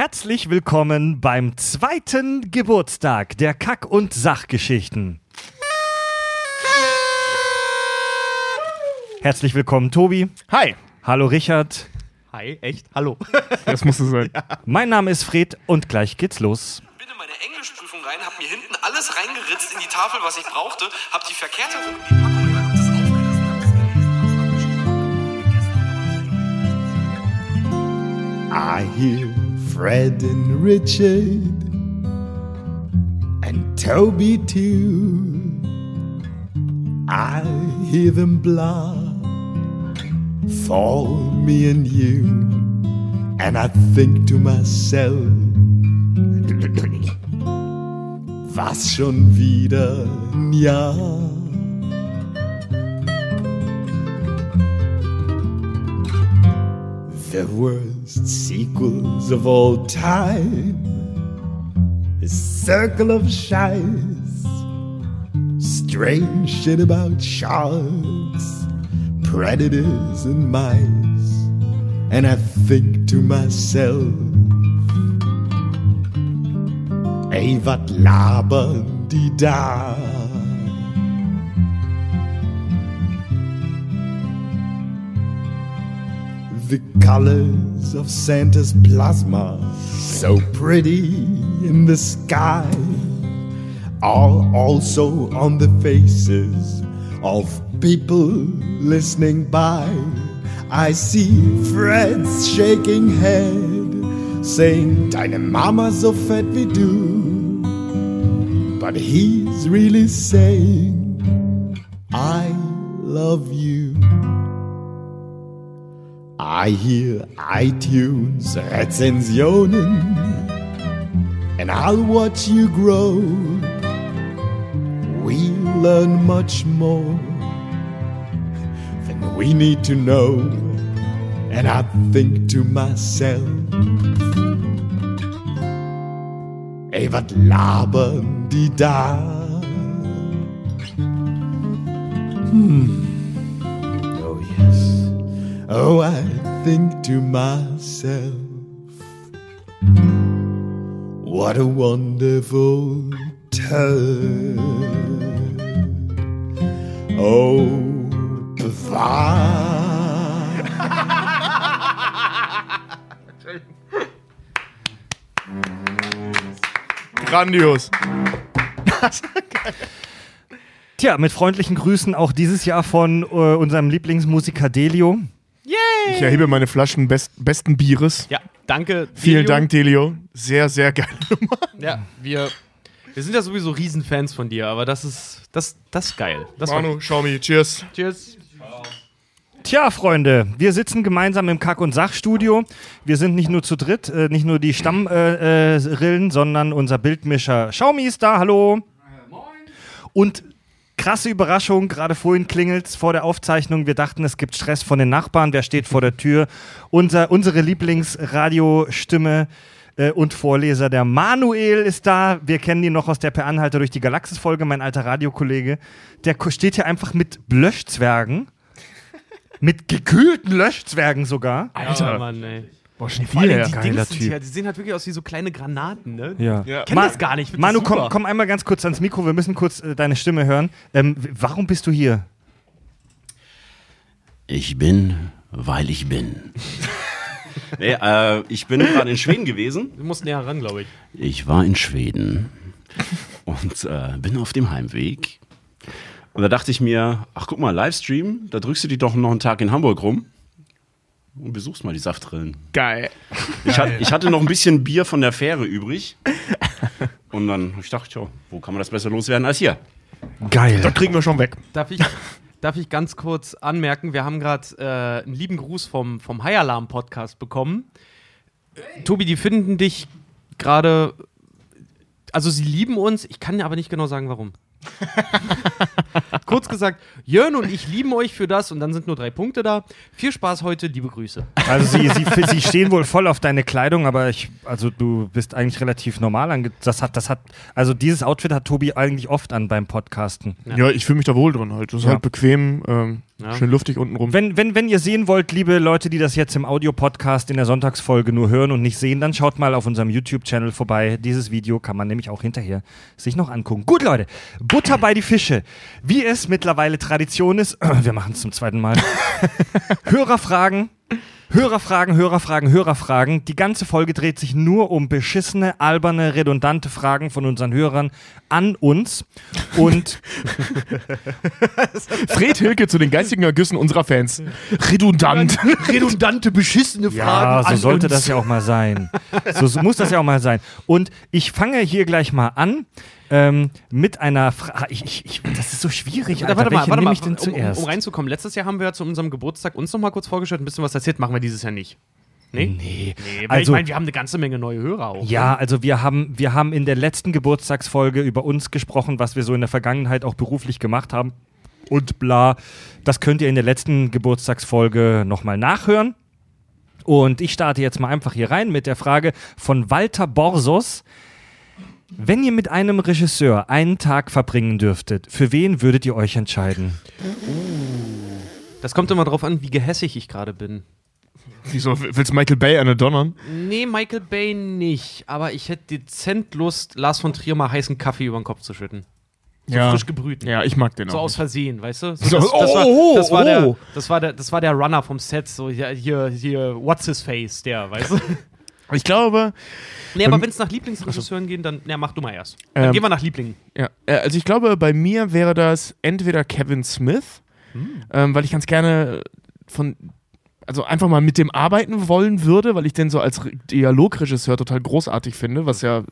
Herzlich willkommen beim zweiten Geburtstag der Kack- und Sachgeschichten. Herzlich willkommen, Tobi. Hi. Hallo, Richard. Hi, echt? Hallo. Das muss es sein. Mein Name ist Fred und gleich geht's los. bin in meine Englischprüfung rein, hab mir hinten alles reingeritzt in die Tafel, was ich brauchte, hab die in Packung hab I hear Fred and Richard and Toby too. I hear them blah for me and you, and I think to myself, was schon wieder ein Jahr. The worst sequels of all time. A circle of shies. Strange shit about sharks, predators, and mice. And I think to myself, Ey, wat labern? The colors of Santa's plasma, so pretty in the sky, are also on the faces of people listening by. I see Fred's shaking head, saying, Deine Mama so fett wie du. But he's really saying, I love you. I hear iTunes Rezensionen, and I'll watch you grow. We learn much more than we need to know, and I think to myself, Ey, wat labern die da? Yes. Oh, I think to myself, what a wonderful turn. Oh, provide. Grandios. Tja, mit freundlichen Grüßen auch dieses Jahr von äh, unserem Lieblingsmusiker Delio. Ich erhebe meine Flaschen best, besten Bieres. Ja, danke. Vielen Delio. Dank, Delio. Sehr, sehr geil. Ja, wir, wir sind ja sowieso Riesenfans von dir, aber das ist, das, das ist geil. Das Manu, Xiaomi, cheers. Cheers. Tja, Freunde, wir sitzen gemeinsam im Kack- und Sachstudio. Wir sind nicht nur zu dritt, äh, nicht nur die Stammrillen, äh, Rillen, sondern unser Bildmischer Xiaomi ist da, hallo. Und krasse Überraschung, gerade vorhin klingelt vor der Aufzeichnung. Wir dachten, es gibt Stress von den Nachbarn. Wer steht vor der Tür? Unser, unsere Lieblingsradiostimme äh, und Vorleser, der Manuel ist da. Wir kennen ihn noch aus der Per Anhalter durch die Galaxis-Folge, mein alter Radiokollege. Der steht hier einfach mit Löschzwergen. Mit gekühlten Löschzwergen sogar. Alter, Mann, ey. Boah, schon viel die her. Dings sind ja, die sehen halt wirklich aus wie so kleine Granaten, ne? Ja. Ja. Kenn das gar nicht. Manu, komm, komm einmal ganz kurz ans Mikro. Wir müssen kurz äh, deine Stimme hören. Ähm, warum bist du hier? Ich bin, weil ich bin. nee, äh, ich bin gerade in Schweden gewesen. Du musst näher ran, glaube ich. Ich war in Schweden und äh, bin auf dem Heimweg. Und da dachte ich mir, ach guck mal, Livestream, da drückst du dich doch noch einen Tag in Hamburg rum und besuchst mal die Saftrillen. Geil. Ich, hat, ich hatte noch ein bisschen Bier von der Fähre übrig. Und dann ich gedacht, ja, wo kann man das besser loswerden als hier? Geil. Das kriegen wir schon weg. Darf ich, darf ich ganz kurz anmerken, wir haben gerade äh, einen lieben Gruß vom, vom High Alarm Podcast bekommen. Äh, Tobi, die finden dich gerade, also sie lieben uns, ich kann aber nicht genau sagen, warum. Kurz gesagt, Jörn und ich lieben euch für das und dann sind nur drei Punkte da. Viel Spaß heute, liebe Grüße. Also sie, sie, sie stehen wohl voll auf deine Kleidung, aber ich, also du bist eigentlich relativ normal ange das hat, das hat, also dieses Outfit hat Tobi eigentlich oft an beim Podcasten. Ja, ich fühle mich da wohl drin halt. Das ist Ja. halt bequem. Ähm, Ja. Schön luftig unten rum. Wenn, wenn, wenn ihr sehen wollt, liebe Leute, die das jetzt im Audio-Podcast in der Sonntagsfolge nur hören und nicht sehen, dann schaut mal auf unserem YouTube-Channel vorbei. Dieses Video kann man nämlich auch hinterher sich noch angucken. Gut, Leute, Butter bei die Fische. Wie es mittlerweile Tradition ist, wir machen es zum zweiten Mal. Hörerfragen. Hörerfragen, Hörerfragen, Hörerfragen. Die ganze Folge dreht sich nur um beschissene, alberne, redundante Fragen von unseren Hörern an uns. Und Fred Hilke zu den geistigen Ergüssen unserer Fans. Redundant. Redundante, beschissene Ja, so sollte das ja auch mal sein. So muss das ja auch mal sein. Und ich fange hier gleich mal an ähm, mit einer Frage. Ich, das ist so schwierig. Alter. warte mal, Welche warte mal, ich denn um, um, zuerst? um reinzukommen. Letztes Jahr haben wir ja zu unserem Geburtstag uns noch mal kurz vorgestellt, ein bisschen was erzählt. Machen wir dieses Jahr nicht. Nee? nee. Nee, Also- ich meine, wir haben eine ganze Menge neue Hörer auch. Ja, also wir haben, wir haben in der letzten Geburtstagsfolge über uns gesprochen, was wir so in der Vergangenheit auch beruflich gemacht haben und bla. Das könnt ihr in der letzten Geburtstagsfolge nochmal nachhören. Und ich starte jetzt mal einfach hier rein mit der Frage von Walter Borsos. Wenn ihr mit einem Regisseur einen Tag verbringen dürftet, für wen würdet ihr euch entscheiden? Das kommt immer drauf an, wie gehässig ich gerade bin. Wieso willst du Michael Bay eine donnern? Nee, Michael Bay nicht. Aber ich hätte dezent Lust, Lars von Trier mal heißen Kaffee über den Kopf zu schütten. So ja. frisch gebrüht. Ja, ich mag den So auch. aus Versehen, weißt du? So, das, das, war, oh, das, war der, oh. das, war der, das war der Runner vom Set, so hier, hier, what's his face, der, weißt du? Ich glaube, nee, aber wenn es nach Lieblingsregisseuren geht, dann, ja, mach du mal erst. Dann Ähm, gehen wir nach Lieblingen. ja, äh, also ich glaube, bei mir wäre das entweder Kevin Smith, ähm, weil ich ganz gerne von, also einfach mal mit dem arbeiten wollen würde, weil ich den so als Re- Dialogregisseur total großartig finde, was ja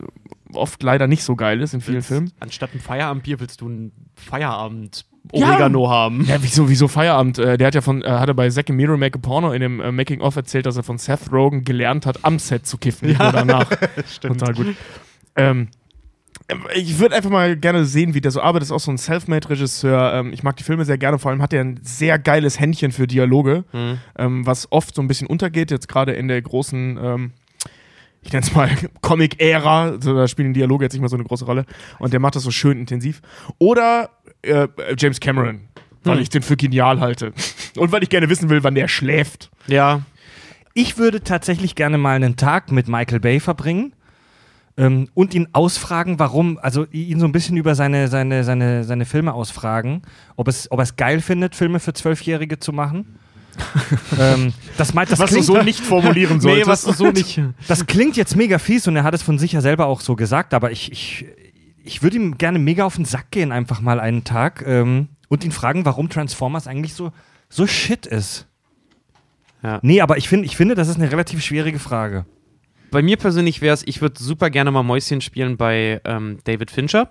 oft leider nicht so geil ist in vielen Filmen. Anstatt ein Feierabendbier willst du ein Feierabend Ja. Oregano haben. Ja, wieso, wieso Feierabend? Äh, der hat ja von, äh, hatte bei Zack and Miro Make a Porno in dem äh, Making-of erzählt, dass er von Seth Rogen gelernt hat, am Set zu kiffen, nur danach. Total gut. Ähm, ich würde einfach mal gerne sehen, wie der so arbeitet. Ist auch so ein Selfmade-Regisseur. Ähm, ich mag die Filme sehr gerne. Vor allem hat er ein sehr geiles Händchen für Dialoge, ähm, was oft so ein bisschen untergeht. Jetzt gerade in der großen, ähm, ich nenne es mal Comic-Ära. Also da spielen Dialoge jetzt nicht mehr so eine große Rolle. Und der macht das so schön intensiv. Oder äh, James Cameron, weil ich den für genial halte. Und weil ich gerne wissen will, wann der schläft. Ja. Ich würde tatsächlich gerne mal einen Tag mit Michael Bay verbringen ähm, und ihn ausfragen, warum, also ihn so ein bisschen über seine, seine, seine, seine Filme ausfragen, ob es, ob er es geil findet, Filme für Zwölfjährige zu machen. ähm, das, meint, das, Was du klingt, so nicht formulieren Nee, solltest. was du so nicht. das klingt jetzt mega fies und er hat es von sich ja selber auch so gesagt, aber ich, ich, ich würde ihm gerne mega auf den Sack gehen, einfach mal einen Tag ähm, und ihn fragen, warum Transformers eigentlich so, so shit ist. Ja. Nee, aber ich, find, ich finde, das ist eine relativ schwierige Frage. Bei mir persönlich wäre es, ich würde super gerne mal Mäuschen spielen bei ähm, David Fincher.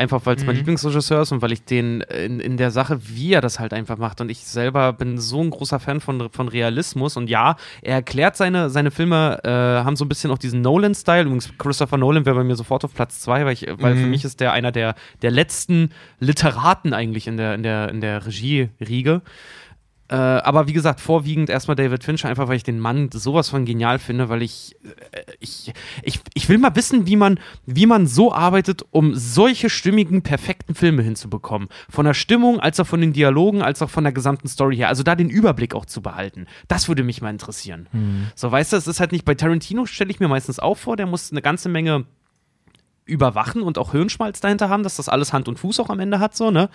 Einfach weil es mein Lieblingsregisseur ist und weil ich den in, in der Sache, wie er das halt einfach macht. Und ich selber bin so ein großer Fan von, von Realismus. Und ja, er erklärt seine, seine Filme, äh, haben so ein bisschen auch diesen Nolan-Style. Übrigens, Christopher Nolan wäre bei mir sofort auf Platz zwei, weil, ich, weil für mich ist der einer der, der letzten Literaten eigentlich in der, in der, in der Regie-Riege. Äh, aber wie gesagt, vorwiegend erstmal David Fincher, einfach weil ich den Mann sowas von genial finde, weil ich, äh, ich, ich, ich will mal wissen, wie man, wie man so arbeitet, um solche stimmigen, perfekten Filme hinzubekommen. Von der Stimmung, als auch von den Dialogen, als auch von der gesamten Story her. Also da den Überblick auch zu behalten. Das würde mich mal interessieren. So, weißt du, es ist halt nicht bei Tarantino, stelle ich mir meistens auch vor, der muss eine ganze Menge überwachen und auch Hirnschmalz dahinter haben, dass das alles Hand und Fuß auch am Ende hat, so, ne?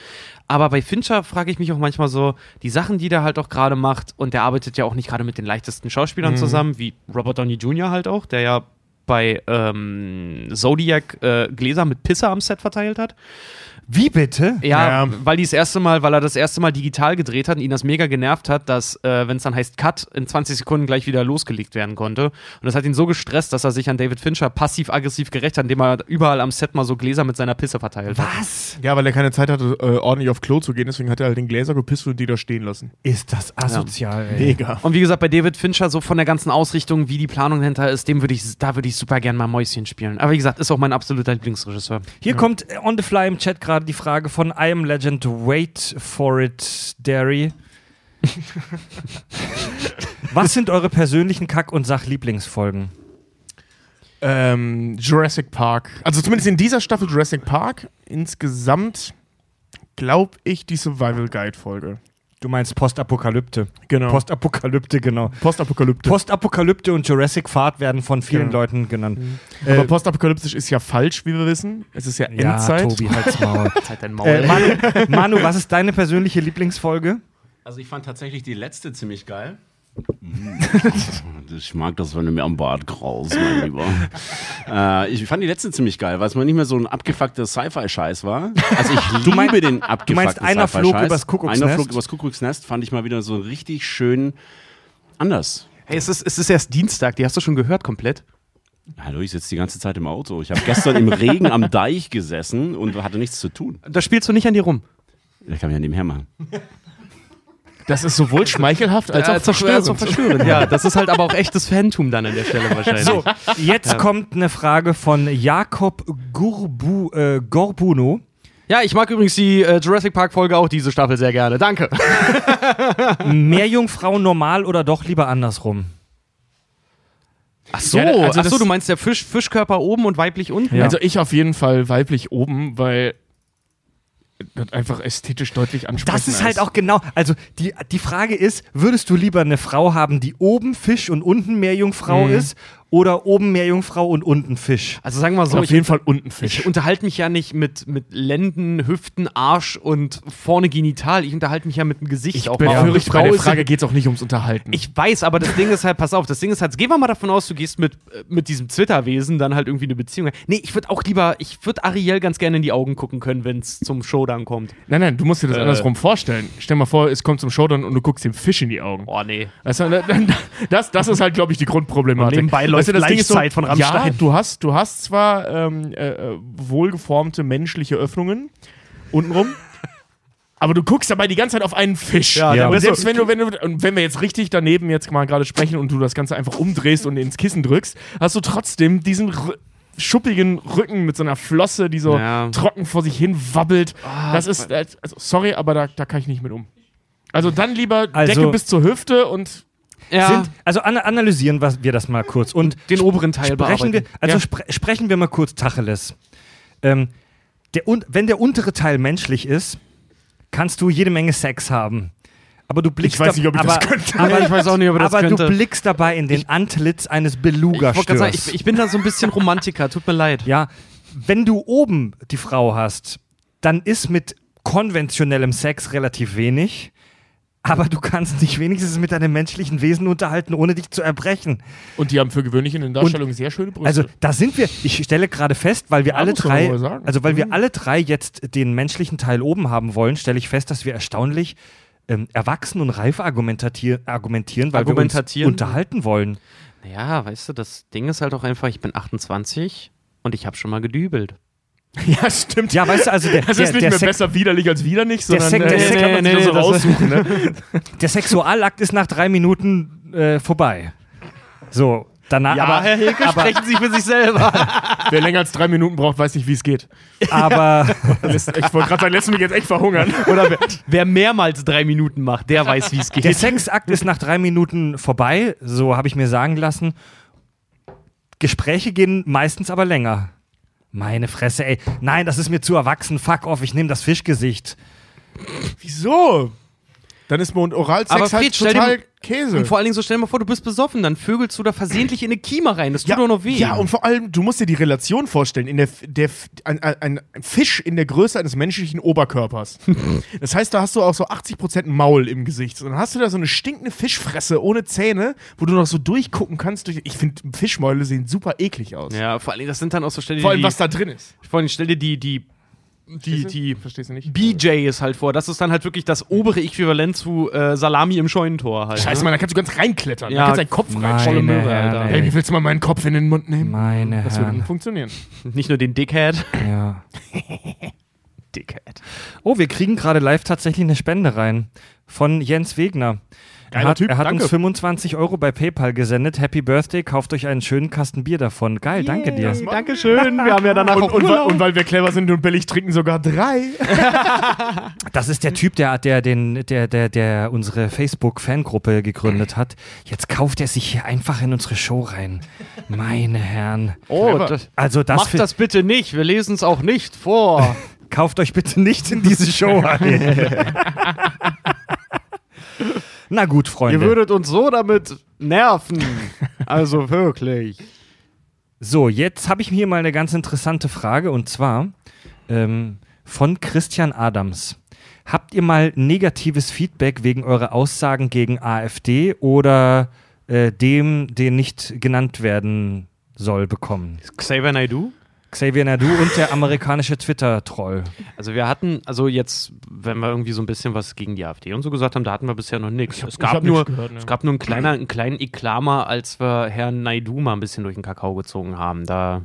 Aber bei Fincher frage ich mich auch manchmal so, die Sachen, die der halt auch gerade macht, und der arbeitet ja auch nicht gerade mit den leichtesten Schauspielern zusammen, wie Robert Downey Jr. halt auch, der ja bei ähm, Zodiac äh, Gläser mit Pisse am Set verteilt hat. Wie bitte? Ja, Ja. weil die das erste Mal, weil er das erste Mal digital gedreht hat und ihn das mega genervt hat, dass, äh, wenn es dann heißt Cut, in 20 Sekunden gleich wieder losgelegt werden konnte. Und das hat ihn so gestresst, dass er sich an David Fincher passiv-aggressiv gerecht hat, indem er überall am Set mal so Gläser mit seiner Pisse verteilt hat. Was? Ja, weil er keine Zeit hatte, äh, ordentlich auf Klo zu gehen, deswegen hat er halt den Gläser gepisst und die da stehen lassen. Ist das asozial, ey. Mega. Und wie gesagt, bei David Fincher, so von der ganzen Ausrichtung, wie die Planung dahinter ist, dem würde ich, da würde ich super gern mal Mäuschen spielen. Aber wie gesagt, ist auch mein absoluter Lieblingsregisseur. Hier kommt äh, on the fly im Chat gerade die Frage von I am Legend, wait for it, Derry. Was sind eure persönlichen Kack- und Sach-Lieblingsfolgen? Ähm, Jurassic Park. Also zumindest in dieser Staffel Jurassic Park. Insgesamt glaube ich die Survival Guide Folge. Du meinst Postapokalypte. Genau. Postapokalypte, genau. Postapokalyptisch. Postapokalypte und Jurassic Fahrt werden von vielen Genau. Leuten genannt. Aber Äh, postapokalyptisch ist ja falsch, wie wir wissen. Es ist ja ja, Endzeit. Tobi, halt's Maul. Halt dein Maul. äh, Manu, Manu, was ist deine persönliche Lieblingsfolge? Also ich fand tatsächlich die letzte ziemlich geil. ich mag das, wenn du mir am Bart graust, mein Lieber. äh, ich fand die letzte ziemlich geil, weil es mal nicht mehr so ein abgefuckter Sci-Fi-Scheiß war. Also ich liebe meinst- den abgefuckten meinst, einer flog übers Kuckucksnest? Einer flog übers Kuckucksnest, fand ich mal wieder so richtig schön anders. hey, es ist, es ist erst Dienstag, die hast du schon gehört komplett. Hallo, ich sitze die ganze Zeit im Auto. Ich habe gestern im Regen am Deich gesessen und hatte nichts zu tun. Da spielst du nicht an dir rum. Ich kann mich ja nebenher machen. Das ist sowohl schmeichelhaft als auch verstörend. als auch verstörend. ja, das ist halt aber auch echtes Phantom dann an der Stelle wahrscheinlich. So, jetzt kommt eine Frage von Jakob Gurbu, äh, Gorbuno. Ja, ich mag übrigens die äh, Jurassic Park Folge auch diese Staffel sehr gerne. Danke. Meerjungfrau normal oder doch lieber andersrum? Ach so, Ja, also ach so du meinst der Fisch, Fischkörper oben und weiblich unten? Ja. Also ich auf jeden Fall weiblich oben, weil einfach ästhetisch deutlich ansprechender Das ist halt auch genau, also die, die Frage ist, würdest du lieber eine Frau haben, die oben Fisch und unten Meerjungfrau ist oder oben Meerjungfrau und unten Fisch? Also sagen wir mal so, auf ich, jeden Fall unten Fisch. ich unterhalte mich ja nicht mit, mit Lenden, Hüften, Arsch und vorne Genital. Ich unterhalte mich ja mit dem Gesicht Ich auch mal. Und befürchte, eine bei der Frage geht es auch nicht ums Unterhalten. Ich weiß, aber das Ding ist halt, pass auf, das Ding ist halt, gehen wir mal davon aus, du gehst mit, äh, mit diesem Twitter-Wesen dann halt irgendwie eine Beziehung. Nee, ich würde auch lieber, ich würde Ariel ganz gerne in die Augen gucken können, wenn es zum Showdown kommt. nein, nein, du musst dir das Äh. andersrum vorstellen. Stell mal vor, es kommt zum Showdown und du guckst dem Fisch in die Augen. Oh nee. Du, das, das ist halt, glaube ich, die Grundproblematik. Und nebenbei läuft weißt du, das Ding ist von Ja, Rammstein. du hast, du hast zwar ähm, äh, äh, wohlgeformte menschliche Öffnungen untenrum, aber du guckst dabei die ganze Zeit auf einen Fisch. Ja, der und selbst so- wenn du, wenn du, und wenn wir jetzt richtig daneben jetzt mal gerade sprechen und du das Ganze einfach umdrehst und ins Kissen drückst, hast du trotzdem diesen r schuppigen Rücken mit so einer Flosse, die so Ja. trocken vor sich hin wabbelt. das ist, also, sorry, aber da, da kann ich nicht mit um. Also dann lieber Also- Decke bis zur Hüfte und Ja, Sind, also an, analysieren wir das mal kurz und den oberen Teil sprechen wir, also Ja. spre sprechen wir mal kurz Tacheles. Ähm, der, wenn der untere Teil menschlich ist, kannst du jede Menge Sex haben. Aber du blickst Ich weiß nicht, ob ich aber, das könnte. Aber, Ich weiß auch nicht, ob ich das aber könnte. du blickst dabei in den Antlitz eines Ich, Beluga-Störs. grad sagen, ich, ich bin da so ein bisschen Romantiker, tut mir leid. Ja, wenn du oben die Frau hast, dann ist mit konventionellem Sex relativ wenig. Aber du kannst dich wenigstens mit deinem menschlichen Wesen unterhalten, ohne dich zu erbrechen. Und die haben für gewöhnlich in den Darstellungen sehr schöne Brüste. Also da sind wir, ich stelle gerade fest, weil wir Ja, alle drei, also weil wir Mhm. alle drei jetzt den menschlichen Teil oben haben wollen, stelle ich fest, dass wir erstaunlich ähm, erwachsen und reif argumentieren, weil wir uns unterhalten wollen. Naja, weißt du, das Ding ist halt auch einfach, ich bin 28 und ich habe schon mal gedübelt. ja, stimmt. Ja, weißt du, also der, das der, ist nicht der, mehr Sex, besser widerlich als widerlich, Der sondern Sek- äh, der Sek- nee, so raussuchen. Ne? der Sexualakt ist nach drei Minuten äh, vorbei. So, danach, aber, Herr Hilke, aber- sprechen Sie für sich selber. Wer länger als drei Minuten braucht, weiß nicht, wie es geht. aber Ich wollte gerade sagen, lässt mich jetzt echt verhungern. Oder wer, wer mehrmals drei Minuten macht, der weiß, wie es geht. der Sexakt ist nach drei Minuten vorbei, so habe ich mir sagen lassen. Gespräche gehen meistens aber länger. Meine Fresse, ey. Nein, das ist mir zu erwachsen. Fuck off, ich nehme das Fischgesicht. Wieso? Dann ist Mund Oralsex Aber Fred, halt stell total dir- Käse. Und vor allen Dingen so, stell dir mal vor, du bist besoffen, dann vögelst du da versehentlich in eine Kiemer rein. Das tut ja, doch noch weh. ja, und vor allem, du musst dir die Relation vorstellen. In der, der, ein, ein, ein Fisch in der Größe eines menschlichen Oberkörpers. das heißt, da hast du auch so 80% Maul im Gesicht. Und dann hast du da so eine stinkende Fischfresse ohne Zähne, wo du noch so durchgucken kannst. Durch, ich finde, Fischmäule sehen super eklig aus. ja, vor allen Dingen, das sind dann auch so, stell dir Vor allem, die, was da drin ist. vor allem, stell dir die, die, die, die Verstehst du nicht? BJ ist halt vor. Das ist dann halt wirklich das obere Äquivalent zu äh, Salami im Scheunentor halt. Scheiße, ne? Mann, da kannst du ganz reinklettern. Ja, da kannst du deinen Kopf meine rein. Volle Möhre, Herren, Alter. ey. Hey, wie willst du mal meinen Kopf in den Mund nehmen? Meine Das würde Herren. funktionieren. Nicht nur den Dickhead. Ja. Dickhead. Oh, wir kriegen gerade live tatsächlich eine Spende rein. Von Jens Wegner. Er Geiler hat, Typ, er hat danke. uns 25 Euro bei PayPal gesendet. Happy Birthday, kauft euch einen schönen Kasten Bier davon. Geil, danke dir. Dankeschön. Wir haben ja danach Und, auch und, weil, Urlaub. und weil wir clever sind und billig trinken, sogar drei. Das ist der Typ, der, der, den, der, der, der unsere Facebook-Fangruppe gegründet hat. Jetzt kauft er sich hier einfach in unsere Show rein. Meine Herren. Oh, das, Also das, macht das bitte nicht. Wir lesen es auch nicht vor. kauft euch bitte nicht in diese Show ein. Na gut, Freunde. Ihr würdet uns so damit nerven. Also wirklich. So, jetzt habe ich hier mal eine ganz interessante Frage und zwar ähm, von Christian Adams. Habt ihr mal negatives Feedback wegen eurer Aussagen gegen AfD oder äh, dem, den nicht genannt werden soll, bekommen? Xavier Naidoo? Xavier Nadu und der amerikanische Twitter-Troll. Also wir hatten, also jetzt, wenn wir irgendwie so ein bisschen was gegen die AfD und so gesagt haben, da hatten wir bisher noch nichts. Es gab nur, gehört, ne. es gab nur einen, kleiner, einen kleinen Eklamer, als wir Herrn Naidu mal ein bisschen durch den Kakao gezogen haben. Da,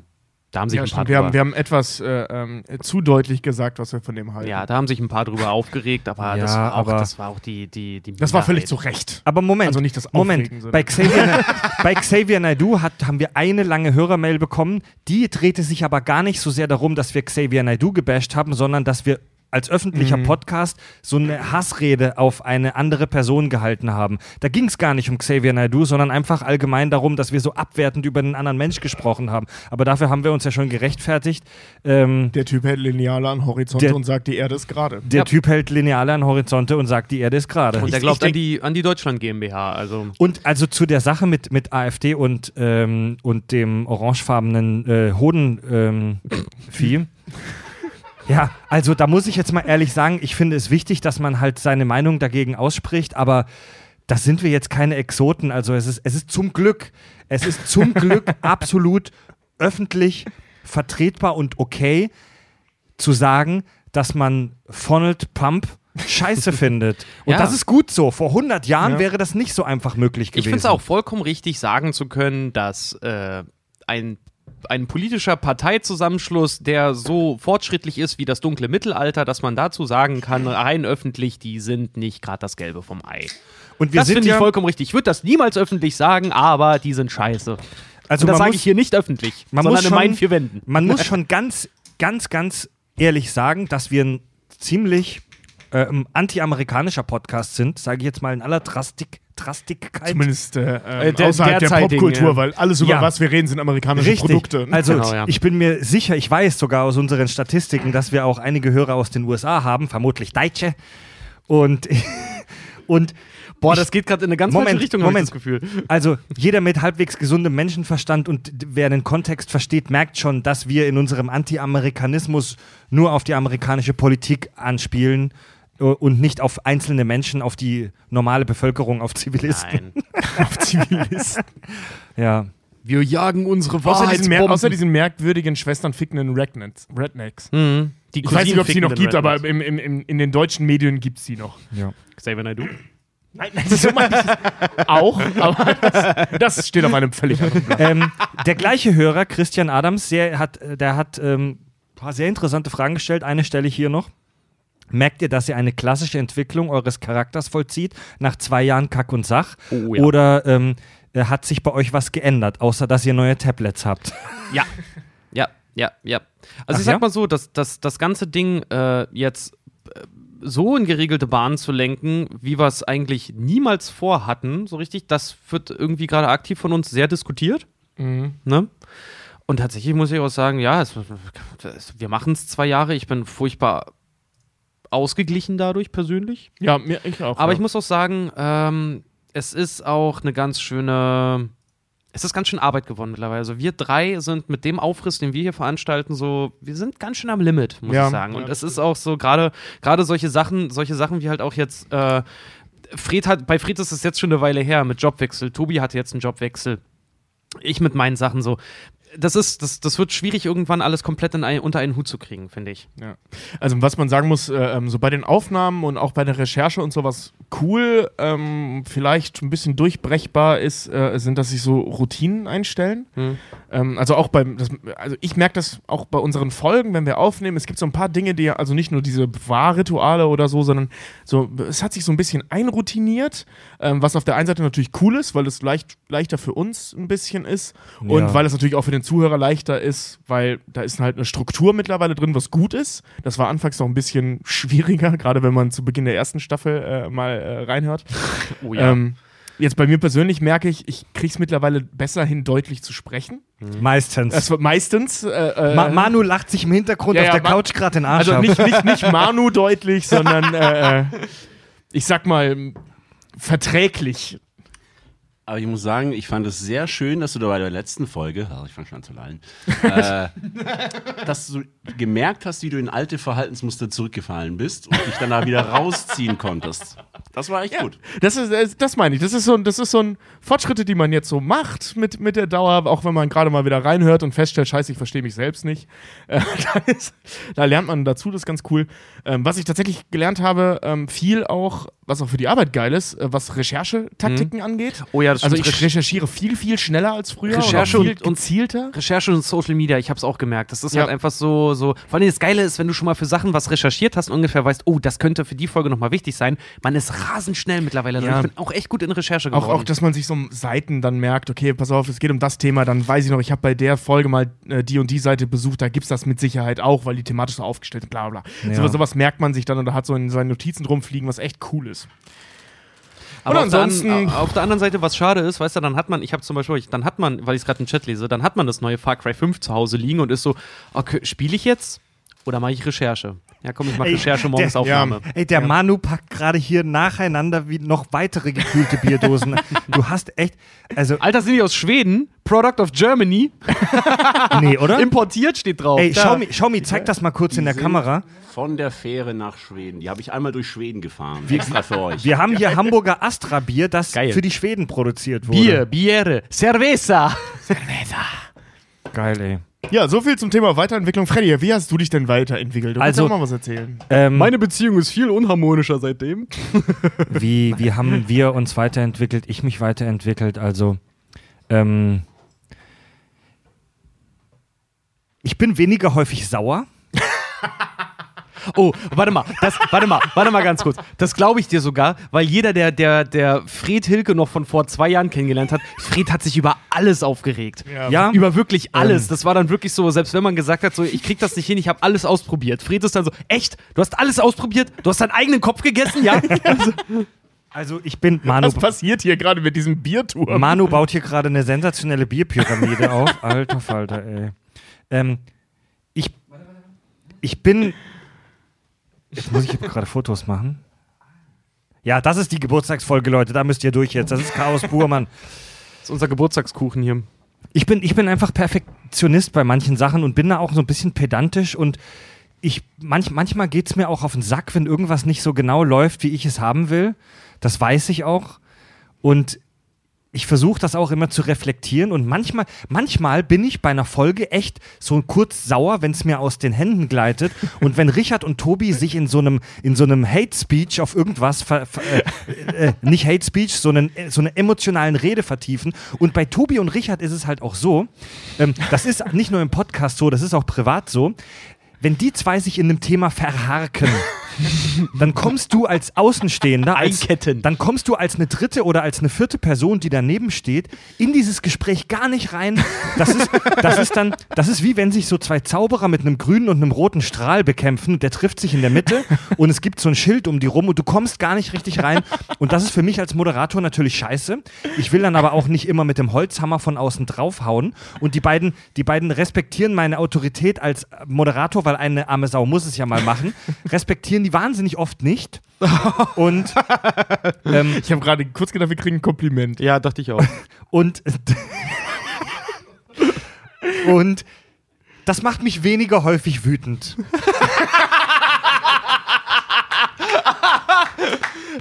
da haben sich Ja, ein paar stimmt. Wir, haben, drüber, wir haben etwas äh, ähm, zu deutlich gesagt, was wir von dem halten. ja, da haben sich ein paar drüber aufgeregt, aber, das, Ja, war auch, aber- das war auch die, die, die Das war völlig zu. Recht. Aber Moment, Also nicht das Moment. Bei Xavier, bei Xavier Naidu hat, haben wir eine lange Hörermail bekommen. Die drehte sich aber gar nicht so sehr darum, dass wir Xavier Naidu gebasht haben, sondern dass wir als öffentlicher Mhm. Podcast so eine Hassrede auf eine andere Person gehalten haben. Da ging es gar nicht um Xavier Naidu, sondern einfach allgemein darum, dass wir so abwertend über einen anderen Mensch gesprochen haben. Aber dafür haben wir uns ja schon gerechtfertigt. Ähm, Der Typ hält Lineale an Horizonte Der- und sagt, die Erde ist gerade. der Ja. Typ hält Lineale an Horizonte und sagt, die Erde ist gerade. Und der glaubt ich denk- an, die, an die Deutschland GmbH. Also Und also zu der Sache mit, mit AfD und, ähm, und dem orangefarbenen äh, Hodenvieh. Ja, also da muss ich jetzt mal ehrlich sagen, ich finde es wichtig, dass man halt seine Meinung dagegen ausspricht, aber das sind wir jetzt keine Exoten. Also es ist, es ist zum Glück, es ist zum Glück absolut öffentlich vertretbar und okay zu sagen, dass man Funneled Pump scheiße findet. Und Ja. das ist gut so. Vor 100 Jahren Ja. wäre das nicht so einfach möglich Ich gewesen. finde es auch vollkommen richtig, sagen zu können, dass äh, ein, ein politischer Parteizusammenschluss, der so fortschrittlich ist wie das dunkle Mittelalter, dass man dazu sagen kann, rein öffentlich, die sind nicht gerade das Gelbe vom Ei. Und wir das sind finde ich ja, vollkommen richtig. Ich würde das niemals öffentlich sagen, aber die sind scheiße. also Und das sage ich hier nicht öffentlich, man sondern muss in meinen schon- vier Wänden. man muss schon ganz, ganz, ganz ehrlich sagen, dass wir ein ziemlich ähm, anti-amerikanischer Podcast sind, sage ich jetzt mal in aller Drastik, Drastigkeit. Zumindest äh, Äh, ähm, der- außerhalb der Popkultur, ja. weil alles, über Ja. was wir reden, sind amerikanische Richtig. Produkte. Also Genau, ja. ich bin mir sicher, ich weiß sogar aus unseren Statistiken, dass wir auch einige Hörer aus den USA haben, vermutlich Deutsche. Und, und Boah, ich- das geht gerade in eine ganz Moment, falsche Richtung, habe ich Moment. das Gefühl. Also jeder mit halbwegs gesundem Menschenverstand und wer den Kontext versteht, merkt schon, dass wir in unserem Anti-Amerikanismus nur auf die amerikanische Politik anspielen äh, und nicht auf einzelne Menschen, auf die normale Bevölkerung, auf Zivilisten. Nein. auf Zivilisten. Ja. Wir jagen unsere außer, mer Wahrheitsbomben. außer diesen merkwürdigen Schwestern Rednecks. Rednecks. Mhm. Die Ich weiß nicht, ob es die noch gibt, aber Rednecks. im, im, im, in den deutschen Medien gibt es die noch. ja. Xavier Naidoo. Nein, nein, so meine ich auch, aber das, das steht auf einem völlig anderen Blatt. ähm, der gleiche Hörer, Christian Adams, der hat, äh, der hat ähm, ein paar sehr interessante Fragen gestellt. Eine stelle ich hier noch. Merkt ihr, dass ihr eine klassische Entwicklung eures Charakters vollzieht nach zwei Jahren Kack und Sach? Oh, ja. Oder ähm, äh, hat sich bei euch was geändert, außer dass ihr neue Tablets habt? Ja. Ja, ja, ja. Also Ach ich sag ja? mal so, dass, dass das ganze Ding äh, jetzt äh, so in geregelte Bahnen zu lenken, wie wir es eigentlich niemals vorhatten, so richtig, das wird irgendwie gerade aktiv von uns sehr diskutiert. Ne? Und tatsächlich muss ich auch sagen, ja, es, es, wir machen es zwei Jahre. Ich bin furchtbar ausgeglichen dadurch persönlich. Ja, mir, ich auch. Aber ja. ich muss auch sagen, ähm, es ist auch eine ganz schöne. Es ist ganz schön Arbeit geworden mittlerweile. Also wir drei sind mit dem Aufriss, den wir hier veranstalten, so, wir sind ganz schön am Limit, muss Ja, ich sagen. Und es ist auch so, gerade gerade solche Sachen, solche Sachen wie halt auch jetzt, äh, Fred hat, bei Fred ist es jetzt schon eine Weile her mit Jobwechsel. Tobi hatte jetzt einen Jobwechsel. Ich mit meinen Sachen so. Das ist, das, das wird schwierig, irgendwann alles komplett in ein, unter einen Hut zu kriegen, finde ich. Ja. Also was man sagen muss, äh, ähm, so bei den Aufnahmen und auch bei der Recherche und sowas cool, ähm, vielleicht ein bisschen durchbrechbar ist, äh, sind, dass sich so Routinen einstellen. Hm. Ähm, also auch beim, das, also ich merke das auch bei unseren Folgen, wenn wir aufnehmen. Es gibt so ein paar Dinge, die also nicht nur diese Wahrrituale oder so, sondern so, es hat sich so ein bisschen einroutiniert, ähm, was auf der einen Seite natürlich cool ist, weil es leicht, leichter für uns ein bisschen ist und Ja. weil es natürlich auch für den Zuhörer leichter ist, weil da ist halt eine Struktur mittlerweile drin, was gut ist. Das war anfangs noch ein bisschen schwieriger, gerade wenn man zu Beginn der ersten Staffel äh, mal äh, reinhört. Oh Ähm, jetzt bei mir persönlich merke ich, ich kriege es mittlerweile besser hin, deutlich zu sprechen. Meistens. Das wird meistens. Äh, äh, Ma Manu lacht sich im Hintergrund Ja, auf ja, der Ma- Couch gerade den Arsch also ab. nicht, nicht, nicht Manu deutlich, sondern äh, äh, ich sag mal verträglich. Aber ich muss sagen, ich fand es sehr schön, dass du da bei der letzten Folge, ach, ich fange schon an zu lallen, äh, dass du gemerkt hast, wie du in alte Verhaltensmuster zurückgefallen bist und dich dann da wieder rausziehen konntest. Das war echt gut. Das ist, das meine ich. Das ist so, ein- das ist so ein Fortschritte, die man jetzt so macht mit, mit der Dauer, auch wenn man gerade mal wieder reinhört und feststellt, scheiße, ich verstehe mich selbst nicht. Äh, da, ist, da lernt man dazu, das ist ganz cool. Ähm, was ich tatsächlich gelernt habe, ähm, viel auch, was auch für die Arbeit geil ist, äh, was Recherchetaktiken angeht. Oh ja, das Also stimmt. ich recherchiere viel, viel schneller als früher. Recherche und, auch viel und- gezielter. Recherche und Social Media, ich habe es auch gemerkt. Das ist Ja. halt einfach so, so. Vor allem das Geile ist, wenn du schon mal für Sachen was recherchiert hast und ungefähr weißt, oh, das könnte für die Folge nochmal wichtig sein. Man ist rasend schnell mittlerweile. Ja. Ich bin auch echt gut in Recherche Auch, geworden. auch, dass man sich so Seiten dann merkt, okay, pass auf, es geht um das Thema, dann weiß ich noch, ich habe bei der Folge mal äh, die und die Seite besucht, da gibt es das mit Sicherheit auch, weil die thematisch so aufgestellt ist, bla bla. bla. Ja. So, sowas merkt man sich dann und da hat so in seinen Notizen rumfliegen, was echt cool ist. Aber auf, der an, auf der anderen Seite, was schade ist, weißt du, dann hat man, ich habe zum Beispiel, dann hat man, weil ich es gerade im Chat lese, dann hat man das neue Far Cry 5 zu Hause liegen und ist so, okay, spiele ich jetzt oder mache ich Recherche? Ja, komm, ich mache Recherche morgens der- Aufnahme. Ey, der Manu packt gerade hier nacheinander wie noch weitere gekühlte Bierdosen. du hast echt, also, Alter, sind die aus Schweden? Product of Germany? nee, oder? Importiert steht drauf. Ey, Da. schau, mi- schau mir, zeig das mal kurz in der sind Kamera. Von der Fähre nach Schweden. Die habe ich einmal durch Schweden gefahren. extra für euch. Wir haben hier Hamburger Astra Bier, das Geil. für die Schweden produziert wurde. Bier, Biere, Cerveza. Geil, ey. Ja, so viel zum Thema Weiterentwicklung. Freddy, wie hast du dich denn weiterentwickelt? Du Also- kannst auch mal was erzählen. Ähm, Beziehung ist viel unharmonischer seitdem. wie, wie haben wir uns weiterentwickelt, ich mich weiterentwickelt, also ähm, ich bin weniger häufig sauer. Oh, warte mal, das, warte mal, warte mal ganz kurz. Das glaube ich dir sogar, weil jeder, der, der, der Fred Hilke noch von vor zwei Jahren kennengelernt hat, Fred hat sich über alles aufgeregt. Ja, Über wirklich alles. Das war dann wirklich so, selbst wenn man gesagt hat, so, ich krieg das nicht hin, ich habe alles ausprobiert. Fred ist dann so, echt? Du hast alles ausprobiert? Du hast deinen eigenen Kopf gegessen? Ja? Also, also ich bin Manu. Was passiert hier gerade mit diesem Bierturm? Manu baut hier gerade eine sensationelle Bierpyramide auf. Alter Falter, ey. Ähm, ich, ich bin. Jetzt muss ich gerade Fotos machen. Ja, das ist die Geburtstagsfolge, Leute. Da müsst ihr durch jetzt. Das ist Chaos pur, Mann. das ist unser Geburtstagskuchen hier. Ich bin, ich bin einfach Perfektionist bei manchen Sachen und bin da auch so ein bisschen pedantisch und ich, manch, manchmal geht es mir auch auf den Sack, wenn irgendwas nicht so genau läuft, wie ich es haben will. Das weiß ich auch. Und ich versuche das auch immer zu reflektieren und manchmal, manchmal bin ich bei einer Folge echt so kurz sauer, wenn es mir aus den Händen gleitet und wenn Richard und Tobi sich in so einem in so einem Hate Speech auf irgendwas ver, ver, äh, äh, nicht Hate Speech, sondern äh, so eine emotionalen Rede vertiefen und bei Tobi und Richard ist es halt auch so, ähm, das ist nicht nur im Podcast so, das ist auch privat so, wenn die zwei sich in einem Thema verharken, dann kommst du als Außenstehender, als, Einketten. dann kommst du als eine dritte oder als eine vierte Person, die daneben steht, in dieses Gespräch gar nicht rein. Das ist, das ist dann, das ist wie wenn sich so zwei Zauberer mit einem grünen und einem roten Strahl bekämpfen der trifft sich in der Mitte und es gibt so ein Schild um die rum und du kommst gar nicht richtig rein. Und das ist für mich als Moderator natürlich scheiße. Ich will dann aber auch nicht immer mit dem Holzhammer von außen draufhauen. Und die beiden, die beiden respektieren meine Autorität als Moderator, weil eine arme Sau muss es ja mal machen, respektieren die wahnsinnig oft nicht. Und, ähm, Ich habe gerade kurz gedacht, wir kriegen ein Kompliment. Ja, dachte ich auch. und, und das macht mich weniger häufig wütend.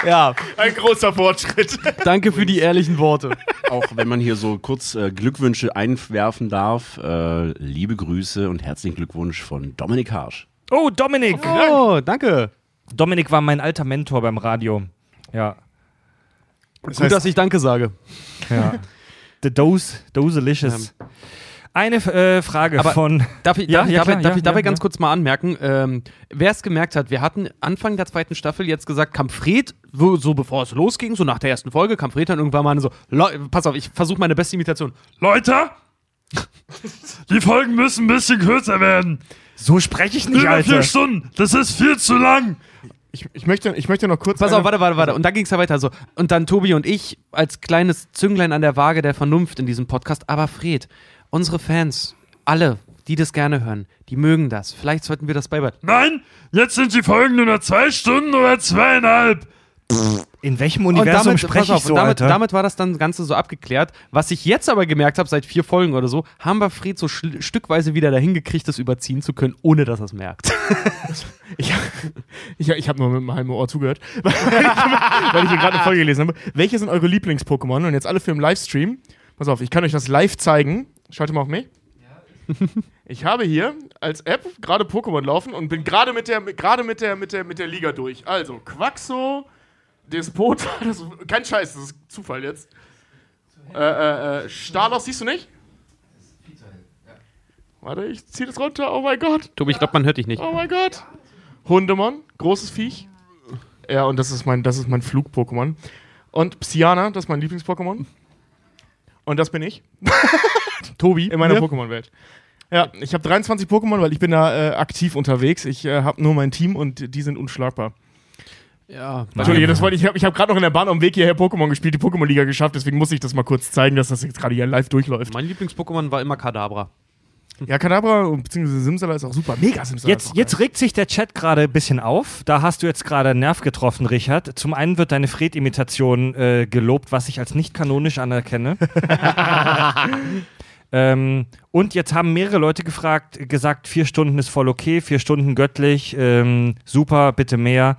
ja, Ein großer Fortschritt. danke für die ehrlichen Worte. Auch wenn man hier so kurz äh, Glückwünsche einwerfen darf. Äh, liebe Grüße und herzlichen Glückwunsch von Dominik Harsch. Oh, Dominik! Oh, danke. Dominik war mein alter Mentor beim Radio. Ja. Gut, dass ich Danke sage. ja. The Dose, Doselicious. Eine äh, Frage Aber von. Darf ich, Ja, darf, ich- ja, darf, klar, ich- darf ja, ich dabei ja, ganz ja. kurz mal anmerken, ähm, wer es gemerkt hat, wir hatten Anfang der zweiten Staffel jetzt gesagt, kam Fred, wo, so bevor es losging, so nach der ersten Folge, kam Fred dann irgendwann mal so, "Leu- pass auf, ich versuche meine beste Imitation. Leute, die Folgen müssen ein bisschen kürzer werden. So spreche ich nicht, Über Alter. vier Stunden, das ist viel zu lang. Ich, ich, möchte, ich möchte noch kurz. Pass auf, warte, warte, warte. Und dann ging es ja weiter so. Und dann Tobi und ich als kleines Zünglein an der Waage der Vernunft in diesem Podcast. Aber Fred, unsere Fans, alle, die das gerne hören, die mögen das. Vielleicht sollten wir das beibehalten. Nein, jetzt sind die Folgen nur noch zwei Stunden oder zweieinhalb. In welchem Universum damit, spreche ich so, damit, Alter? damit war das dann Ganze so abgeklärt. Was ich jetzt aber gemerkt habe, seit vier Folgen oder so, haben wir Fred so stückweise wieder dahin gekriegt, das überziehen zu können, ohne dass er es merkt. Ich, ich, ich habe nur mit meinem Ohr zugehört, weil ich, weil ich hier gerade eine Folge gelesen habe. Welche sind eure Lieblings-Pokémon? Und jetzt alle für im Livestream. Pass auf, ich kann euch das live zeigen. Schaut mal auf mich. Ich habe hier als App gerade Pokémon laufen und bin gerade mit der, gerade mit der, mit der, mit der Liga durch. Also Quaxo, Despot, das kein Scheiß, das ist Zufall jetzt. Äh, äh, äh, Stalos siehst du nicht? Warte, ich zieh das runter. Oh mein Gott. Tobi, ich glaube, man hört dich nicht. Oh mein Gott. Hundemon, großes Viech. Ja, und das ist mein, das ist mein Flug-Pokémon. Und Psyana, das ist mein Lieblings-Pokémon. Und das bin ich. Tobi in meiner Ja. Pokémon-Welt. Ja, ich habe 23 Pokémon, weil ich bin da äh, aktiv unterwegs. Ich äh, habe nur mein Team und die sind unschlagbar. Ja, Entschuldige, das wollte ich. Ich habe gerade noch in der Bahn auf dem Weg hierher Pokémon gespielt, die Pokémon-Liga geschafft. Deswegen muss ich das mal kurz zeigen, dass das jetzt gerade hier live durchläuft. mein Lieblings-Pokémon war immer Kadabra. Ja, Kadabra und beziehungsweise Simsala ist auch super. Mega Simsala. Jetzt, jetzt regt sich der Chat gerade ein bisschen auf. Da hast du jetzt gerade einen Nerv getroffen, Richard. Zum einen wird deine Fred-Imitation äh, gelobt, was ich als nicht kanonisch anerkenne. ähm, und jetzt haben mehrere Leute gefragt, gesagt, vier Stunden ist voll okay, vier Stunden göttlich, ähm, super, bitte mehr.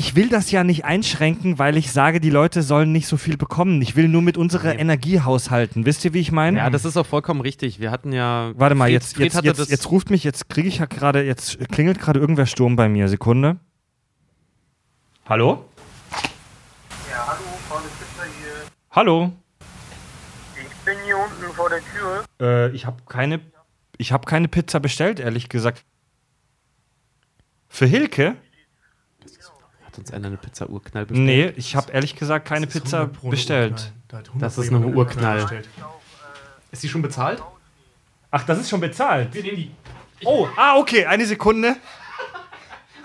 Ich will das ja nicht einschränken, weil ich sage, die Leute sollen nicht so viel bekommen. Ich will nur mit unserer Energie haushalten. Wisst ihr, wie ich meine? Ja, das ist auch vollkommen richtig. Wir hatten ja. Warte mal, Fred- jetzt, Fred jetzt, jetzt, jetzt ruft mich, jetzt kriege ich ja gerade, jetzt klingelt gerade irgendwer Sturm bei mir. Sekunde. Hallo? Ja, hallo, Paul Pizza hier. Hallo? Ich bin hier unten vor der Tür. Äh, ich habe keine, ich habe keine Pizza bestellt, ehrlich gesagt. Für Hilke? Hat uns einer eine Pizza-Urknall bestellt? Nee, ich habe ehrlich gesagt keine Pizza bestellt. Das ist eine Urknall. Ist die schon bezahlt? Ach, das ist schon bezahlt. Wir nehmen die. Oh, ah, okay, eine Sekunde.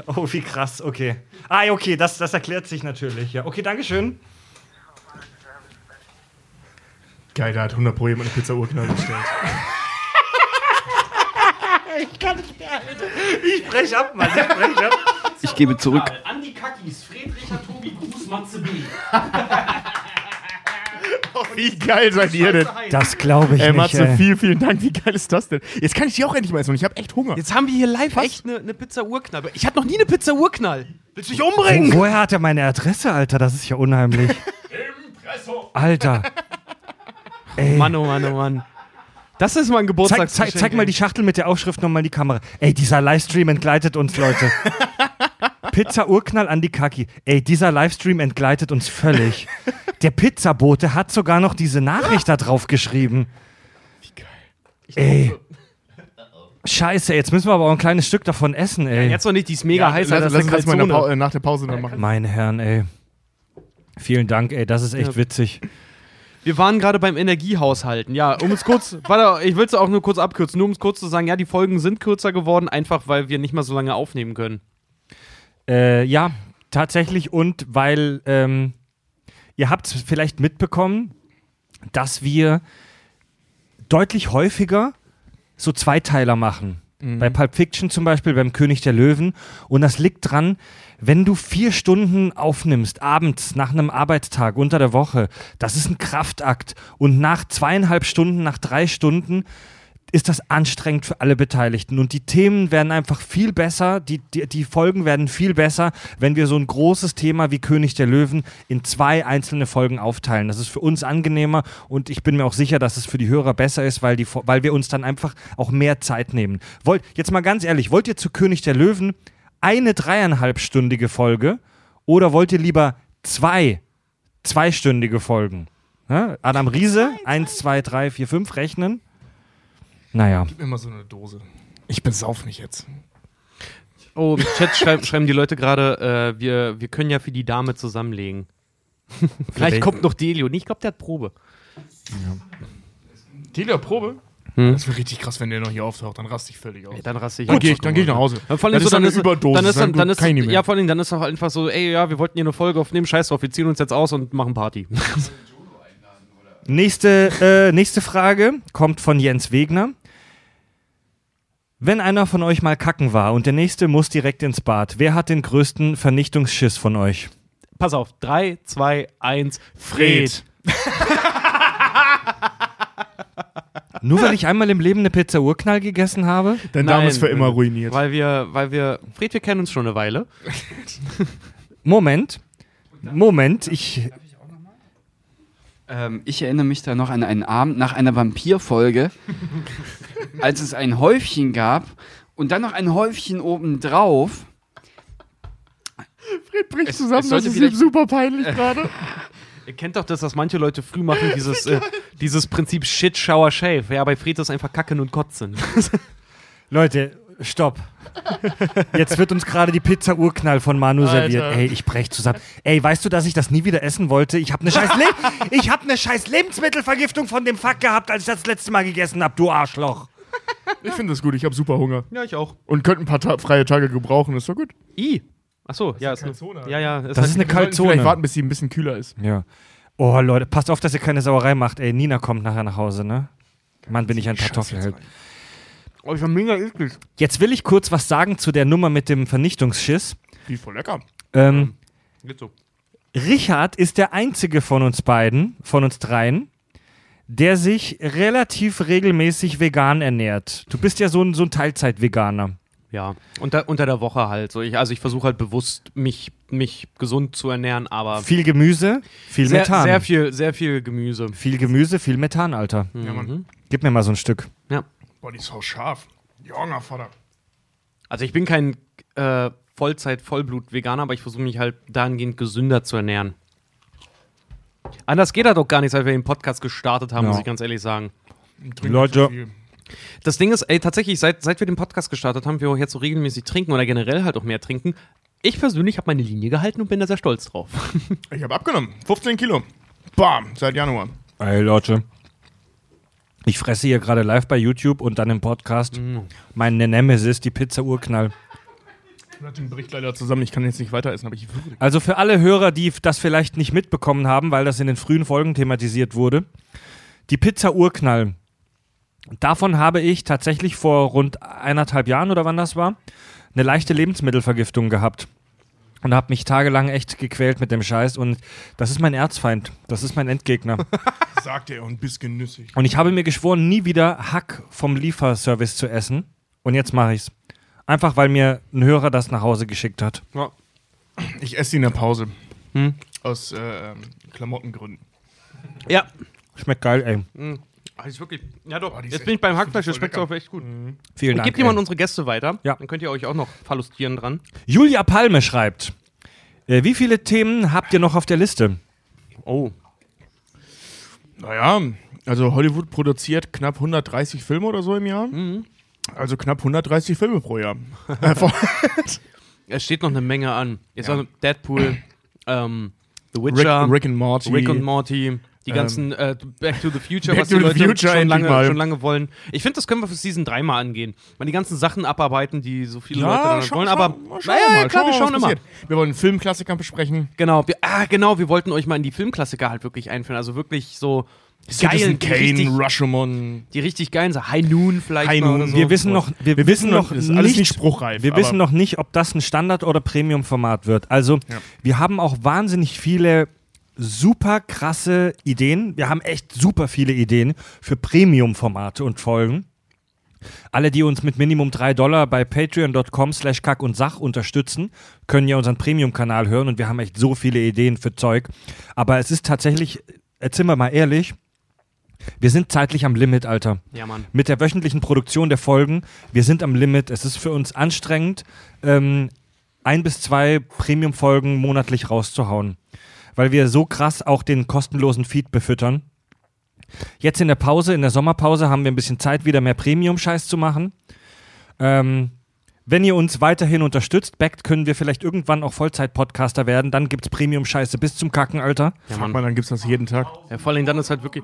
Oh, wie krass, okay. Ah, okay, das, das erklärt sich natürlich. Ja, okay, Dankeschön. Geil, da hat 100 Pro jemand eine Pizza-Urknall bestellt. Ich brech ab, Mann. Ich brech ab. Ich gebe zurück. Andi Kackis, Friedricher Tobi Gruß, Matze B. Wie geil seid ihr denn? Das glaube ich Ey, nicht. Matze, vielen, vielen Dank. Wie geil ist das denn? Jetzt kann ich die auch endlich mal essen und ich habe echt Hunger. Jetzt haben wir hier live echt eine, eine Pizza-Urknall. Ich hatte noch nie eine Pizza-Urknall. Willst du dich umbringen? Wo, woher hat er meine Adresse, Alter? Das ist ja unheimlich. Alter. Ey. Mann, oh Mann, oh Mann. Das ist mal ein Zeig, zeig, zeig mal die Schachtel mit der Aufschrift nochmal in die Kamera. Ey, dieser Livestream entgleitet uns, Leute. Pizza Urknall an die Kaki. Ey, dieser Livestream entgleitet uns völlig. Der Pizzabote hat sogar noch diese Nachricht da drauf geschrieben. Ey. Scheiße, jetzt müssen wir aber auch ein kleines Stück davon essen, ey. Jetzt noch nicht, die ist mega heiß, lass, lass, ist mal der äh, nach der Pause dann machen. Meine Herren, ey. Vielen Dank, ey, das ist echt Ja. witzig. Wir waren gerade beim Energiehaushalten. Ja, um es kurz, warte, ich will es auch nur kurz abkürzen, nur um es kurz zu sagen, ja, die Folgen sind kürzer geworden, einfach weil wir nicht mehr so lange aufnehmen können. Äh, ja, tatsächlich. Und weil ähm, ihr habt es vielleicht mitbekommen, dass wir deutlich häufiger so Zweiteiler machen. Bei Pulp Fiction zum Beispiel, beim König der Löwen. Und das liegt dran, wenn du vier Stunden aufnimmst, abends nach einem Arbeitstag unter der Woche, das ist ein Kraftakt. Und nach zweieinhalb Stunden, nach drei Stunden ist das anstrengend für alle Beteiligten. Und die Themen werden einfach viel besser, die, die, die Folgen werden viel besser, wenn wir so ein großes Thema wie König der Löwen in zwei einzelne Folgen aufteilen. Das ist für uns angenehmer und ich bin mir auch sicher, dass es für die Hörer besser ist, weil, die, weil wir uns dann einfach auch mehr Zeit nehmen. Wollt, jetzt mal ganz ehrlich, wollt ihr zu König der Löwen eine dreieinhalbstündige Folge oder wollt ihr lieber zwei zweistündige Folgen? Ja? Adam Riese, eins, zwei, drei, vier, fünf rechnen. Naja. Gib mir mal so eine Dose. Ich besauf mich jetzt. Oh, im Chat schreib, schreiben die Leute gerade, äh, wir, wir können ja für die Dame zusammenlegen. Vielleicht kommt noch Delio. Nee, ich glaube, der hat Probe. Delia, Probe? Hm. Das wäre richtig krass, wenn der noch hier auftaucht. Dann raste ich völlig aus. Ja, dann raste ich Dann auch gehe ich, vollkommen dann geh ich nach aus. Hause. Ja, vor allem Das so, ist dann eine ist, Überdosis, Dann ist, dann, dann dann ist, kann ich nicht mehr. ja, vor allem, dann ist doch einfach so, ey, ja, wir wollten hier eine Folge aufnehmen, scheiß drauf, wir ziehen uns jetzt aus und machen Party. Nächste, äh, nächste Frage kommt von Jens Wegner. Wenn einer von euch mal kacken war und der nächste muss direkt ins Bad, wer hat den größten Vernichtungsschiss von euch? Pass auf. 3, 2, 1. Fred. Nur weil ich einmal im Leben eine Pizza Urknall gegessen habe? Dein Name ist für immer ruiniert. Weil wir, weil wir, Fred, wir kennen uns schon eine Weile. Moment. Moment, ich. Ähm, ich erinnere mich da noch an einen Abend nach einer Vampirfolge, als es ein Häufchen gab und dann noch ein Häufchen obendrauf. Fred bricht Es- zusammen, es das sollte ist ihm super peinlich gerade. Ihr kennt doch das, was manche Leute früh machen, dieses, äh, dieses Prinzip Shit, Shower, Shave. Ja, bei Fred ist einfach Kacken und Kotzen. Leute, stopp. Jetzt wird uns gerade die Pizza Urknall von Manu serviert. Ey, ich brech zusammen. Ey, weißt du, dass ich das nie wieder essen wollte? Ich habe eine scheiß, Le ich hab ne scheiß Lebensmittelvergiftung von dem Fuck gehabt, als ich das letzte Mal gegessen hab, du Arschloch. Ich finde das gut, ich habe super Hunger. Ja, ich auch. Und könnte ein paar Ta freie Tage gebrauchen, ist doch gut. I. Achso, ja, ist eine eine, Calzone. ja, ja. Das ist eine Wir sollten Kaltzone. Vielleicht warten, bis sie ein bisschen kühler ist. Ja. Oh, Leute, passt auf, dass ihr keine Sauerei macht. Ey, Nina kommt nachher nach Hause, ne? Mann, bin ich ein Kartoffelheld. Oh, ich war mega eklig. Jetzt will ich kurz was sagen zu der Nummer mit dem Vernichtungsschiss. Die ist voll lecker. Ähm, Geht so. Richard ist der einzige von uns beiden, von uns dreien, der sich relativ regelmäßig vegan ernährt. Du bist ja so ein, so ein Teilzeit-Veganer. Ja, unter, unter der Woche halt. So, ich, also ich versuche halt bewusst, mich, mich gesund zu ernähren, aber Viel Gemüse, viel sehr, Methan. sehr viel, sehr viel Gemüse. viel Gemüse, viel Methan, Alter. Ja, Mann. Gib mir mal so ein Stück. Boah, die ist so scharf. Junger Vater. Also ich bin kein äh, Vollzeit-Vollblut-Veganer, aber ich versuche mich halt dahingehend gesünder zu ernähren. Anders geht das doch gar nicht, seit wir den Podcast gestartet haben, Ja. muss ich ganz ehrlich sagen. Leute. Das Ding ist, ey, tatsächlich, seit, seit wir den Podcast gestartet haben, wir auch jetzt so regelmäßig trinken oder generell halt auch mehr trinken. Ich persönlich habe meine Linie gehalten und bin da sehr stolz drauf. Ich habe abgenommen. 15 Kilo. Bam, seit Januar. Ey, Leute. Ich fresse hier gerade live bei YouTube und dann im Podcast meine Nemesis, die Pizza Urknall. Den Bericht leider zusammen. Ich kann jetzt nicht weiter essen, aber ich. Also für alle Hörer, die das vielleicht nicht mitbekommen haben, weil das in den frühen Folgen thematisiert wurde, die Pizza Urknall. Davon habe ich tatsächlich vor rund eineinhalb Jahren oder wann das war, eine leichte Lebensmittelvergiftung gehabt. Und habe mich tagelang echt gequält mit dem Scheiß. Und das ist mein Erzfeind. Das ist mein Endgegner. Sagte er und bist genüssig. Und ich habe mir geschworen, nie wieder Hack vom Lieferservice zu essen. Und jetzt mache ich's. Einfach weil mir ein Hörer das nach Hause geschickt hat. Ich esse sie in der Pause. Hm? Aus äh, ähm, Klamottengründen. Ja. Schmeckt geil, ey. Ah, ist wirklich, ja doch, Boah, die ist jetzt echt- bin ich beim Hackfleisch, das voll schmeckt lecker. auch echt gut. Vielen Und Dank. gebt jemand unsere Gäste weiter, Ja. dann könnt ihr euch auch noch verlustieren dran. Julia Palme schreibt: äh, Wie viele Themen habt ihr noch auf der Liste? Oh. Naja, also Hollywood produziert knapp 130 Filme oder so im Jahr. Mhm. Also knapp 130 Filme pro Jahr. Einfach- Es steht noch eine Menge an. Jetzt Ja. also Deadpool, ähm, The Rick, Witcher, Rick and Morty. Rick und Morty, die Ähm, ganzen äh, Back to the Future, Back was to die the Leute Future schon, lange, mal. schon lange wollen. Ich finde, das können wir für Season 3 mal angehen. Mal die ganzen Sachen abarbeiten, die so viele Leute ja, dann schau, wollen. schau, aber mal, schauen naja, wir mal, klar, wir schauen immer. Wir wollen Filmklassiker besprechen. Genau, wir, ah, genau, wir wollten euch mal in die Filmklassiker halt wirklich einführen. Also wirklich so geil, Citizen die Kane, richtig, Rashomon. die richtig geilen, so High Noon vielleicht High mal Noon. oder so. Wir wissen noch, wir, Wir wissen noch ist nicht, alles nicht spruchreif. wir wissen noch nicht, ob das ein Standard- oder Premium-Format wird. Also, Ja. wir haben auch wahnsinnig viele super krasse Ideen. Wir haben echt super viele Ideen für Premium-Formate und Folgen. Alle, die uns mit Minimum 3 Dollar bei patreon.com slash kack und sach unterstützen, können ja unseren Premium-Kanal hören und wir haben echt so viele Ideen für Zeug. Aber es ist tatsächlich, jetzt sind wir mal ehrlich, wir sind zeitlich am Limit, Alter Ja, Mann. mit der wöchentlichen Produktion der Folgen. Wir sind am Limit. Es ist für uns anstrengend, ähm, ein bis zwei Premium-Folgen monatlich rauszuhauen, weil wir so krass auch den kostenlosen Feed befüttern. Jetzt in der Pause, in der Sommerpause, haben wir ein bisschen Zeit, wieder mehr Premium-Scheiß zu machen. Ähm, wenn ihr uns weiterhin unterstützt, backt, können wir vielleicht irgendwann auch Vollzeit-Podcaster werden. Dann gibt's Premium-Scheiße bis zum Kacken, Alter. Ja, Mann. mal, dann gibt's das jeden Tag. Ja, vor allem dann ist halt wirklich.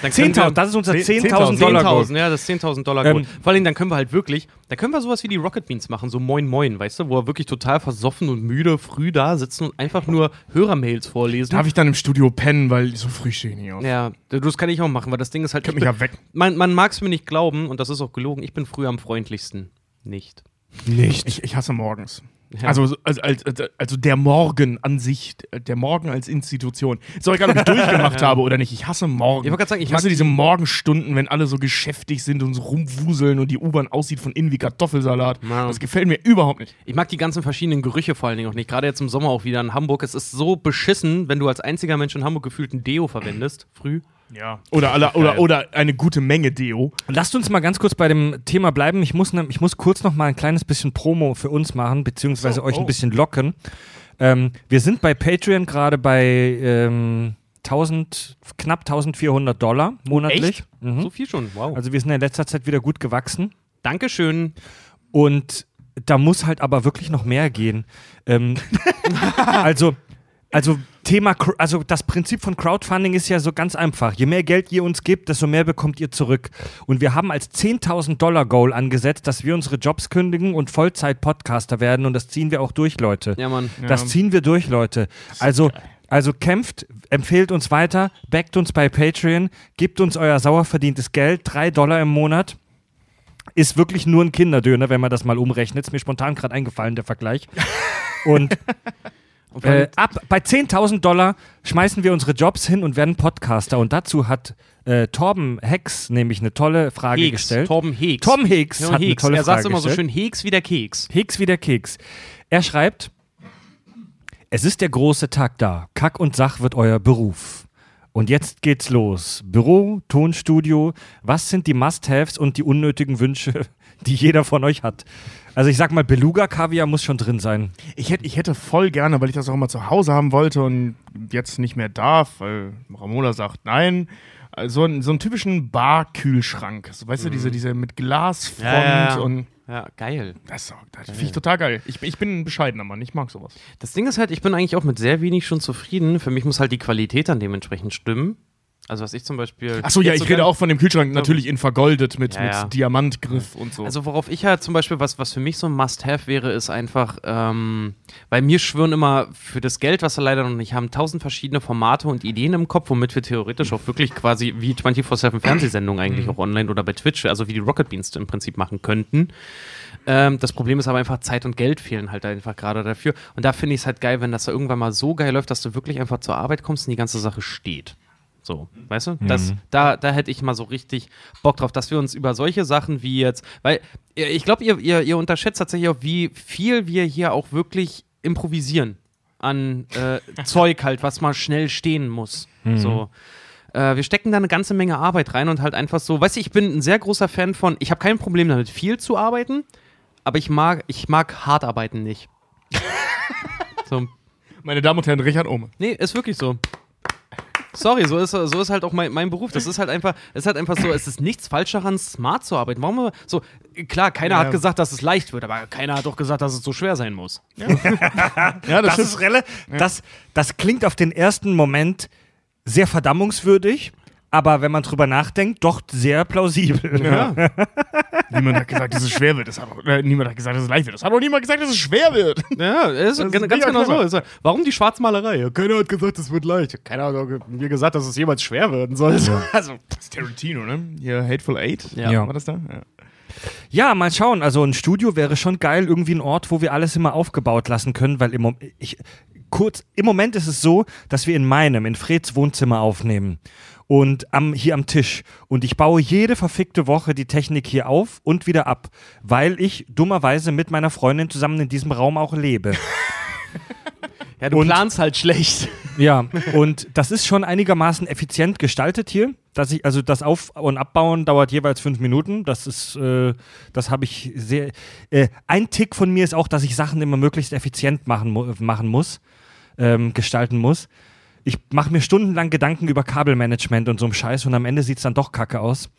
Dann können 10.000, wir- das ist unser 10.000 10.000 Dollar Goal. 10.000, ja, das ist 10.000 Dollar Ähm. Vor allem, dann können wir halt wirklich, da können wir sowas wie die Rocket Beans machen, so Moin Moin, weißt du, wo wir wirklich total versoffen und müde früh da sitzen und einfach nur Hörermails vorlesen. Darf ich dann im Studio pennen, weil so früh stehe ich nicht auf. ja, das kann ich auch machen, weil das Ding ist halt. Ich ich mich ja weg. man man mag es mir nicht glauben, und das ist auch gelogen, ich bin früher am freundlichsten. Nicht. Nicht. Ich, ich hasse morgens. Also, so- also, als- als- also der Morgen an sich, der Morgen als Institution. Ist doch egal, ob ich durchgemacht habe oder nicht. Ich hasse Morgen. Ich wollte gerade sagen, ich ich hasse diese Morgenstunden, wenn alle so geschäftig sind und so rumwuseln und die U-Bahn aussieht von innen wie Kartoffelsalat. Ja. Das gefällt mir überhaupt nicht. Ich mag die ganzen verschiedenen Gerüche vor allen Dingen auch nicht. Gerade jetzt im Sommer auch wieder in Hamburg. Es ist so beschissen, wenn du als einziger Mensch in Hamburg gefühlt ein Deo verwendest. Früh. Ja. Oder, alle, oder, oder eine gute Menge Deo. Lasst uns mal ganz kurz bei dem Thema bleiben. Ich muss, ne, ich muss kurz noch mal ein kleines bisschen Promo für uns machen, beziehungsweise So, euch ein oh. bisschen locken. Ähm, wir sind bei Patreon gerade bei ähm, 1000, knapp 1400 Dollar monatlich. Echt? Mhm. So viel schon. Wow. Also wir sind in letzter Zeit wieder gut gewachsen. Dankeschön. Und da muss halt aber wirklich noch mehr gehen. Ähm, also, also Thema, also das Prinzip von Crowdfunding ist ja so ganz einfach. Je mehr Geld ihr uns gebt, desto mehr bekommt ihr zurück. Und wir haben als 10.000 Dollar Goal angesetzt, dass wir unsere Jobs kündigen und Vollzeit-Podcaster werden. Und das ziehen wir auch durch, Leute. Ja, Mann. Das ziehen wir durch, Leute. Also, also kämpft, empfehlt uns weiter, backt uns bei Patreon, gebt uns euer sauer verdientes Geld, drei Dollar im Monat. Ist wirklich nur ein Kinderdöner, wenn man das mal umrechnet. Ist mir spontan gerade eingefallen, der Vergleich. Und äh, ab bei 10.000 Dollar schmeißen wir unsere Jobs hin und werden Podcaster. Und dazu hat äh, Torben Hex nämlich eine tolle Frage Heks. gestellt. Torben Heks. Torben Heks Ja, hat eine Heks. tolle er Frage sagt immer so schön Heks wie der Keks. Heks wie der Keks. Er schreibt, es ist der große Tag da. Kack und Sach wird euer Beruf. Und jetzt geht's los. Büro, Tonstudio, was sind die Must-Haves und die unnötigen Wünsche, die jeder von euch hat? Also ich sag mal, Beluga-Kaviar muss schon drin sein. Ich hätte, ich hätte voll gerne, weil ich das auch immer zu Hause haben wollte und jetzt nicht mehr darf, weil Ramona sagt nein. Also so, einen, so einen typischen Bar-Kühlschrank. So, weißt du, diese, diese mit Glasfront Ja, ja, ja. und. Ja, geil. Das, ist auch- das finde ich total geil. Ich, bin- ich bin ein bescheidener Mann, ich mag sowas. Das Ding ist halt, ich bin eigentlich auch mit sehr wenig schon zufrieden. Für mich muss halt die Qualität dann dementsprechend stimmen. Also was ich zum Beispiel. Achso, ja, ich rede sogar- auch von dem Kühlschrank natürlich in vergoldet mit, Ja, ja. mit Diamantgriff und so. Also worauf ich halt zum Beispiel, was, was für mich so ein Must-Have wäre, ist einfach, ähm, weil mir schwören immer für das Geld, was wir leider noch nicht haben, tausend verschiedene Formate und Ideen im Kopf, womit wir theoretisch auch wirklich quasi wie 24-7 Fernsehsendungen eigentlich auch online oder bei Twitch, also wie die Rocket Beans im Prinzip machen könnten. Ähm, das Problem ist aber einfach, Zeit und Geld fehlen halt einfach gerade dafür. Und da finde ich es halt geil, wenn das da irgendwann mal so geil läuft, dass du wirklich einfach zur Arbeit kommst und die ganze Sache steht. So, weißt du? Das, da, da hätte ich mal so richtig Bock drauf, dass wir uns über solche Sachen wie jetzt, weil äh, ich glaube, ihr, ihr, ihr unterschätzt tatsächlich auch, wie viel wir hier auch wirklich improvisieren an äh, Zeug halt, was mal schnell stehen muss. So. Äh, wir stecken da eine ganze Menge Arbeit rein und halt einfach so, weißt du, ich bin ein sehr großer Fan von, ich habe kein Problem damit, viel zu arbeiten, aber ich mag, ich mag hart arbeiten nicht. so. Meine Damen und Herren, Richard Ohme. Nee, ist wirklich so. Sorry, so ist, so ist halt auch mein, mein Beruf. Das ist halt einfach, es ist halt einfach so, es ist nichts falsch daran, smart zu arbeiten. Warum immer so, klar, keiner hat gesagt, dass es leicht wird, aber keiner hat doch gesagt, dass es so schwer sein muss. Ja, Das, ist rela das, das klingt auf den ersten Moment sehr verdammungswürdig, aber wenn man drüber nachdenkt, doch sehr plausibel. Ja. niemand hat gesagt, dass es schwer wird. Das hat auch, äh, niemand hat gesagt, dass es leicht wird. Das hat auch niemand gesagt, dass es schwer wird. Ja, ist, ist ganz, mega ganz genau so. clever. Ist, warum die Schwarzmalerei? Ja, keiner hat gesagt, es wird leicht. Keiner hat mir gesagt, dass es jemals schwer werden soll. Also, Das ist Tarantino, ne? Hier, Hateful Eight. Ja. War das da? Ja. Ja, mal schauen. Also ein Studio wäre schon geil, irgendwie ein Ort, wo wir alles immer aufgebaut lassen können, weil im, ich, kurz, im Moment ist es so, dass wir in meinem, in Freds Wohnzimmer aufnehmen. Und am, hier am Tisch. Und ich baue jede verfickte Woche die Technik hier auf und wieder ab, weil ich dummerweise mit meiner Freundin zusammen in diesem Raum auch lebe. ja, du Und- planst halt schlecht. Ja, und das ist schon einigermaßen effizient gestaltet hier. Dass ich, also das Auf- und Abbauen dauert jeweils fünf Minuten. Das ist, äh, das habe ich sehr. Äh, ein Tick von mir ist auch, dass ich Sachen immer möglichst effizient machen, machen muss, ähm, gestalten muss. Ich mache mir stundenlang Gedanken über Kabelmanagement und so einem Scheiß und am Ende sieht es dann doch kacke aus.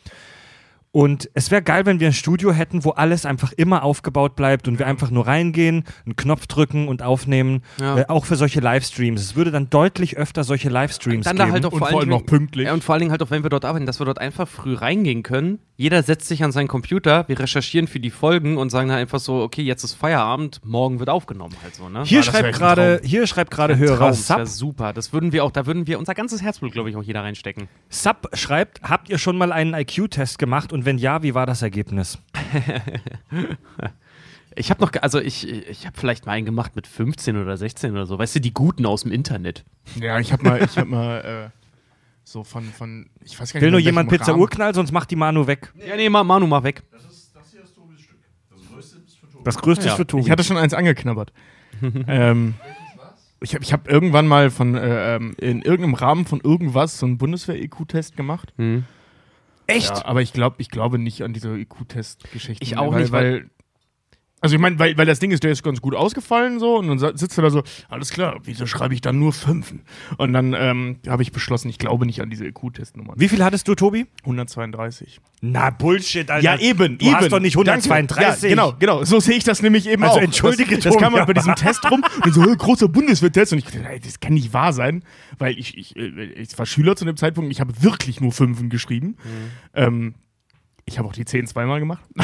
Und es wäre geil, wenn wir ein Studio hätten, wo alles einfach immer aufgebaut bleibt und wir einfach nur reingehen, einen Knopf drücken und aufnehmen. Ja. Äh, auch für solche Livestreams. Es würde dann deutlich öfter solche Livestreams Dann geben. da halt auch Und vor, allem noch pünktlich. Ja, und vor allen Dingen halt auch, wenn wir dort arbeiten, dass wir dort einfach früh reingehen können. Jeder setzt sich an seinen Computer, wir recherchieren für die Folgen und sagen dann einfach so, okay, jetzt ist Feierabend, morgen wird aufgenommen halt so, ne? hier, das schreibt Traum. hier schreibt gerade Hörer Traum, das Sub. super. Das würden wir auch, da würden wir unser ganzes Herzblut, glaube ich, auch jeder reinstecken. Sub schreibt, habt ihr schon mal einen IQ-Test gemacht und wenn ja, wie war das Ergebnis? Ich habe noch, also ich, ich habe vielleicht mal einen gemacht mit 15 oder 16 oder so. Weißt du, die Guten aus dem Internet. Ja, ich habe mal, ich hab mal äh, so von, von, ich weiß gar nicht Will mehr, nur jemand Pizza Rahmen. Urknall, sonst macht die Manu weg. Ja, nee, Ma- Manu, mach weg. Das größte Ja. ist für Tobi. Ich hatte schon eins angeknabbert. ähm, ich habe ich hab irgendwann mal von äh, ähm, in irgendeinem Rahmen von irgendwas so einen Bundeswehr-IQ-Test gemacht. Hm. Echt? Ja, aber ich glaube ich glaube nicht an diese IQ-Test-Geschichten. Ich auch weil, nicht, weil- weil. Also ich meine, weil, weil das Ding ist, der ist ganz gut ausgefallen so und dann sitzt du da so, alles klar, wieso schreibe ich dann nur Fünfen? Und dann ähm, habe ich beschlossen, ich glaube nicht an diese IQ-Testnummern. Wie viel hattest du, Tobi? 132. Na, Bullshit, Alter. Ja, eben, Du eben. hast doch nicht Danke. 132. Ja, genau, genau. So sehe ich das nämlich eben Also auch. entschuldige, das, das kam Tobi, halt bei diesem Test rum und so, großer Bundeswehrtest. Und ich dachte, das kann nicht wahr sein, weil ich, ich, äh, ich war Schüler zu dem Zeitpunkt ich habe wirklich nur Fünfen geschrieben. Ähm, ich habe auch die 10 zweimal gemacht.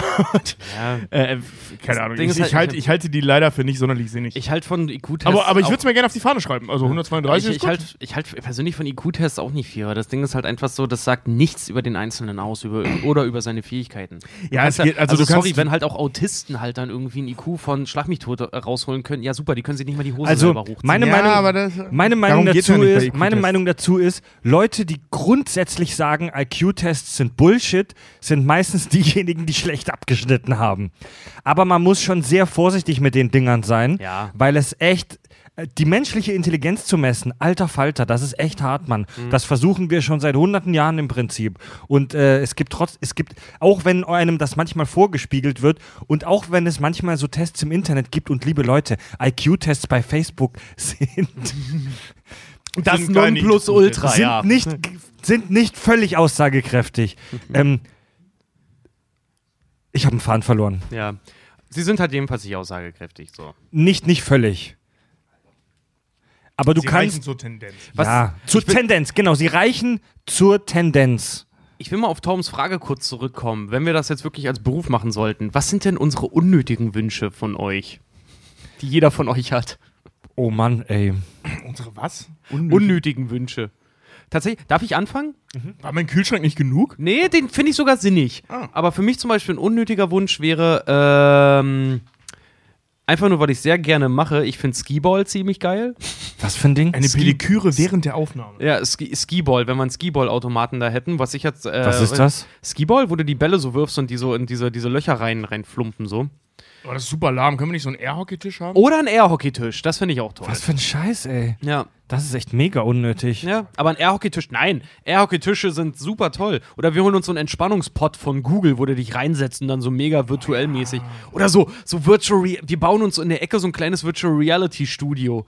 Ja. äh, keine Ahnung. Ding Ich, ist halt, ich, halt, ich- halte die leider für nicht sonderlich sinnig. Ich halte von IQ-Tests. aber, aber ich würde es mir gerne auf die Fahne schreiben. Also 132 ich, ist ich gut. halt, ich halt persönlich von IQ-Tests auch nicht viel, weil das Ding ist halt einfach so, das sagt nichts über den Einzelnen aus über, oder über seine Fähigkeiten. Ja, es geht- also also du kannst- sorry, wenn halt auch Autisten halt dann irgendwie ein IQ von Schlag mich tot äh, rausholen können, ja super, die können sich nicht mal die Hose Also, selber hochziehen. meine Ja, Meinung, aber das- meine Meinung dazu ist, meine. Meinung dazu ist, Leute, die grundsätzlich sagen, IQ-Tests sind Bullshit, sind meistens diejenigen, die schlecht abgeschnitten haben. Aber man muss schon sehr vorsichtig mit den Dingern sein, Ja. weil es echt äh, die menschliche Intelligenz zu messen, alter Falter, das ist echt hart, Mann. Mhm. Das versuchen wir schon seit hunderten Jahren im Prinzip. Und äh, es gibt trotz, es gibt, auch wenn einem das manchmal vorgespiegelt wird und auch wenn es manchmal so Tests im Internet gibt und liebe Leute, IQ-Tests bei Facebook sind das sind Nonplusultra, sind, ja. nicht, sind nicht völlig aussagekräftig. ähm, ich habe einen Faden verloren. ja. Sie sind halt jedenfalls nicht aussagekräftig, so. Nicht, nicht völlig. Aber du Sie reichen kannst. zur Tendenz. Was- ja, zur Tendenz, genau. Sie reichen zur Tendenz. Ich will mal auf Toms Frage kurz zurückkommen. Wenn wir das jetzt wirklich als Beruf machen sollten, was sind denn unsere unnötigen Wünsche von euch? Die jeder von euch hat. Oh Mann, ey. Unsere was? Unnötigen Wünsche. Tatsächlich, darf ich anfangen? War mein Kühlschrank nicht genug? Nee, den finde ich sogar sinnig. Ah. Aber für mich zum Beispiel ein unnötiger Wunsch wäre, ähm, einfach nur, weil ich sehr gerne mache, ich finde Skiball ziemlich geil. Was für ein Ding? Eine Pediküre während der Aufnahme. Ja, Ski Skiball, wenn man Skiball-Automaten da hätten, was ich jetzt. Äh, Was ist das? Skiball, wo du die Bälle so wirfst und die so in diese, diese Löcher rein, reinflumpen so. Oh, das ist super lahm. Können wir nicht so einen Airhockey-Tisch haben? Oder ein Airhockey-Tisch, das finde ich auch toll. Was für ein Scheiß, ey. Ja. Das ist echt mega unnötig. Ja, aber ein Airhockey-Tisch, nein. Airhockey-Tische sind super toll. Oder wir holen uns so einen Entspannungspot von Google, wo du dich reinsetzt und dann so mega virtuell mäßig. Oder so, so Virtual Re Wir bauen uns in der Ecke so ein kleines Virtual Reality Studio.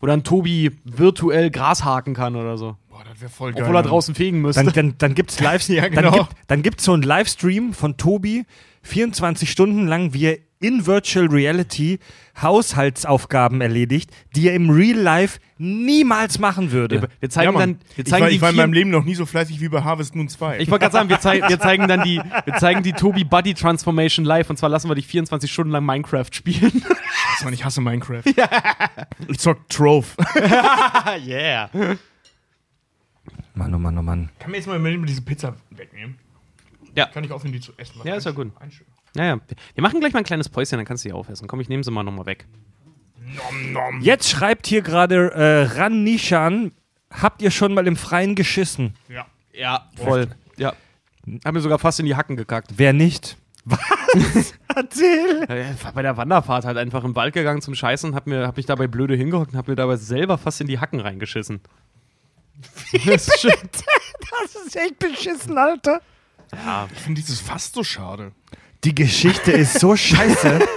Wo dann Tobi virtuell Gras haken kann oder so. Boah, das wäre voll geil. Obwohl er draußen fegen müsste. Dann, dann, dann gibt's Live Ja, dann, genau. gibt, dann gibt's so einen Livestream von Tobi, 24 Stunden lang, wie er in Virtual Reality Haushaltsaufgaben erledigt, die er im Real Life niemals machen würde. wir zeigen ja, dann, wir ich zeigen war, die ich war in meinem Leben noch nie so fleißig wie bei Harvest Moon 2. Ich wollte gerade sagen, wir, zei wir zeigen dann die, wir zeigen die Tobi Buddy Transformation live und zwar lassen wir dich 24 Stunden lang Minecraft spielen. Scheiße, Mann, ich hasse Minecraft. Ich zock Trove. yeah. Mann, oh Mann, oh Mann. Kann mir jetzt mal mal diese Pizza wegnehmen? Ja. Kann ich aufhören, die zu essen? Was Ja, ist ja gut. Naja, wir machen gleich mal ein kleines Päuschen, dann kannst du die aufessen. Komm, ich nehme sie mal nochmal weg. Nom, nom. Jetzt schreibt hier gerade äh, Ran Nishan, habt ihr schon mal im Freien geschissen? Ja. Ja, voll. Ja. Hab mir sogar fast in die Hacken gekackt. Wer nicht? Was? Erzähl! Ja, bei der Wanderfahrt halt einfach im Wald gegangen zum Scheißen und hab, mir, hab mich dabei blöde hingehockt und hab mir dabei selber fast in die Hacken reingeschissen. das ist. Das ist echt beschissen, Alter. Ich finde dieses fast so schade. Die Geschichte ist so scheiße.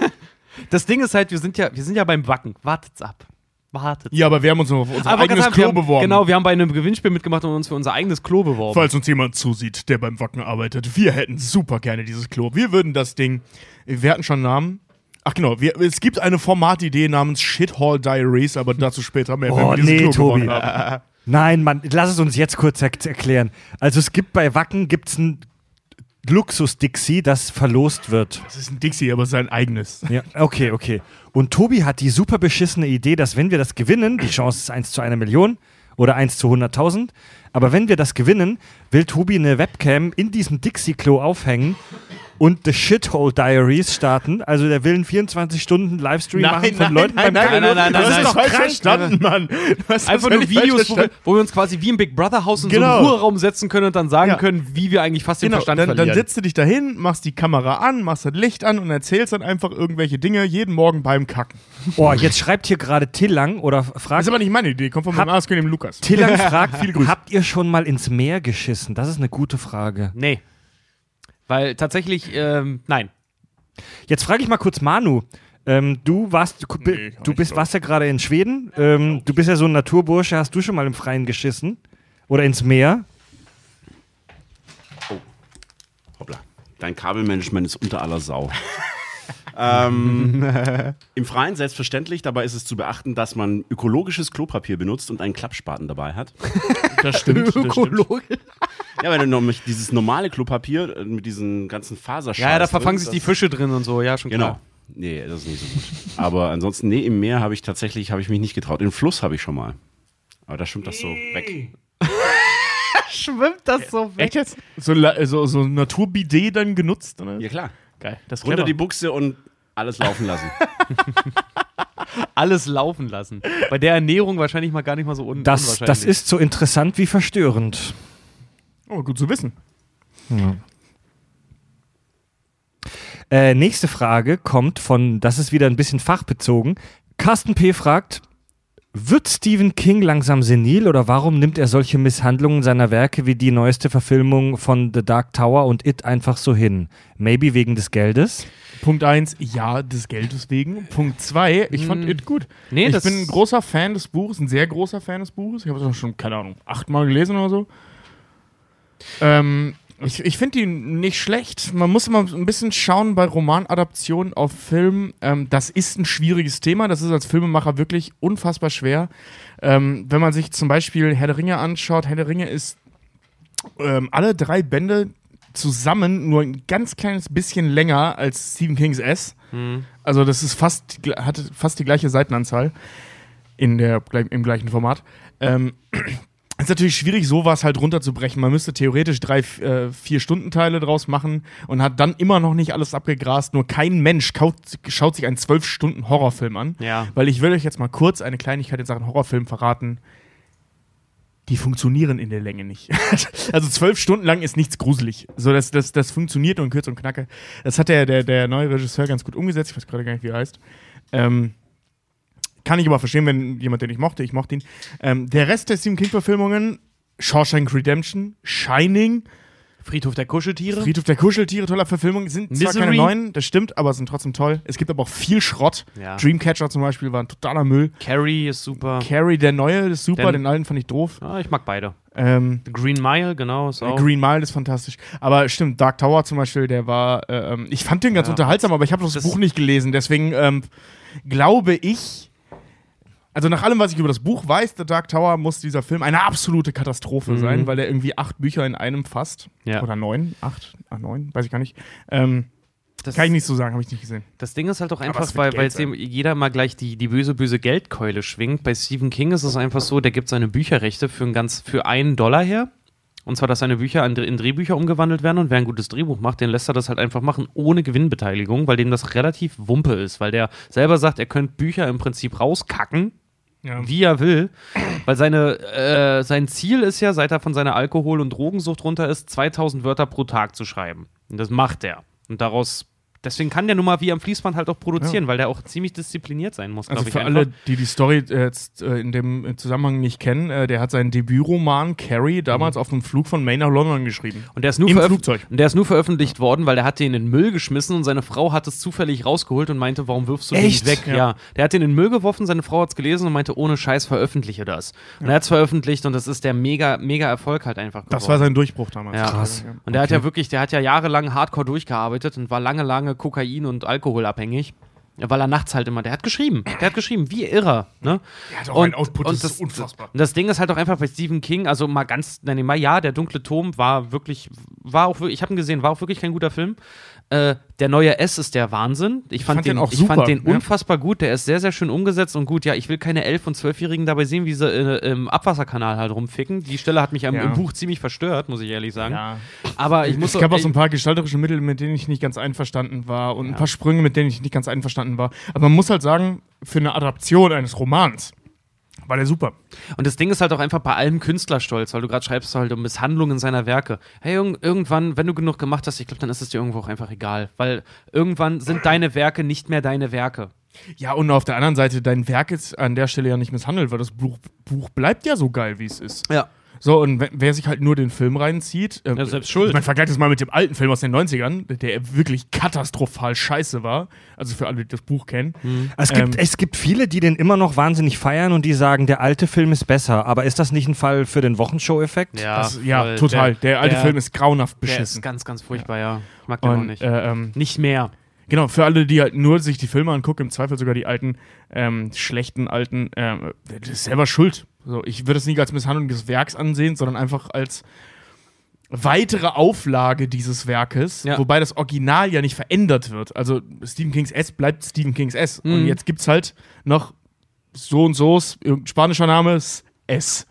Das Ding ist halt, wir sind ja, wir sind ja beim Wacken. Wartet's ab. Wartet's. Ja, aber wir haben uns auf unser Aber eigenes Klo haben, beworben. Genau, wir haben bei einem Gewinnspiel mitgemacht und uns für unser eigenes Klo beworben. Falls uns jemand zusieht, der beim Wacken arbeitet, wir hätten super gerne dieses Klo. Wir würden das Ding, wir hatten schon Namen. Ach genau, wir, es gibt eine Formatidee namens Shithall Diaries, aber dazu später mehr, Oh, wir dieses nee, Klo Tobi. gewonnen haben. Nein, Mann, lass es uns jetzt kurz er erklären. Also es gibt bei Wacken gibt's ein Luxus-Dixie, das verlost wird. Das ist ein Dixie, aber sein eigenes. Ja, okay, okay. Und Tobi hat die super beschissene Idee, dass wenn wir das gewinnen, die Chance ist 1 zu einer Million oder 1 zu 100.000, aber wenn wir das gewinnen, will Tobi eine Webcam in diesem Dixie-Klo aufhängen und The Shithole Diaries starten. Also der will einen 24 Stunden Livestream machen von Leuten beim Kacken. nein, nein, du hast nein, es doch nein. falsch verstanden, Mann. Das Einfach nur Videos, wo wir, wo wir uns quasi wie im Big Brother Haus in so Genau. einen Ruheraum setzen können und dann sagen Ja. können, wie wir eigentlich fast den Genau, Verstand dann, dann verlieren. setzt du dich dahin, machst die Kamera an, machst das Licht an und erzählst dann einfach irgendwelche Dinge jeden Morgen beim Kacken. Oh, jetzt schreibt hier gerade Tillang oder Das fragt ist aber nicht meine Idee, kommt von meinem Arskönig dem Lukas. Tillang fragt, Viele Grüße. habt ihr schon mal ins Meer geschissen? Das ist eine gute Frage. nee. Weil tatsächlich, ähm, nein. Jetzt frage ich mal kurz Manu. Ähm, du warst, du, Nee, du bist, warst ja gerade in Schweden. Ähm, du bist ja so ein Naturbursche. Hast du schon mal im Freien geschissen? Oder ins Meer? Hoppla. Dein Kabelmanagement ist unter aller Sau. ähm, Im Freien selbstverständlich, dabei ist es zu beachten, dass man ökologisches Klopapier benutzt und einen Klappspaten dabei hat. Das stimmt. Das stimmt. Ja, wenn du nämlich dieses normale Klopapier äh, mit diesen ganzen Faserschalen. Ja, ja, da verfangen sich die Fische drin und so, ja, schon Genau. klar. Nee, das ist nicht so gut. Aber ansonsten, nee, im Meer habe ich tatsächlich, habe ich mich nicht getraut. Im Fluss habe ich schon mal. Aber da schwimmt das so weg. Schwimmt das so weg? Echt jetzt? So, so, so ein Naturbidet dann genutzt? Oder? Ja, klar. Geil. Das Runter die Buchse und alles laufen lassen. Alles laufen lassen. Bei der Ernährung wahrscheinlich mal gar nicht mal so un Das, unwahrscheinlich. das ist so interessant wie verstörend. Oh, gut zu wissen. Äh, nächste Frage kommt von, das ist wieder ein bisschen fachbezogen. Carsten P. fragt, wird Stephen King langsam senil oder warum nimmt er solche Misshandlungen seiner Werke wie die neueste Verfilmung von The Dark Tower und It einfach so hin? Maybe wegen des Geldes? Punkt 1, ja, des Geldes wegen. Punkt 2, ich fand Hm. It gut. Nee, ich das- bin ein großer Fan des Buches, ein sehr großer Fan des Buches. Ich habe es auch schon, keine Ahnung, achtmal gelesen oder so. Ähm, ich ich finde die nicht schlecht. Man muss immer ein bisschen schauen bei Romanadaptionen auf Film. Ähm, das ist ein schwieriges Thema. Das ist als Filmemacher wirklich unfassbar schwer. Ähm, wenn man sich zum Beispiel Herr der Ringe anschaut, Herr der Ringe ist ähm, alle drei Bände zusammen nur ein ganz kleines bisschen länger als Stephen Kings S. Also das ist fast, hat fast die gleiche Seitenanzahl in der, im gleichen Format. Ähm, ist natürlich schwierig, sowas halt runterzubrechen. Man müsste theoretisch drei, äh, vier Stundenteile draus machen und hat dann immer noch nicht alles abgegrast. Nur kein Mensch kaut, schaut sich einen zwölf Stunden Horrorfilm an. Ja. Weil ich will euch jetzt mal kurz eine Kleinigkeit in Sachen Horrorfilm verraten. Die funktionieren in der Länge nicht. also zwölf Stunden lang ist nichts gruselig. So, das, das, das funktioniert nur in Kürze und Knacke. Das hat der, der, der neue Regisseur ganz gut umgesetzt. Ich weiß gerade gar nicht, wie er heißt. Ähm, kann ich aber verstehen, wenn jemand den ich mochte, ich mochte ihn. Ähm, der Rest der Stephen King-Verfilmungen, Shawshank Redemption, Shining, Friedhof der Kuscheltiere. Friedhof der Kuscheltiere, toller Verfilmung. Sind zwar keine Misery. neuen, das stimmt, aber sind trotzdem toll. Es gibt aber auch viel Schrott. Ja. Dreamcatcher zum Beispiel war ein totaler Müll. Carrie ist super. Carrie, der neue, ist super, Den- den alten fand ich doof. Ah, ich mag beide. Ähm, The Green Mile, genau, ist auch. Green Mile ist fantastisch. Aber stimmt, Dark Tower zum Beispiel, der war, äh, ähm, ich fand den ganz Ja, unterhaltsam, aber ich habe das, das- Buch nicht gelesen. Deswegen ähm, glaube ich, also nach allem, was ich über das Buch weiß, The Dark Tower, muss dieser Film eine absolute Katastrophe Mhm. sein, weil er irgendwie acht Bücher in einem fasst. Ja. Oder neun, acht, ah, neun, weiß ich gar nicht. Ähm, das, kann ich nicht so sagen, habe ich nicht gesehen. das Ding ist halt auch einfach, weil, weil dem jeder mal gleich die, die böse, böse Geldkeule schwingt. Bei Stephen King ist es einfach so, der gibt seine Bücherrechte für, ein ganz, für einen Dollar her. Und zwar, dass seine Bücher in, in Drehbücher umgewandelt werden und wer ein gutes Drehbuch macht, den lässt er das halt einfach machen ohne Gewinnbeteiligung, weil dem das relativ Wumpe ist, weil der selber sagt, er könnte Bücher im Prinzip rauskacken, Ja. wie er will, weil seine, äh, sein Ziel ist ja, seit er von seiner Alkohol- und Drogensucht runter ist, 2000 Wörter pro Tag zu schreiben. Und das macht er. Und daraus, deswegen kann der nun mal wie am Fließband halt auch produzieren, weil der auch ziemlich diszipliniert sein muss, Also glaube ich. für alle, die die Story äh, jetzt äh, in dem Zusammenhang nicht kennen, äh, der hat seinen Debütroman Carrie damals auf einem Flug von Maine nach London geschrieben. Und der ist nur Flugzeug. Und der ist nur veröffentlicht worden, weil der hat den in den Müll geschmissen und seine Frau hat es zufällig rausgeholt und meinte, warum wirfst du den Echt? nicht weg? Ja. Ja. Der hat den in den Müll geworfen, seine Frau hat es gelesen und meinte, ohne Scheiß veröffentliche das. Und er hat es veröffentlicht und das ist der mega, mega Erfolg halt einfach geworden. Das war sein Durchbruch damals. Ja. Krass. Und der hat ja wirklich, der hat ja jahrelang hardcore durchgearbeitet und war lange, lange Kokain- und Alkoholabhängig. Weil er nachts halt immer, der hat geschrieben, der hat geschrieben, wie irrer. Ne? Der hat auch einen Output, das ist unfassbar. Und das Ding ist halt auch einfach bei Stephen King, also mal ganz, nein, mal ja, der dunkle Turm war wirklich, war auch, wirklich- ich habe ihn gesehen, war auch wirklich kein guter Film. Äh, der neue S ist der Wahnsinn. Ich fand, fand den, auch ich super, fand den ja. unfassbar gut. Der ist sehr, sehr schön umgesetzt und gut. Ja, ich will keine 11- und 12-Jährigen dabei sehen, wie sie äh, im Abwasserkanal halt rumficken. Die Stelle hat mich im, Ja. im Buch ziemlich verstört, muss ich ehrlich sagen. Ja. Aber ich muss Es gab auch so ein paar gestalterische Mittel, mit denen ich nicht ganz einverstanden war und ein paar Sprünge, mit denen ich nicht ganz einverstanden war. Aber man muss halt sagen, für eine Adaption eines Romans war der super. Und das Ding ist halt auch einfach bei allem Künstlerstolz, weil du gerade schreibst halt um Misshandlungen seiner Werke. Hey, irg- irgendwann, wenn du genug gemacht hast, ich glaube, dann ist es dir irgendwo auch einfach egal. Weil irgendwann sind deine Werke nicht mehr deine Werke. Ja, und auf der anderen Seite, dein Werk ist an der Stelle ja nicht misshandelt, weil das Buch, Buch bleibt ja so geil, wie es ist. Ja. So, und wer sich halt nur den Film reinzieht, äh, Ja, selbst schuld. Man vergleicht das mal mit dem alten Film aus den 90ern, der wirklich katastrophal scheiße war. Also für alle, die das Buch kennen. Es gibt, Ähm, es gibt viele, die den immer noch wahnsinnig feiern und die sagen, der alte Film ist besser. Aber ist das nicht ein Fall für den Wochenshow-Effekt? Ja, Das, ja, total. Der, alte Film ist grauenhaft Der ist beschissen. ganz, ganz furchtbar, ja. Ich mag den auch und, nicht. äh, ähm, nicht mehr. Genau, für alle, die halt nur sich die Filme angucken, im Zweifel sogar die alten, ähm, schlechten alten, ähm, das ist selber schuld. So, ich würde es nicht als Misshandlung des Werks ansehen, sondern einfach als weitere Auflage dieses Werkes, Ja. wobei das Original ja nicht verändert wird. Also Stephen Kings S bleibt Stephen Kings S. Und Mhm. jetzt gibt's halt noch so und so, irgendein spanischer Name ist S.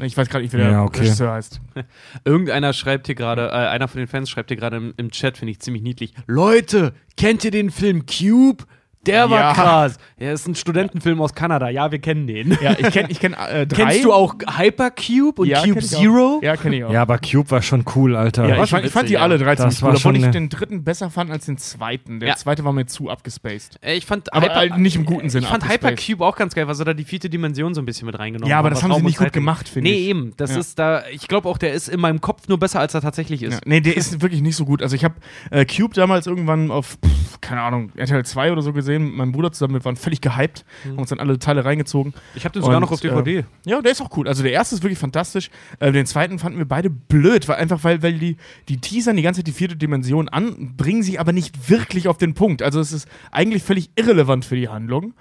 Ich weiß gerade nicht, wie der Ja, okay. Regisseur heißt. Irgendeiner schreibt hier gerade, äh, einer von den Fans schreibt hier gerade im, im Chat, finde ich ziemlich niedlich. Leute, kennt ihr den Film Cube? Der war Ja. krass. Er ist ein Studentenfilm aus Kanada. Ja, wir kennen den. Ja, ich kenne ich kenn, äh, drei. Kennst du auch Hypercube und ja, Cube kenn ich auch. Zero? Ja, kenne ich auch. Ja, aber Cube war schon cool, Alter. Ja, ich, schon fand, ich fand witzig, die alle drei Das ziemlich war cool, obwohl ich den dritten besser fand als den zweiten. Der Ja. zweite war mir zu abgespaced. Ich fand, Aber halt nicht im guten Sinne Ich fand. Hypercube auch ganz geil, weil sie da die vierte Dimension so ein bisschen mit reingenommen Ja, aber haben. das haben sie Raum nicht gut gemacht, finde Nee, ich. eben. Das Ja. ist da, ich glaube auch, der ist in meinem Kopf nur besser, als er tatsächlich ist. Ja, nee, der ist wirklich nicht so gut. Also ich habe äh, Cube damals irgendwann auf, pff, keine Ahnung, RTL 2 oder so gesehen, mit meinem Bruder zusammen, wir waren völlig gehypt, Mhm. haben uns dann alle Teile reingezogen. Ich habe den sogar Und, noch auf DVD. Äh, ja, der ist auch cool. Also der erste ist wirklich fantastisch. Äh, den zweiten fanden wir beide blöd, weil einfach weil, weil die, die teasern die ganze Zeit die vierte Dimension an, bringen sie aber nicht wirklich auf den Punkt. Also es ist eigentlich völlig irrelevant für die Handlung.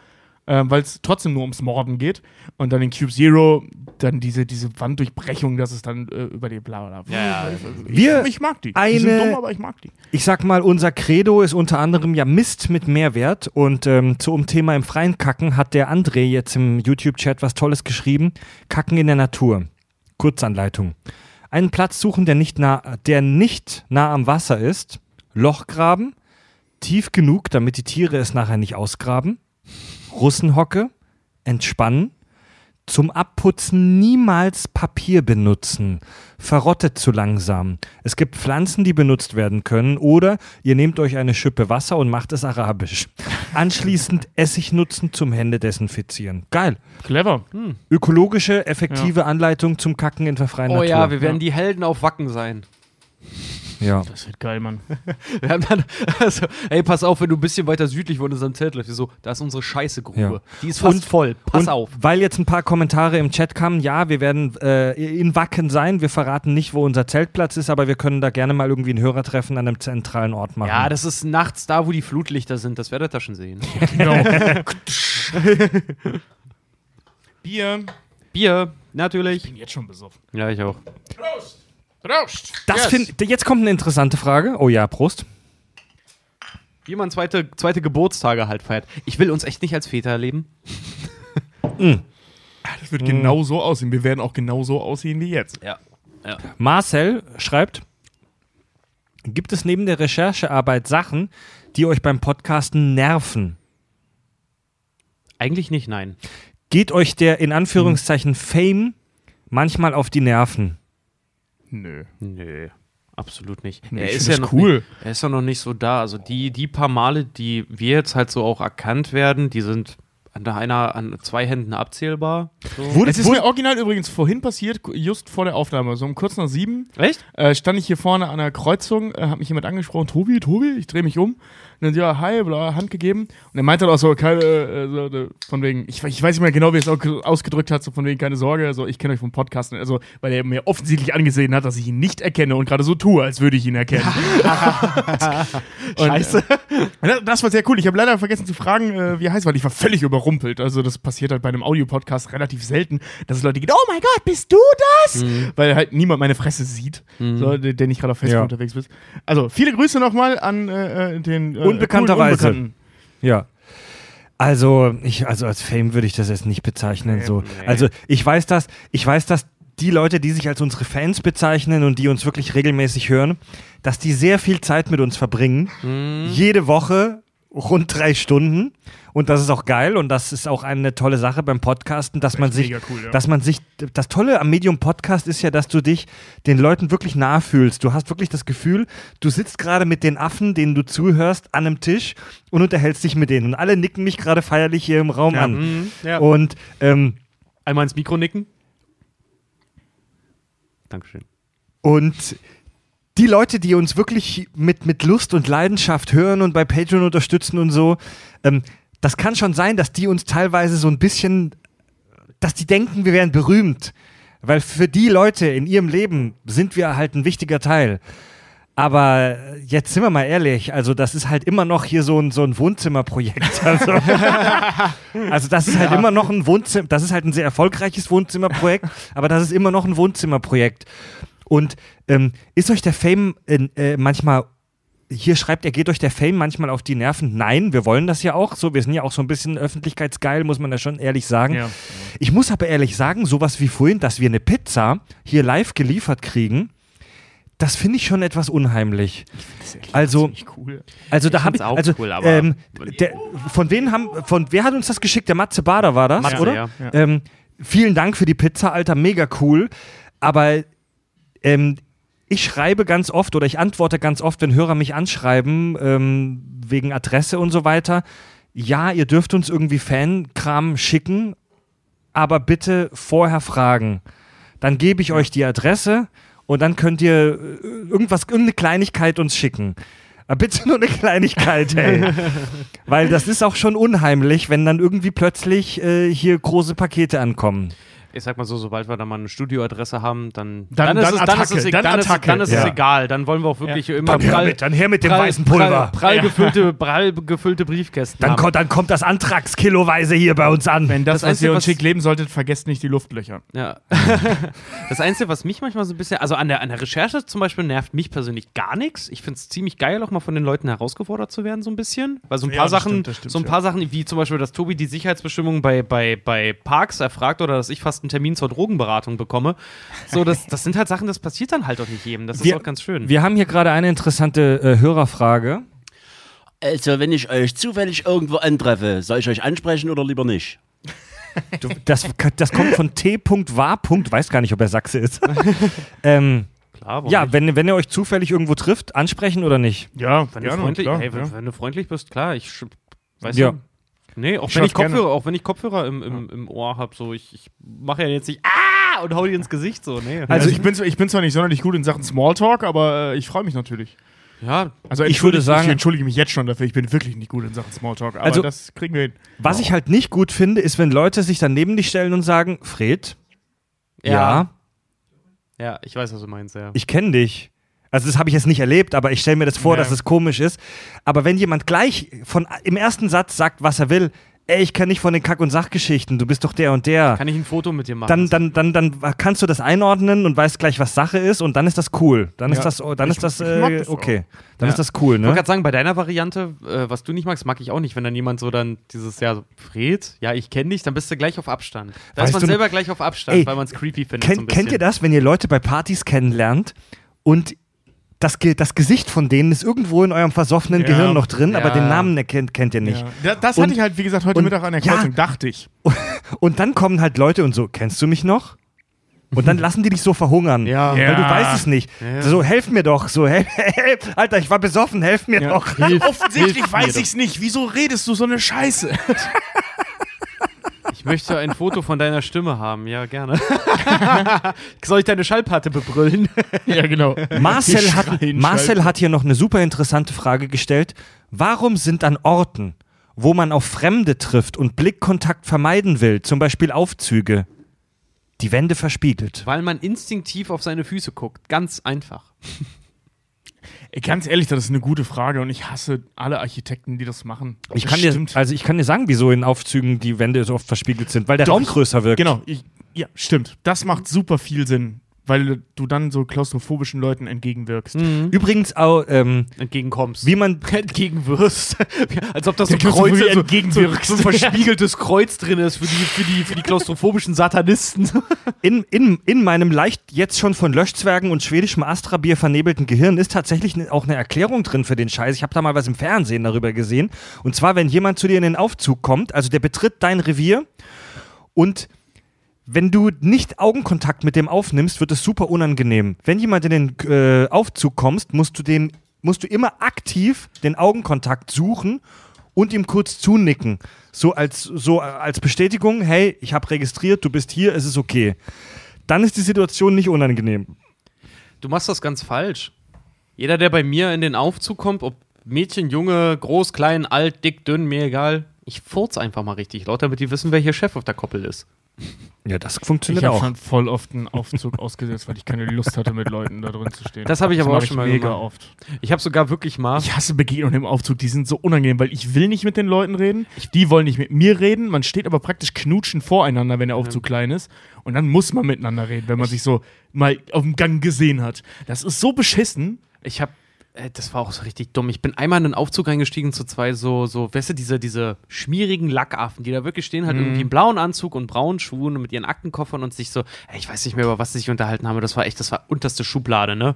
Ähm, weil es trotzdem nur ums Morden geht. Und dann in Cube Zero, dann diese, diese Wanddurchbrechung, dass es dann äh, über die bla bla. Ja, Wir ich, ich mag die. die sind eine- dumm, aber ich mag die. Ich sag mal, unser Credo ist unter anderem ja Mist mit Mehrwert. Und ähm, zum Thema im Freien Kacken hat der André jetzt im YouTube-Chat was Tolles geschrieben. Kacken in der Natur. Kurzanleitung. Einen Platz suchen, der nicht nah, der nicht nah am Wasser ist. Loch graben. Tief genug, damit die Tiere es nachher nicht ausgraben. Russenhocke. Entspannen. Zum Abputzen niemals Papier benutzen. Verrottet zu langsam. Es gibt Pflanzen, die benutzt werden können. Oder ihr nehmt euch eine Schippe Wasser und macht es arabisch. Anschließend Essig nutzen zum Hände desinfizieren. Geil. Clever. Ökologische, effektive Anleitung zum Kacken in der freien Oh Natur. ja, wir werden die Helden auf Wacken sein. Ja. Das wird geil, Mann. Wir haben dann, also, ey, pass auf, wenn du ein bisschen weiter südlich von unserem Zelt läufst, so, da ist unsere Scheißegrube. Ja. Die ist fast Und- voll. Pass und auf. Weil jetzt ein paar Kommentare im Chat kamen, ja, wir werden äh, in Wacken sein. Wir verraten nicht, wo unser Zeltplatz ist, aber wir können da gerne mal irgendwie ein Hörertreffen an einem zentralen Ort machen. Ja, das ist nachts da, wo die Flutlichter sind. Das werdet ihr schon sehen. Genau. Bier. Bier, natürlich. bin jetzt schon besoffen. Ja, ich auch. Prost! Das find, jetzt kommt eine interessante Frage. Oh ja, Prost. Wie man zweite, zweite Geburtstage halt feiert. Ich will uns echt nicht als Väter erleben. Das wird genau so aussehen. Wir werden auch genau so aussehen wie jetzt. Ja. Marcel schreibt, gibt es neben der Recherchearbeit Sachen, die euch beim Podcasten nerven? Eigentlich nicht, nein. Geht euch der in Anführungszeichen Fame manchmal auf die Nerven? Nö. Nö. Absolut nicht. Nee, er ist ja noch cool. Nicht, er ist ja noch nicht so da. Also die, die paar Male, die wir jetzt halt so auch erkannt werden, die sind an einer, an zwei Händen abzählbar. So. Wurde, Es ist wurde, mir original übrigens vorhin passiert, just vor der Aufnahme, so um kurz nach sieben, Echt? äh, stand ich hier vorne an einer Kreuzung, äh, hat mich jemand angesprochen, Tobi, Tobi, ich drehe mich um. Und dann, ja, hi, bla, Hand gegeben. Und er meinte dann auch so, keine, äh, so, äh, von wegen, ich, ich weiß nicht mehr genau, wie er es au- ausgedrückt hat, so von wegen, keine Sorge, also ich kenne euch vom Podcast, also, weil er mir offensichtlich angesehen hat, dass ich ihn nicht erkenne und gerade so tue, als würde ich ihn erkennen. Scheiße. Äh, das war sehr cool. Ich habe leider vergessen zu fragen, äh, wie er heißt, weil ich war völlig überrumpelt. Also das passiert halt bei einem Audiopodcast relativ selten, dass es Leute gibt, oh mein Gott, bist du das? Weil halt niemand meine Fresse sieht, so, der, nicht gerade auf Facebook Ja. unterwegs ist. Also viele Grüße nochmal an äh, äh, den äh, Unbekannterweise. Unbekannten. Ja. Also, ich, also als Fame würde ich das jetzt nicht bezeichnen. so. nee. Also ich weiß das, ich weiß, dass die Leute, die sich als unsere Fans bezeichnen und die uns wirklich regelmäßig hören, dass die sehr viel Zeit mit uns verbringen. Jede Woche rund drei Stunden. Und das ist auch geil und das ist auch eine tolle Sache beim Podcasten, dass man sich, cool, ja. dass man sich, das Tolle am Medium Podcast ist ja, dass du dich den Leuten wirklich nahe fühlst. Du hast wirklich das Gefühl, du sitzt gerade mit den Affen, denen du zuhörst, an einem Tisch und unterhältst dich mit denen. Und alle nicken mich gerade feierlich hier im Raum an. Mhm, ja. Und ähm, Einmal ins Mikro nicken. Dankeschön. Und die Leute, die uns wirklich mit, mit Lust und Leidenschaft hören und bei Patreon unterstützen und so, ähm, das kann schon sein, dass die uns teilweise so ein bisschen, dass die denken, wir wären berühmt. Weil für die Leute in ihrem Leben sind wir halt ein wichtiger Teil. Aber jetzt sind wir mal ehrlich, also das ist halt immer noch hier so ein, so ein Wohnzimmerprojekt. Also, also das ist halt immer noch ein Wohnzimmer, das ist halt ein sehr erfolgreiches Wohnzimmerprojekt, aber das ist immer noch ein Wohnzimmerprojekt. Und ähm, ist euch der Fame äh, manchmal, hier schreibt er, geht euch der Fame manchmal auf die Nerven? Nein, wir wollen das ja auch so. Wir sind ja auch so ein bisschen öffentlichkeitsgeil, muss man da schon ehrlich sagen. Ja. Ich muss aber ehrlich sagen, sowas wie vorhin, dass wir eine Pizza hier live geliefert kriegen, das finde ich schon etwas unheimlich. Also, cool. also da Ich habe ich, also cool, ähm, der, von wem haben, von wer hat uns das geschickt? Der Matze Bader war das, Matze, oder? ja. Ja. Ähm, vielen Dank für die Pizza, Alter, mega cool. Aber ähm, ich schreibe ganz oft oder ich antworte ganz oft, wenn Hörer mich anschreiben ähm, wegen Adresse und so weiter. Ja, ihr dürft uns irgendwie Fankram schicken, aber bitte vorher fragen. Dann gebe ich euch die Adresse und dann könnt ihr äh, irgendwas, irgendeine Kleinigkeit uns schicken. Aber bitte nur eine Kleinigkeit, ey. Weil das ist auch schon unheimlich, wenn dann irgendwie plötzlich äh, hier große Pakete ankommen. Ich sag mal so, sobald wir da mal eine Studioadresse haben, dann, Dann- ist dann es, Attacke, ist es, dann dann, ist, dann ist Ja. es egal. Dann wollen wir auch wirklich immer Dann her mit, dann her mit dem weißen Pulver. Prall, prall, gefüllte, prall gefüllte Briefkästen. Dann, haben. kommt, dann kommt das Antrags kiloweise hier bei uns an. Wenn das, Das was ihr uns schick leben solltet, vergesst nicht die Luftlöcher. Ja. das Einzige, was mich manchmal so ein bisschen, also an der, an der Recherche zum Beispiel nervt mich persönlich gar nichts. Ich finde es ziemlich geil, auch mal von den Leuten herausgefordert zu werden, so ein bisschen. Weil so ein Ja, paar das Sachen, stimmt, stimmt, so ein paar Sachen, wie zum Beispiel, dass Tobi die Sicherheitsbestimmungen bei, bei, bei Parks erfragt oder dass ich fast einen Termin zur Drogenberatung bekomme. So, das, das sind halt Sachen, das passiert dann halt auch nicht jedem. Das ist Wir- auch ganz schön. Wir haben hier gerade eine interessante äh, Hörerfrage. Also, wenn ich euch zufällig irgendwo antreffe, soll ich euch ansprechen oder lieber nicht? Du, das, das kommt von T.War. Weiß gar nicht, ob er Sachse ist. ähm, Klar, ja, nicht? wenn, wenn ihr euch zufällig irgendwo trifft, ansprechen oder nicht? Ja, wenn, du gerne, freundlich, klar, hey, wenn, ja. wenn du freundlich bist, klar, ich weiß Ja. ja. Nee, auch Ich wenn ich gerne. Kopfhörer, auch wenn ich Kopfhörer im, im, im Ohr habe, so ich, ich mache ja jetzt nicht ah und hau dir ins Gesicht so, nee. Also ich bin, zwar- ich bin zwar nicht sonderlich gut in Sachen Smalltalk, aber äh, ich freue mich natürlich. ja, Also Ich würde entschuldige- sagen- ich entschuldige mich jetzt schon dafür, ich bin wirklich nicht gut in Sachen Smalltalk, aber Also- das kriegen wir hin. Was ich halt nicht gut finde, ist, wenn Leute sich dann neben dich stellen und sagen, Fred, ja, Ja. ja, ich weiß, was du meinst, ja. ich kenne dich. Also das habe ich jetzt nicht erlebt, aber ich stelle mir das vor, Ja. dass es komisch ist. Aber wenn jemand gleich von im ersten Satz sagt, was er will, ey, ich kenne dich von den Kack- und Sachgeschichten, du bist doch der und der. Kann ich ein Foto mit dir machen? dann, dann, dann, dann kannst du das einordnen und weißt gleich, was Sache ist und dann ist das cool. Dann ist Ja. das, dann ist das, Ich- ich mag äh, das okay. Dann Ja. ist das cool, Ich wollte ne? gerade sagen, bei deiner Variante, äh, was du nicht magst, mag ich auch nicht. Wenn dann jemand so dann dieses, ja, so, Fred, ja, ich kenne dich, dann bist du gleich auf Abstand. Da Weißt ist man selber gleich auf Abstand, Ey, weil man es creepy findet. Kennt, so kennt ihr das, wenn ihr Leute bei Partys kennenlernt und das, Ge- das Gesicht von denen ist irgendwo in eurem versoffenen Ja. Gehirn noch drin, aber Ja. den Namen erkennt, kennt ihr nicht. Ja. Da- Das Und- hatte ich halt, wie gesagt, heute und- Mittag an der. Kreuzung, dachte ich. Und dann kommen halt Leute und so, kennst du mich noch? Und dann lassen die dich so verhungern. Ja. Weil du weißt es nicht. So, helf mir doch. So, helf, helf, Alter, ich war besoffen, helf mir doch. Offensichtlich hilf weiß mir ich's nicht. Wieso redest du so eine Scheiße? Möchte ein Foto von deiner Stimme haben. Ja, gerne. Soll ich deine Schallplatte bebrüllen? Ja, genau. Marcel, hat, Marcel hat hier noch eine super interessante Frage gestellt. Warum sind an Orten, wo man auf Fremde trifft und Blickkontakt vermeiden will, zum Beispiel Aufzüge, die Wände verspiegelt? Weil man instinktiv auf seine Füße guckt. Ganz einfach. Ganz ehrlich, das ist eine gute Frage und ich hasse alle Architekten, die das machen. Ich Das kann, dir, also ich kann dir sagen, wieso in Aufzügen die Wände so oft verspiegelt sind, weil der Doch. Raum größer wirkt. Genau, ich, ja, stimmt. Das macht super viel Sinn, weil du dann so klaustrophobischen Leuten entgegenwirkst. Übrigens auch, ähm, Entgegenkommst. wie man entgegenwirst. Als ob das so Kreuze, so, so, entgegenwirkst. so ein verspiegeltes Kreuz drin ist für die, für die, für die klaustrophobischen Satanisten. in, in, in meinem leicht jetzt schon von Löschzwergen und schwedischem Astra-Bier vernebelten Gehirn ist tatsächlich ne, auch eine Erklärung drin für den Scheiß. Ich habe da mal was im Fernsehen darüber gesehen. Und zwar, wenn jemand zu dir in den Aufzug kommt, also der betritt dein Revier und wenn du nicht Augenkontakt mit dem aufnimmst, wird es super unangenehm. Wenn jemand in den äh, Aufzug kommst, musst du den, musst du immer aktiv den Augenkontakt suchen und ihm kurz zunicken. So als, so als Bestätigung, hey, ich habe registriert, du bist hier, es ist okay. Dann ist die Situation nicht unangenehm. Du machst das ganz falsch. Jeder, der bei mir in den Aufzug kommt, ob Mädchen, Junge, groß, klein, alt, dick, dünn, mir egal, ich furz einfach mal richtig laut, damit die wissen, wer hier Chef auf der Koppel ist. Ja, das Ich funktioniert habe auch. schon voll oft einen Aufzug ausgesetzt, weil ich keine Lust hatte, mit Leuten da drin zu stehen. Das habe ich aber mach auch schon mal mega gemacht. oft. Ich habe sogar wirklich mal. Ich hasse Begegnungen im Aufzug, die sind so unangenehm, weil ich will nicht mit den Leuten reden, die wollen nicht mit mir reden, man steht aber praktisch knutschen voreinander, wenn der Aufzug klein ist und dann muss man miteinander reden, wenn man sich so mal auf dem Gang gesehen hat. Das ist so beschissen. Ich habe, das war auch so richtig dumm. Ich bin einmal in einen Aufzug eingestiegen zu zwei so, so, weißt du, diese, diese schmierigen Lackaffen, die da wirklich stehen, halt irgendwie im blauen Anzug und braunen Schuhen und mit ihren Aktenkoffern und sich so, ey, ich weiß nicht mehr, über was sie sich unterhalten haben, das war echt, das war unterste Schublade, ne?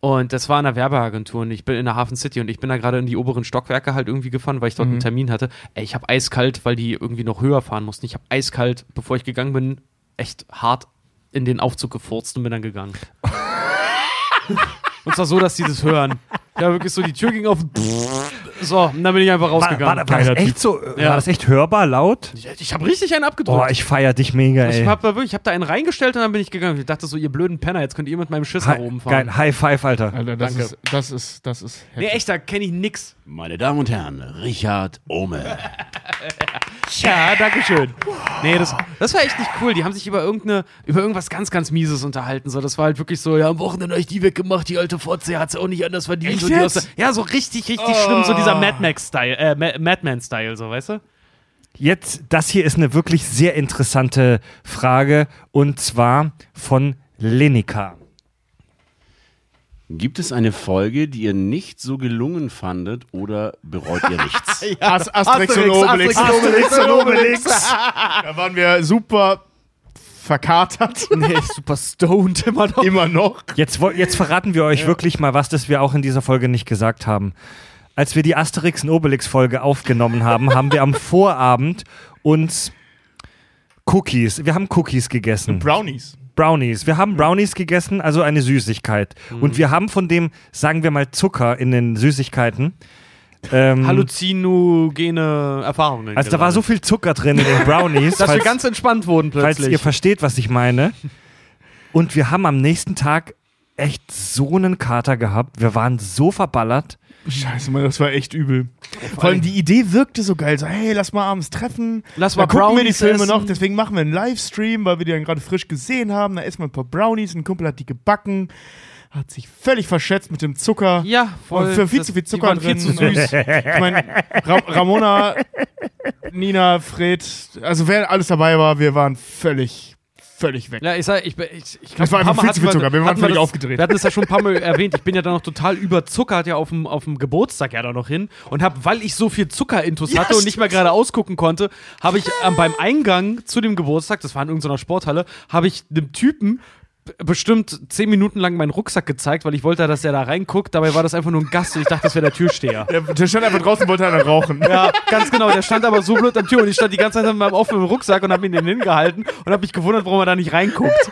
Und das war in einer Werbeagentur und ich bin in der Hafen City und ich bin da gerade in die oberen Stockwerke halt irgendwie gefahren, weil ich dort einen Termin hatte. Ey, ich habe eiskalt, weil die irgendwie noch höher fahren mussten. Ich habe eiskalt, bevor ich gegangen bin, echt hart in den Aufzug gefurzt und bin dann gegangen. und zwar so, dass die das hören. Ja, wirklich so, die Tür ging auf. So, und dann bin ich einfach War, rausgegangen. war, war, das Geiler echt so, Ja. war das echt hörbar laut? ich ich habe richtig einen abgedrückt. Boah, ich feier dich mega, ich ey. habe da wirklich, ich habe da einen reingestellt und dann bin ich gegangen. Ich dachte so, ihr blöden Penner, jetzt könnt ihr mit meinem Schiss nach oben fahren. geil, High Five, Alter. Alter, das Danke. ist, das ist, das ist Nee, echt, da kenne ich nix. Meine Damen und Herren, Richard Ohme. Ja, danke schön. Nee, das, das war echt nicht cool. Die haben sich über irgendeine, über irgendwas ganz, ganz Mieses unterhalten. So, das war halt wirklich so, ja, am Wochenende euch die weggemacht, die alte Fotze, hat sie auch nicht anders verdient. Und die aus ja, so richtig, richtig schlimm, so dieser Mad Max-Style, äh, Ma- Madman-Style, so, weißt du? Jetzt, das hier ist eine wirklich sehr interessante Frage und zwar von Lenika. Gibt es eine Folge, die ihr nicht so gelungen fandet oder bereut ihr nichts? Ast Asterix, und Obelix. Asterix und Obelix. Da waren wir super verkatert. Nee, super stoned immer noch. Immer noch. Jetzt, jetzt verraten wir euch wirklich mal was, das wir auch in dieser Folge nicht gesagt haben. Als wir die Asterix und Obelix Folge aufgenommen haben, haben wir am Vorabend uns Cookies, wir haben Cookies gegessen. Brownies. Brownies. Wir haben Brownies gegessen, also eine Süßigkeit. Und wir haben von dem, sagen wir mal, Zucker in den Süßigkeiten. Ähm, Halluzinogene Erfahrungen. also da war so viel Zucker drin in den Brownies, dass wir falls, ganz entspannt wurden falls plötzlich. ihr versteht, was ich meine. Und wir haben am nächsten Tag echt so einen Kater gehabt. Wir waren so verballert. Scheiße, Mann, das war echt übel. Vor allem die Idee wirkte so geil. So, hey, lass mal abends treffen. Lass Da mal gucken wir die Brownies Filme essen. noch. Deswegen machen wir einen Livestream, weil wir die dann gerade frisch gesehen haben. Da essen wir ein paar Brownies. Ein Kumpel hat die gebacken. Hat sich völlig verschätzt mit dem Zucker. ja, voll. Und für viel Das- zu viel Zucker drin. Viel zu süß. Ich meine, Ra Ramona, Nina, Fred, also wer alles dabei war, wir waren völlig, völlig weg. Ja, ich sag, ich, bin- ich, ich glaub, Das war einfach viel zu viel Zucker. Wir waren völlig aufgedreht. Wir hatten das ja schon ein paar Mal erwähnt. Ich bin ja da noch total überzuckert ja auf dem, auf dem Geburtstag ja da noch hin und habe, weil ich so viel Zuckerintus hatte und nicht mehr gerade ausgucken konnte, habe ich ähm, beim Eingang zu dem Geburtstag, das war in irgendeiner Sporthalle, habe ich einem Typen bestimmt zehn Minuten lang meinen Rucksack gezeigt, weil ich wollte, dass er da reinguckt. Dabei war das einfach nur ein Gast und ich dachte, das wäre der Türsteher. Der, der stand einfach draußen und wollte einer rauchen. Ja, ganz genau. Der stand aber so blöd an der Tür und ich stand die ganze Zeit mit meinem offenen Rucksack und habe ihn den hingehalten und habe mich gewundert, warum er da nicht reinguckt.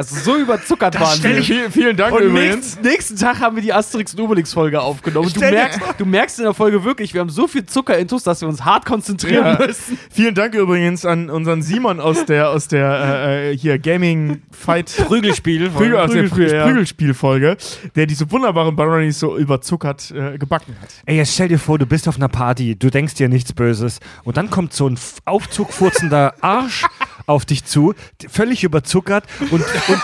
Also so überzuckert waren wir. Vielen, vielen Dank Und übrigens. nächsten, nächsten Tag haben wir die Asterix und Obelix Folge aufgenommen. Und du merkst, du merkst in der Folge wirklich, wir haben so viel Zuckerintus, dass wir uns hart konzentrieren Ja. müssen. Vielen Dank übrigens an unseren Simon aus der aus der äh, äh, hier Gaming Fight Prügelspiel. Prügel, aus der Prügelspiel, ja. Prügelspielfolge, der diese wunderbaren Brownies so überzuckert äh, gebacken hat. Ey, jetzt stell dir vor, du bist auf einer Party, du denkst dir nichts Böses und dann kommt so ein f- aufzugfurzender Arsch auf dich zu, völlig überzuckert und, und,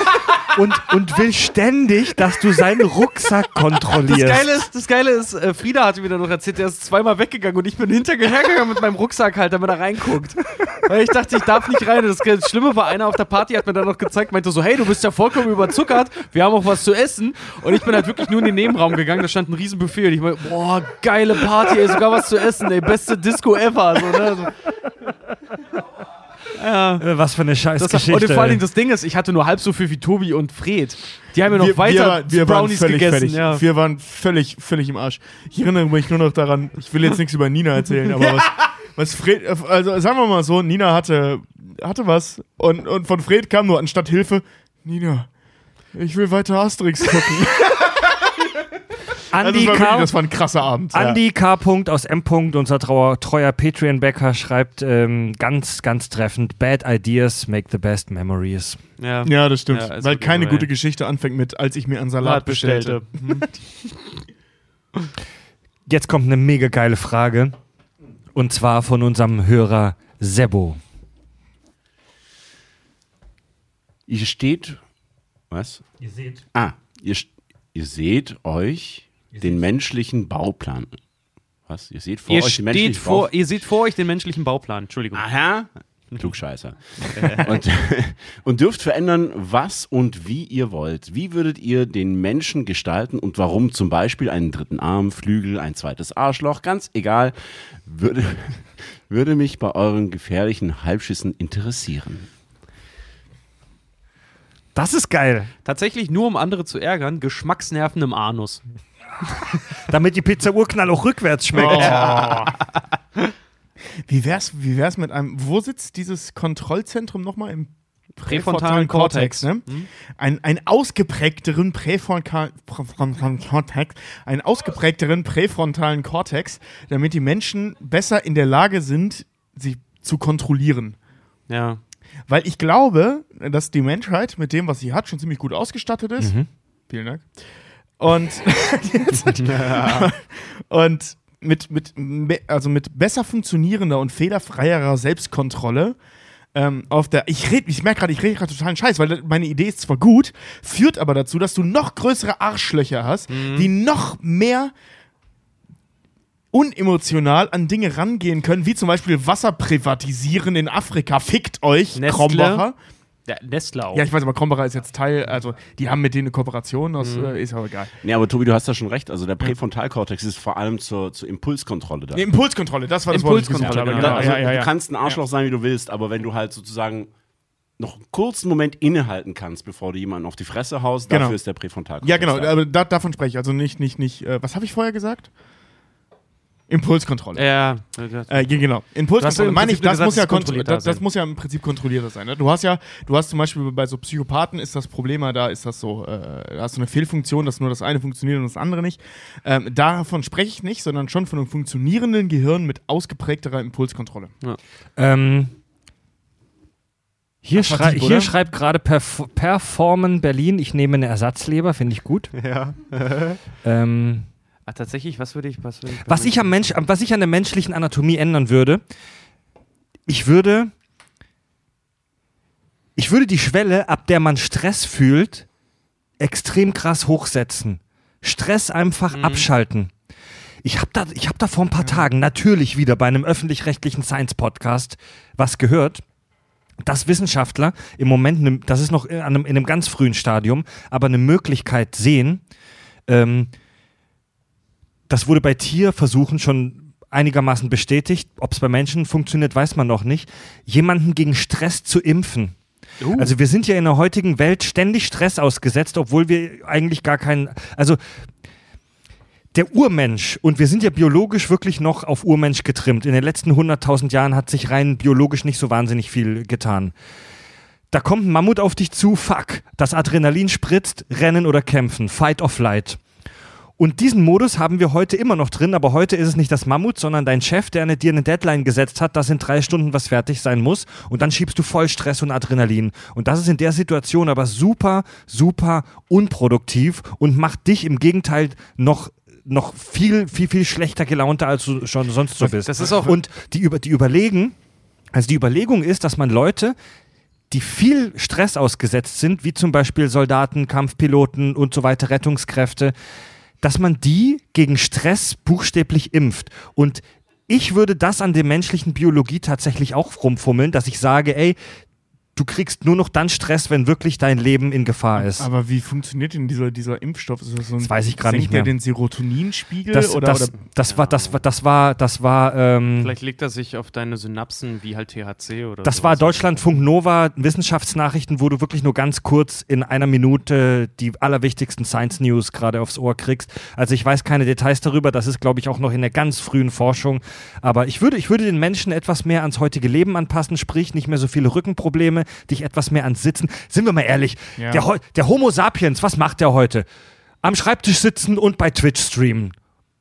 und, und will ständig, dass du seinen Rucksack Das kontrollierst. Geile ist, das Geile ist äh, Frieda hatte mir dann noch erzählt, der ist zweimal weggegangen und ich bin hinterhergegangen mit meinem Rucksack halt, damit er reinguckt. Weil ich dachte, ich darf nicht rein. Das Schlimme war, einer auf der Party hat mir dann noch gezeigt, meinte so, hey, du bist ja vollkommen überzuckert, wir haben auch was zu essen. Und ich bin halt wirklich nur in den Nebenraum gegangen, da stand ein Riesenbuffet und ich meinte, boah, geile Party, ey, sogar was zu essen, ey, beste Disco ever. So, ne? so. Ja. Äh, Was für eine Das, Scheißgeschichte. und vor allen Dingen das Ding ist, ich hatte nur halb so viel wie Tobi und Fred. Die haben ja noch wir, weiter wir, wir Brownies völlig gegessen. Ja. Wir waren völlig, völlig im Arsch. Ich erinnere mich nur noch daran, ich will jetzt nichts über Nina erzählen, aber was, was Fred, also sagen wir mal so, Nina hatte, hatte was und, und von Fred kam nur anstatt Hilfe, Nina, ich will weiter Asterix gucken. Andi das, war K. wirklich, das war ein krasser Abend. Andi K. aus M. unser trauer, treuer Patreon-Bäcker, schreibt ähm, ganz, ganz treffend: Bad ideas make the best memories. Ja. Ja. ja, das stimmt. Ja, Weil keine gute. Geschichte anfängt mit, als ich mir einen Salat bestellte. bestellte. Jetzt kommt eine mega geile Frage. Und zwar von unserem Hörer Sebo. Ihr steht. Was? Ihr seht. Ah, ihr, st- ihr seht euch den menschlichen Bauplan. Was? Ihr seht vor Ihr, euch den menschlichen vor, Bauplan. ihr seht vor euch den menschlichen Bauplan. Entschuldigung. Aha. Klugscheißer. und, und dürft verändern, was und wie ihr wollt. Wie würdet ihr den Menschen gestalten und warum zum Beispiel einen dritten Arm, Flügel, ein zweites Arschloch, ganz egal, würde, würde mich bei euren gefährlichen Halbschüssen interessieren. Das ist geil. Tatsächlich nur um andere zu ärgern, Geschmacksnerven im Anus. Damit die Pizza Urknall auch rückwärts schmeckt. Wie wär's, wie wär's mit einem, wo sitzt dieses Kontrollzentrum nochmal? Im Präfrontalen Kortex. ne? Ein, ein ausgeprägteren präfrontalen Kortex, einen ausgeprägteren präfrontalen Kortex, damit die Menschen besser in der Lage sind, sich zu kontrollieren. Ja. Weil ich glaube, dass die Menschheit mit dem, was sie hat, schon ziemlich gut ausgestattet ist. Vielen Dank. Und, und mit, mit, also mit besser funktionierender und fehlerfreierer Selbstkontrolle ähm, auf der. Ich rede, ich merke gerade, ich rede gerade totalen Scheiß, weil meine Idee ist zwar gut, führt aber dazu, dass du noch größere Arschlöcher hast, die noch mehr unemotional an Dinge rangehen können, wie zum Beispiel Wasser privatisieren in Afrika. Fickt euch, Nestle. Krombacher. ja Nestle auch. Ja, ich weiß, aber Krombacher ist jetzt Teil, also die haben mit denen eine Kooperation, das äh, ist aber egal. Nee, aber Tobi, du hast da schon recht. Also der Präfrontalkortex ist vor allem zur, zur Impulskontrolle da. Nee, Impulskontrolle, das war das Wort, das ich Impulskontrolle, habe. genau. also, ja, ja, ja. Du kannst ein Arschloch sein, wie du willst, aber wenn du halt sozusagen noch einen kurzen Moment innehalten kannst, bevor du jemanden auf die Fresse haust, Genau. dafür ist der Präfrontalkortex. Ja, genau, da. aber da, davon spreche ich. Also nicht, nicht, nicht, äh, was habe ich vorher gesagt? Impulskontrolle. Ja. Äh, ja, genau. Impulskontrolle im meine ich, das gesagt, muss, ja es kontrollierter kontro- das, das muss ja im Prinzip kontrollierter sein. Ne? Du hast ja, du hast zum Beispiel bei so Psychopathen ist das Problem, ja, da ist das so, äh, da hast du eine Fehlfunktion, dass nur das eine funktioniert und das andere nicht. Ähm, davon spreche ich nicht, sondern schon von einem funktionierenden Gehirn mit ausgeprägterer Impulskontrolle. Ähm, hier, schrei deep, hier schreibt gerade Perf Performen Berlin, ich nehme eine Ersatzleber, finde ich gut. Ja. Ähm, Ach, tatsächlich, was würde ich, was würde ich. was, ich am Mensch, was ich an der menschlichen Anatomie ändern würde, ich würde, ich würde die Schwelle, ab der man Stress fühlt, extrem krass hochsetzen. Stress einfach abschalten. Ich habe da, ich hab da vor ein paar Tagen natürlich wieder bei einem öffentlich-rechtlichen Science-Podcast was gehört, dass Wissenschaftler im Moment, ne, das ist noch in einem, in einem ganz frühen Stadium, aber eine Möglichkeit sehen, ähm, das wurde bei Tierversuchen schon einigermaßen bestätigt. Ob es bei Menschen funktioniert, weiß man noch nicht. Jemanden gegen Stress zu impfen. Also wir sind ja in der heutigen Welt ständig Stress ausgesetzt, obwohl wir eigentlich gar keinen. Also der Urmensch, und wir sind ja biologisch wirklich noch auf Urmensch getrimmt. In den letzten 100.000 Jahren hat sich rein biologisch nicht so wahnsinnig viel getan. Da kommt ein Mammut auf dich zu, fuck. Das Adrenalin spritzt, rennen oder kämpfen, fight or flight. Und diesen Modus haben wir heute immer noch drin, aber heute ist es nicht das Mammut, sondern dein Chef, der eine, dir eine Deadline gesetzt hat, dass in drei Stunden was fertig sein muss. Und dann schiebst du voll Stress und Adrenalin. Und das ist in der Situation aber super, super unproduktiv und macht dich im Gegenteil noch noch viel, viel, viel schlechter gelaunter, als du schon sonst so bist. Das ist auch- und die, über, die überlegen, also die Überlegung ist, dass man Leute, die viel Stress ausgesetzt sind, wie zum Beispiel Soldaten, Kampfpiloten und so weiter, Rettungskräfte, dass man die gegen Stress buchstäblich impft. Und ich würde das an der menschlichen Biologie tatsächlich auch rumfummeln, dass ich sage, ey, du kriegst nur noch dann Stress, wenn wirklich dein Leben in Gefahr ist. Aber wie funktioniert denn dieser, dieser Impfstoff? Ist das, so ein, Das weiß ich senkt nicht mehr. der den Serotoninspiegel? Das, oder, das, oder das, war, das, war, das war, das war, ähm, Vielleicht legt er sich auf deine Synapsen wie halt THC oder Das war Deutschlandfunk Nova Wissenschaftsnachrichten, wo du wirklich nur ganz kurz in einer Minute die allerwichtigsten Science News gerade aufs Ohr kriegst. Also ich weiß keine Details darüber, das ist glaube ich auch noch in der ganz frühen Forschung, aber ich würde ich würde den Menschen etwas mehr ans heutige Leben anpassen, sprich nicht mehr so viele Rückenprobleme, dich etwas mehr ans Sitzen. Sind wir mal ehrlich, Ja. der, der Homo sapiens, was macht der heute? Am Schreibtisch sitzen und bei Twitch streamen.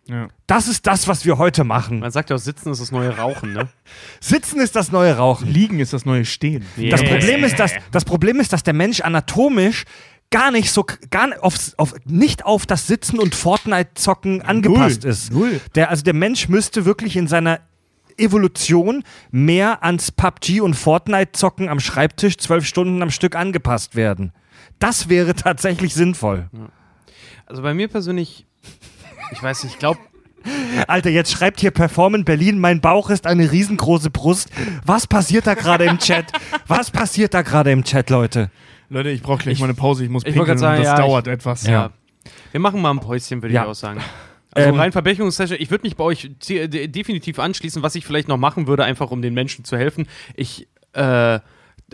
Ja. Das ist das, was wir heute machen. Man sagt ja auch, Sitzen ist das neue Rauchen, ne? Sitzen ist das neue Rauchen. Liegen ist das neue Stehen. Das Yeah. Problem ist, dass, das Problem ist, dass der Mensch anatomisch gar nicht so gar nicht aufs, auf, nicht auf das Sitzen und Fortnite zocken angepasst ist. Null. Der also der Mensch müsste wirklich in seiner Evolution mehr ans PUBG und Fortnite zocken am Schreibtisch zwölf Stunden am Stück angepasst werden. Das wäre tatsächlich sinnvoll. Also bei mir persönlich, ich weiß nicht, ich glaube, Alter, jetzt schreibt hier Perform in Berlin, mein Bauch ist eine riesengroße Brust. Was passiert da gerade im Chat? Was passiert da gerade im Chat, Leute? Leute, ich brauche gleich mal eine Pause. Ich muss ich pinkeln sagen, und das ja, dauert ich- etwas. ja. Wir machen mal ein Päuschen, würde Ja. ich auch sagen. Also Ähm, rein Verbesserungssession, ich würde mich bei euch de de definitiv anschließen, was ich vielleicht noch machen würde, einfach um den Menschen zu helfen. Ich äh,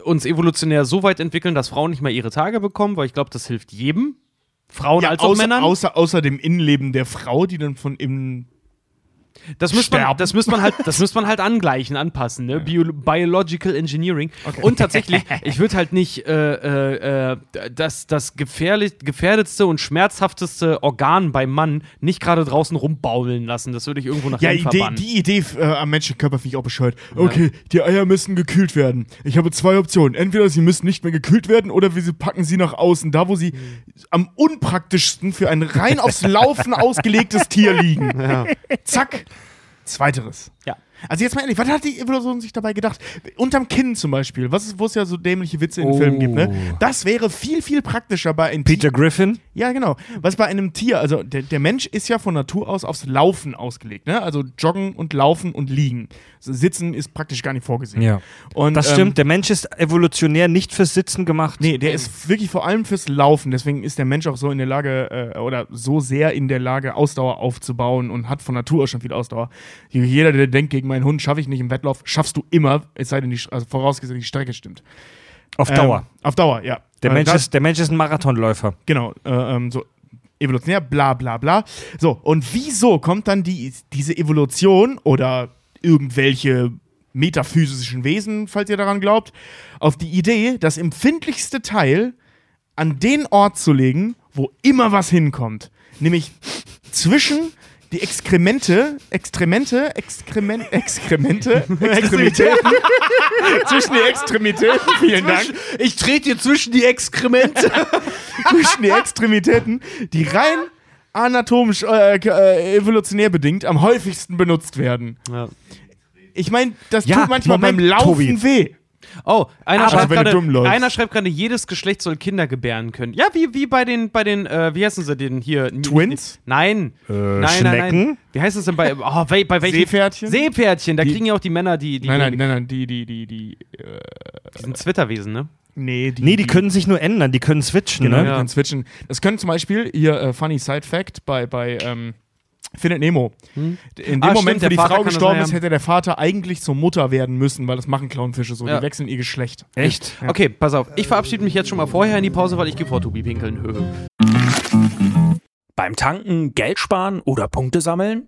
uns evolutionär so weit entwickeln, dass Frauen nicht mehr ihre Tage bekommen, weil ich glaube, das hilft jedem. Frauen Ja, als auch außer, Männern. außer, außer dem Innenleben der Frau, die dann von innen. Das müsste man, das müsste man halt, das müsste man halt angleichen, anpassen, ne? Bio Biological Engineering. Und tatsächlich, ich würde halt nicht äh, äh, äh, das, das gefährlich, gefährdetste und schmerzhafteste Organ beim Mann nicht gerade draußen rumbaumeln lassen. Das würde ich irgendwo nach Ja, hinten Idee, verbannen. die Idee äh, am Menschenkörper finde ich auch bescheuert. Okay, die Eier müssen gekühlt werden. Ich habe zwei Optionen. Entweder sie müssen nicht mehr gekühlt werden oder wir packen sie nach außen, da wo sie am unpraktischsten für ein rein aufs Laufen ausgelegtes Tier liegen. Zack. Zweiteres. Ja. Also jetzt mal ehrlich, was hat die Evolution sich dabei gedacht? Unterm Kinn zum Beispiel, was ist, wo es ja so dämliche Witze in Oh. Filmen gibt, ne? Das wäre viel, viel praktischer bei einem Peter Griffin? ja, genau. Was bei einem Tier, also der, der Mensch ist ja von Natur aus aufs Laufen ausgelegt, ne? Also joggen und laufen und liegen. Sitzen ist praktisch gar nicht vorgesehen. Ja. Und, Das ähm, stimmt, der Mensch ist evolutionär nicht fürs Sitzen gemacht. Nee, der ist wirklich vor allem fürs Laufen. Deswegen ist der Mensch auch so in der Lage äh, oder so sehr in der Lage, Ausdauer aufzubauen und hat von Natur aus schon viel Ausdauer. Jeder, der denkt, gegen meinen Hund schaffe ich nicht im Wettlauf, schaffst du immer, es sei denn, die, also vorausgesetzt, die Strecke stimmt. Auf Dauer. Ähm, auf Dauer, ja. der, Äh, Mensch das- ist, der Mensch ist ein Marathonläufer. Genau, äh, ähm, so evolutionär, bla bla bla. So, und wieso kommt dann die, diese Evolution oder irgendwelche metaphysischen Wesen, falls ihr daran glaubt, auf die Idee, das empfindlichste Teil an den Ort zu legen, wo immer was hinkommt. Nämlich zwischen die Exkremente, Exkremente, Exkrement, Exkremente, Extremitäten, zwischen die Extremitäten, vielen Dank, Ich trete dir zwischen die Exkremente. zwischen die Extremitäten, die rein anatomisch, äh, äh, evolutionär bedingt am häufigsten benutzt werden. ja. Ich meine, das Ja, tut manchmal Moment, beim Laufen Tobi. weh. Oh, einer Aber schreibt, wenn du gerade, einer schreibt gerade, jedes Geschlecht soll Kinder gebären können. Ja, wie, wie bei den, bei den, äh, wie heißen sie denn hier? Twins? Nein. Äh, nein, nein, Schnecken? nein. Wie heißt es denn bei, oh, bei, bei welchen? Seepferdchen? Seepferdchen, da Die- kriegen ja auch die Männer die, die, Nein, nein, die, nein, nein, die, die, die, die, die sind Zwitterwesen, ne? nee, die, Nee, die können sich nur ändern, die können switchen, genau, die ne? können switchen. Das können zum Beispiel, hier, äh, funny side fact, bei, bei, ähm, Findet Nemo. In dem Ah, Moment, stimmt, wo die Vater Frau gestorben sein, ist, ja. hätte der Vater eigentlich zur Mutter werden müssen, weil das machen Clownfische so. Ja. Die wechseln ihr Geschlecht. Echt? Okay, pass auf. Ich verabschiede mich jetzt schon mal vorher in die Pause, weil ich gehe vor Tobi pinkeln. Höhö. Beim Tanken Geld sparen oder Punkte sammeln?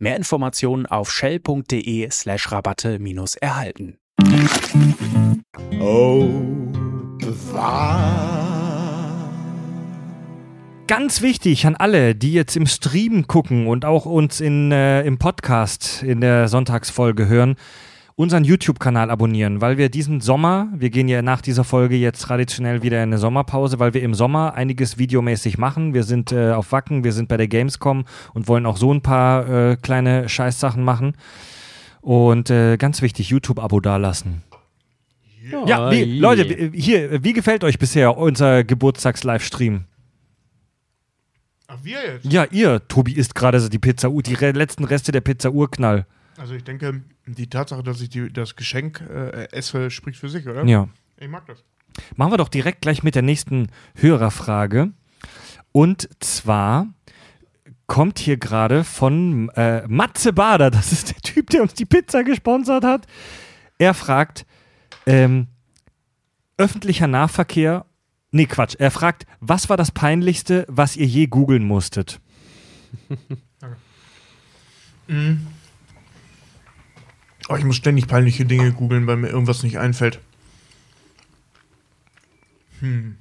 Mehr Informationen auf shell.de slash Rabatte minus erhalten. Oh, war. Ganz wichtig an alle, die jetzt im Stream gucken und auch uns in, äh, im Podcast in der Sonntagsfolge hören, unseren YouTube-Kanal abonnieren, weil wir diesen Sommer, wir gehen ja nach dieser Folge jetzt traditionell wieder in eine Sommerpause, weil wir im Sommer einiges videomäßig machen. Wir sind äh, auf Wacken, wir sind bei der Gamescom und wollen auch so ein paar äh, kleine Scheißsachen machen. Und äh, ganz wichtig, YouTube-Abo dalassen. Ja, wie, je. Leute, wie- hier, wie gefällt euch bisher unser Geburtstags-Livestream? Ach, wir jetzt? Ja, ihr, Tobi isst gerade so die Pizza, die re letzten Reste der Pizza Urknall. Also ich denke, die Tatsache, dass ich die, das Geschenk äh, esse, spricht für sich, oder? Ja. Ich mag das. Machen wir doch direkt gleich mit der nächsten Hörerfrage. Und zwar kommt hier gerade von äh, Matze Bader, das ist der Typ, der uns die Pizza gesponsert hat. Er fragt, ähm, öffentlicher Nahverkehr, nee Quatsch, er fragt, was war das Peinlichste, was ihr je googeln musstet? Mhm. Oh, ich muss ständig peinliche Dinge googeln, weil mir irgendwas nicht einfällt. Hm.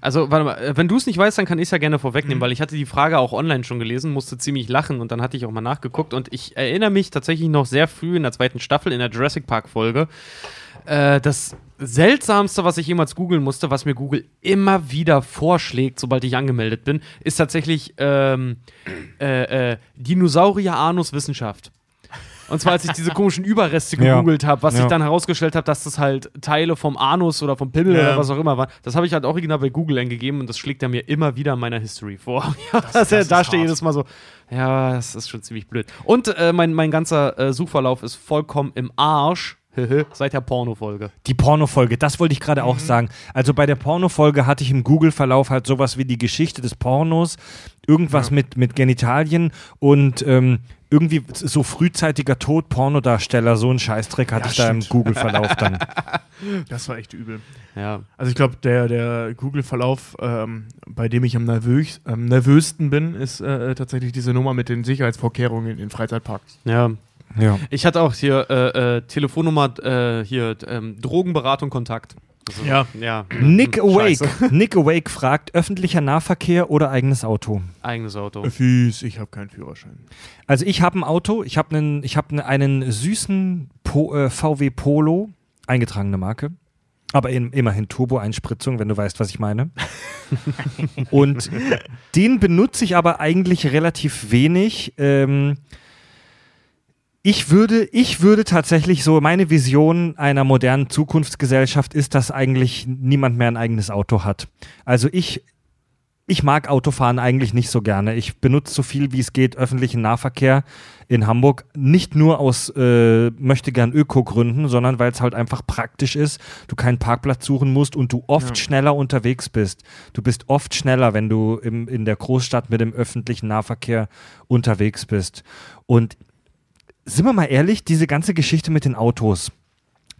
Also, warte mal, äh, wenn du es nicht weißt, dann kann ich es ja gerne vorwegnehmen, weil ich hatte die Frage auch online schon gelesen, musste ziemlich lachen und dann hatte ich auch mal nachgeguckt und ich erinnere mich tatsächlich noch sehr früh in der zweiten Staffel, in der Jurassic Park-Folge, äh, das seltsamste, was ich jemals googeln musste, was mir Google immer wieder vorschlägt, sobald ich angemeldet bin, ist tatsächlich ähm, äh, äh, Dinosaurier-Anus Wissenschaft. Und zwar, als ich diese komischen Überreste Ja. gegoogelt habe, was Ja. ich dann herausgestellt habe, dass das halt Teile vom Anus oder vom Pimmel Ja. oder was auch immer waren. Das habe ich halt original bei Google eingegeben und das schlägt er mir immer wieder in meiner History vor. Ja, das, das da ist steht jedes Mal so, ja, das ist schon ziemlich blöd. Und äh, mein, mein ganzer äh, Suchverlauf ist vollkommen im Arsch seit der Porno-Folge. Die Pornofolge, das wollte ich gerade auch sagen. Also bei der Pornofolge hatte ich im Google-Verlauf halt sowas wie die Geschichte des Pornos, irgendwas mit, mit Genitalien und ähm, irgendwie so frühzeitiger Tod, Pornodarsteller, so ein Scheißdreck hatte Ja, ich da im. Google-Verlauf dann. Das war echt übel. Ja. Also ich glaube, der, der Google-Verlauf, ähm, bei dem ich am, nervös, am nervösten bin, ist äh, tatsächlich diese Nummer mit den Sicherheitsvorkehrungen in den Freizeitparks. Ja. Ja. Ich hatte auch hier äh, äh, Telefonnummer, äh, hier ähm, Drogenberatung, Kontakt. Also, Ja. ja. Nick Hm, Awake. scheiße. Nick Awake fragt, öffentlicher Nahverkehr oder eigenes Auto? Eigenes Auto. Öffis, ich habe keinen Führerschein. Also ich habe ein Auto, ich habe einen, ich habe einen süßen po, äh, VW Polo, eingetragene Marke. Aber in, immerhin Turbo-Einspritzung, wenn du weißt, was ich meine. Und den benutze ich aber eigentlich relativ wenig. Ähm, ich würde, ich würde tatsächlich so, meine Vision einer modernen Zukunftsgesellschaft ist, dass eigentlich niemand mehr ein eigenes Auto hat. Also ich, ich mag Autofahren eigentlich nicht so gerne. Ich benutze so viel wie es geht öffentlichen Nahverkehr in Hamburg. Nicht nur aus äh, möchte gern Öko-Gründen, sondern weil es halt einfach praktisch ist. Du keinen Parkplatz suchen musst und du oft Ja. schneller unterwegs bist. Du bist oft schneller, wenn du im, in der Großstadt mit dem öffentlichen Nahverkehr unterwegs bist. Und sind wir mal ehrlich, diese ganze Geschichte mit den Autos.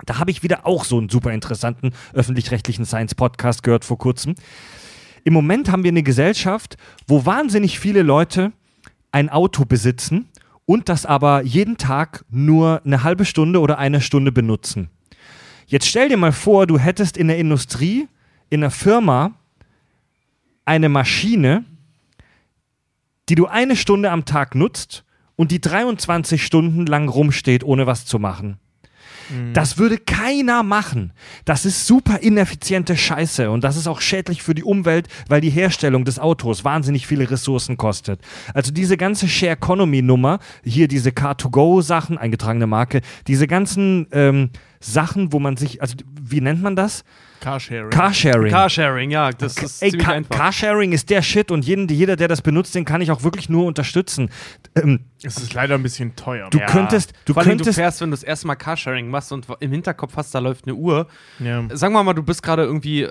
Da habe ich wieder auch so einen super interessanten öffentlich-rechtlichen Science-Podcast gehört vor kurzem. Im Moment haben wir eine Gesellschaft, wo wahnsinnig viele Leute ein Auto besitzen und das aber jeden Tag nur eine halbe Stunde oder eine Stunde benutzen. Jetzt stell dir mal vor, du hättest in der Industrie, in einer Firma eine Maschine, die du eine Stunde am Tag nutzt und die 23 Stunden lang rumsteht, ohne was zu machen. Das würde keiner machen. Das ist super ineffiziente Scheiße und das ist auch schädlich für die Umwelt, weil die Herstellung des Autos wahnsinnig viele Ressourcen kostet. Also diese ganze Share Economy Nummer, hier diese Car2Go Sachen, eingetragene Marke, diese ganzen ähm, Sachen, wo man sich, also wie nennt man das? Carsharing. Carsharing. Carsharing, ja, das ist Ey, ziemlich Ca einfach. Carsharing ist der Shit und jeden, jeder, der das benutzt, den kann ich auch wirklich nur unterstützen. Ähm, Es ist leider ein bisschen teuer. du könntest, du Vor allem, du könntest, fährst, wenn du das erste Mal Carsharing machst und im Hinterkopf hast, da läuft eine Uhr. Ja. Sagen wir mal, du bist gerade irgendwie, äh,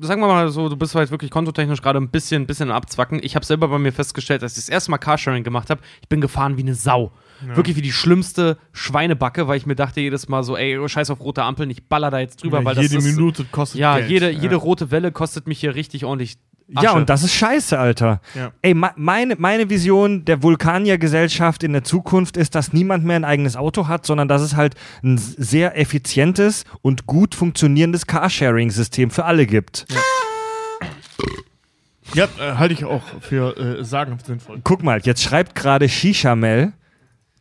sagen wir mal so, du bist halt wirklich kontotechnisch gerade ein bisschen, bisschen abzwacken. Ich habe selber bei mir festgestellt, als ich das erste Mal Carsharing gemacht habe, ich bin gefahren wie eine Sau. Wirklich wie die schlimmste Schweinebacke, weil ich mir dachte jedes Mal so, ey, scheiß auf rote Ampeln, ich baller da jetzt drüber, Ja, weil jede das ist, Minute kostet Ja, Geld. jede, Ja. jede rote Welle kostet mich hier richtig ordentlich Asche. ja, und das ist scheiße, Alter. Ja. Ey, meine, meine Vision der Vulkanier-Gesellschaft in der Zukunft ist, dass niemand mehr ein eigenes Auto hat, sondern dass es halt ein sehr effizientes und gut funktionierendes Carsharing-System für alle gibt. Ja, äh, halte ich auch für äh, sagenhaft sinnvoll. Guck mal, jetzt schreibt gerade Shishamel.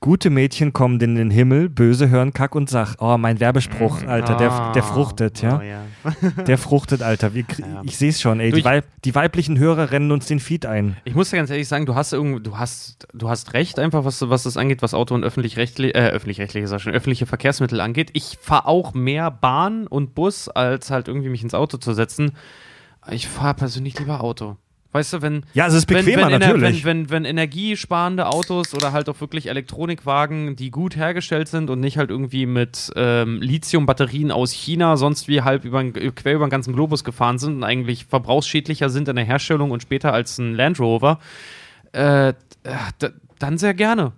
Gute Mädchen kommen in den Himmel, böse hören Kack und Sach. Oh, mein Werbespruch, Alter, der, der fruchtet, ja. Oh, ja. Der fruchtet, Alter. Wir, Ja. Ich sehe es schon, ey. Du, Die, Weib, die weiblichen Hörer rennen uns den Feed ein. Ich muss dir ganz ehrlich sagen, du hast du hast, du hast recht, einfach was, was das angeht, was Auto und öffentlich-rechtliche, äh, öffentlich-rechtliche, schon, öffentliche Verkehrsmittel angeht. Ich fahre auch mehr Bahn und Bus, als halt irgendwie mich ins Auto zu setzen. Ich fahre persönlich lieber Auto. Weißt du, wenn. Ja, es ist wenn, bequemer, wenn, ener- natürlich. Wenn, wenn, wenn energiesparende Autos oder halt auch wirklich Elektronikwagen, die gut hergestellt sind und nicht halt irgendwie mit ähm, Lithium-Batterien aus China sonst wie halb über, quer über den ganzen Globus gefahren sind und eigentlich verbrauchsschädlicher sind in der Herstellung und später als ein Land Rover, äh, d- dann sehr gerne.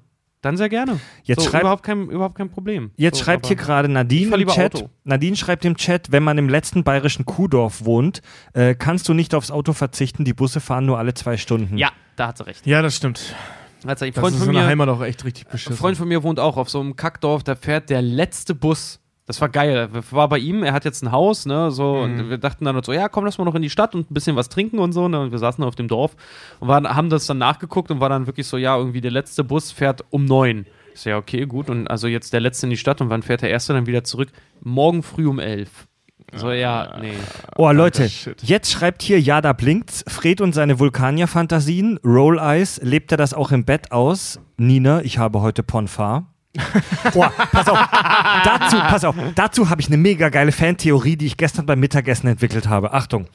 Dann sehr gerne. Jetzt so, schreibt- überhaupt, kein, überhaupt kein Problem. Jetzt so, schreibt hier gerade Nadine im Chat. Auto. Nadine schreibt im Chat, wenn man im letzten bayerischen Kuhdorf wohnt, äh, kannst du nicht aufs Auto verzichten. Die Busse fahren nur alle zwei Stunden. Ja, da hat sie recht. Ja, das stimmt. Also, ein Das Freund ist von mir, Heimat auch echt richtig Ein beschissen. Freund von mir wohnt auch auf so einem Kackdorf, da fährt der letzte Bus. Das war geil. War bei ihm, er hat jetzt ein Haus, ne, so, und wir dachten dann so, ja, komm, lass mal noch in die Stadt und ein bisschen was trinken und so, ne, und wir saßen auf dem Dorf und waren, haben das dann nachgeguckt und war dann wirklich so, ja, irgendwie der letzte Bus fährt um neun. Ich so, ja, okay, gut, und also jetzt der letzte in die Stadt und wann fährt der erste dann wieder zurück? Morgen früh um elf. So, ja, nee. Oh, Leute, shit. jetzt schreibt hier, ja, da blinkt's. Fred und seine Vulkanier-Fantasien. Roll Eyes, lebt er das auch im Bett aus? Nina, ich habe heute Ponfar. oh, pass auf, dazu, pass auf, dazu habe ich eine mega geile Fantheorie, die ich gestern beim Mittagessen entwickelt habe. Achtung.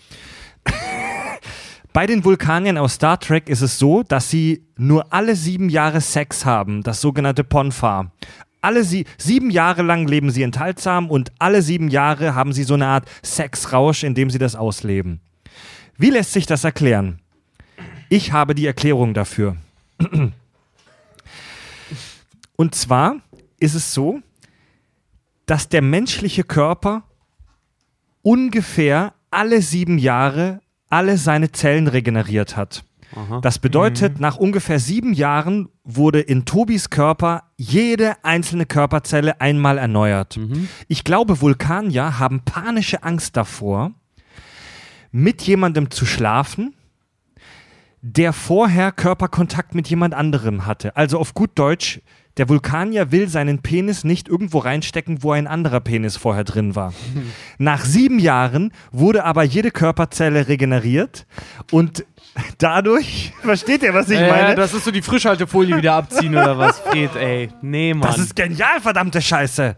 Bei den Vulkaniern aus Star Trek ist es so, dass sie nur alle sieben Jahre Sex haben, das sogenannte Ponfar. Alle sie sieben Jahre lang leben sie enthaltsam und alle sieben Jahre haben sie so eine Art Sexrausch, in dem sie das ausleben. Wie lässt sich das erklären? Ich habe die Erklärung dafür. Und zwar ist es so, dass der menschliche Körper ungefähr alle sieben Jahre alle seine Zellen regeneriert hat. Das bedeutet, nach ungefähr sieben Jahren wurde in Tobis Körper jede einzelne Körperzelle einmal erneuert. Ich glaube, Vulkanier haben panische Angst davor, mit jemandem zu schlafen, der vorher Körperkontakt mit jemand anderem hatte. Also auf gut Deutsch, der Vulkanier will seinen Penis nicht irgendwo reinstecken, wo ein anderer Penis vorher drin war. Nach sieben Jahren wurde aber jede Körperzelle regeneriert und dadurch, versteht ihr, was ich äh, meine? das ist so die Frischhaltefolie wieder abziehen oder was, Fred, ey. Nee, Mann. Das ist genial, verdammte Scheiße.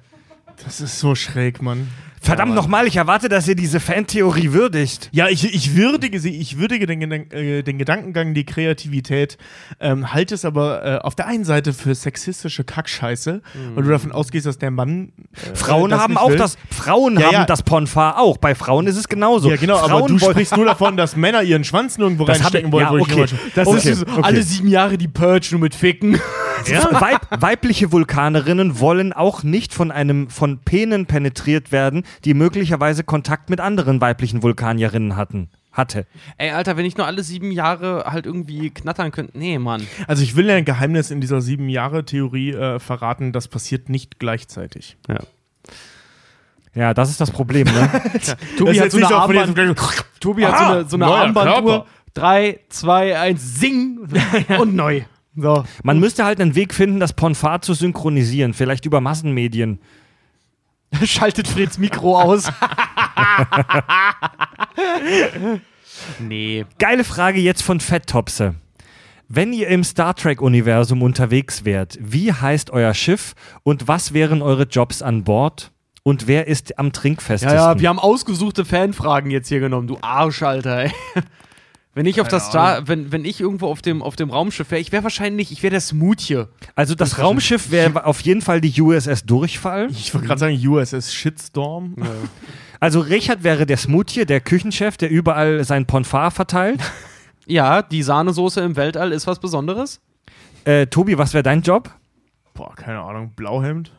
Das ist so schräg, Mann. Verdammt nochmal, ich erwarte, dass ihr diese Fantheorie würdigt. Ja, ich, ich würdige sie, ich würdige den, äh, den Gedankengang, die Kreativität, ähm, halte es aber äh, auf der einen Seite für sexistische Kackscheiße, weil du davon ausgehst, dass der Mann. Äh, Frauen haben auch will. das, Frauen Ja, haben ja. das Ponfar auch. Bei Frauen ist es genauso. Ja, genau, Frauen aber du sprichst nur davon, dass Männer ihren Schwanz nirgendwo Das reinstecken ich- wollen, ja, wo ich okay. Das Okay, ist so, okay. alle sieben Jahre die Purge nur mit Ficken. Weib, weibliche Vulkanerinnen wollen auch nicht von einem von Penen penetriert werden, die möglicherweise Kontakt mit anderen weiblichen Vulkanierinnen hatten. Hatte. Ey, Alter, wenn ich nur alle sieben Jahre halt irgendwie knattern könnte. Nee, Mann. Also ich will ja ein Geheimnis in dieser sieben Jahre Theorie äh, verraten, das passiert nicht gleichzeitig. Ja. Ja, das ist das Problem, ne? Tobi Das hat so eine Armband, Tobi hat so Ah, eine, so eine Armbanduhr. Drei, zwei, eins, sing und neu. So. Man müsste halt einen Weg finden, das Ponfar zu synchronisieren, vielleicht über Massenmedien. Schaltet Freds Mikro aus. nee. Geile Frage jetzt von Fetttopse. Wenn ihr im Star Trek-Universum unterwegs wärt, wie heißt euer Schiff und was wären eure Jobs an Bord? und wer ist am Ja, trinkfestesten? ja, wir haben ausgesuchte Fanfragen jetzt hier genommen, du Arsch, Alter, ey. Wenn ich auf das Star, wenn, wenn ich irgendwo auf dem, auf dem Raumschiff wäre, ich wäre wahrscheinlich, ich wäre der Smoothie. also das Raumschiff wäre auf jeden Fall die USS Durchfall. Ich wollte gerade sagen, USS Shitstorm. Also Richard wäre der Smoothie, der Küchenchef, der überall sein Ponfar verteilt. Ja, die Sahnesoße im Weltall ist was Besonderes. Äh, Tobi, was wäre dein Job? Boah, keine Ahnung, Blauhemd.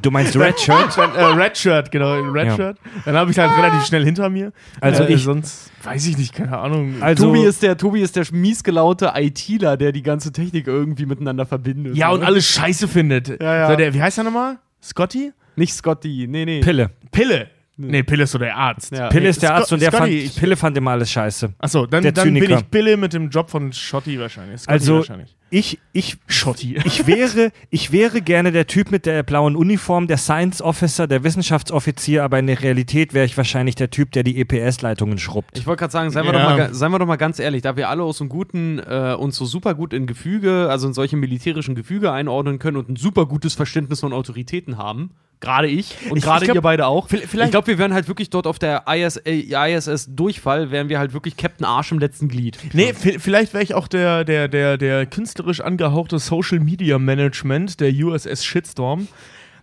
Du meinst Red Shirt? Dann, äh, Red Shirt, genau, Red Ja. Shirt. Dann habe ich halt relativ schnell hinter mir. Also äh, ich- sonst weiß ich nicht, keine Ahnung. Also, Tobi ist der, Tobi ist der miesgelaute ITler, der die ganze Technik irgendwie miteinander verbindet. ja, und ne? alles scheiße findet. Ja, ja. So, der, wie heißt er nochmal? Scotty? Nicht Scotty, nee, nee. Pille. Pille. Nee, Pille ist so der Arzt. Ja. Pille ist der Sco- Arzt und der Scotty, fand, ich- Pille fand immer alles scheiße. Achso, dann, Der dann bin ich Pille mit dem Job von Schotti wahrscheinlich. Scotty Also wahrscheinlich. ich, ich, Schotti. ich wäre, ich wäre gerne der Typ mit der blauen Uniform, der Science Officer, der Wissenschaftsoffizier, aber in der Realität wäre ich wahrscheinlich der Typ, der die EPS-Leitungen schrubbt. Ich wollte gerade sagen, seien wir, Ja. doch mal, seien wir doch mal ganz ehrlich, da wir alle aus so einem guten, äh, uns so super gut in Gefüge, also in solche militärischen Gefüge einordnen können und ein super gutes Verständnis von Autoritäten haben, gerade ich und gerade ihr beide auch. vi- vielleicht- ich glaube, wir wären halt wirklich dort auf der IS, äh, ISS Durchfall, wären wir halt wirklich Captain Arsch im letzten Glied. Nee, vi- vielleicht wäre ich auch der, der, der, der künstlerisch angehauchte Social Media Management der USS Shitstorm,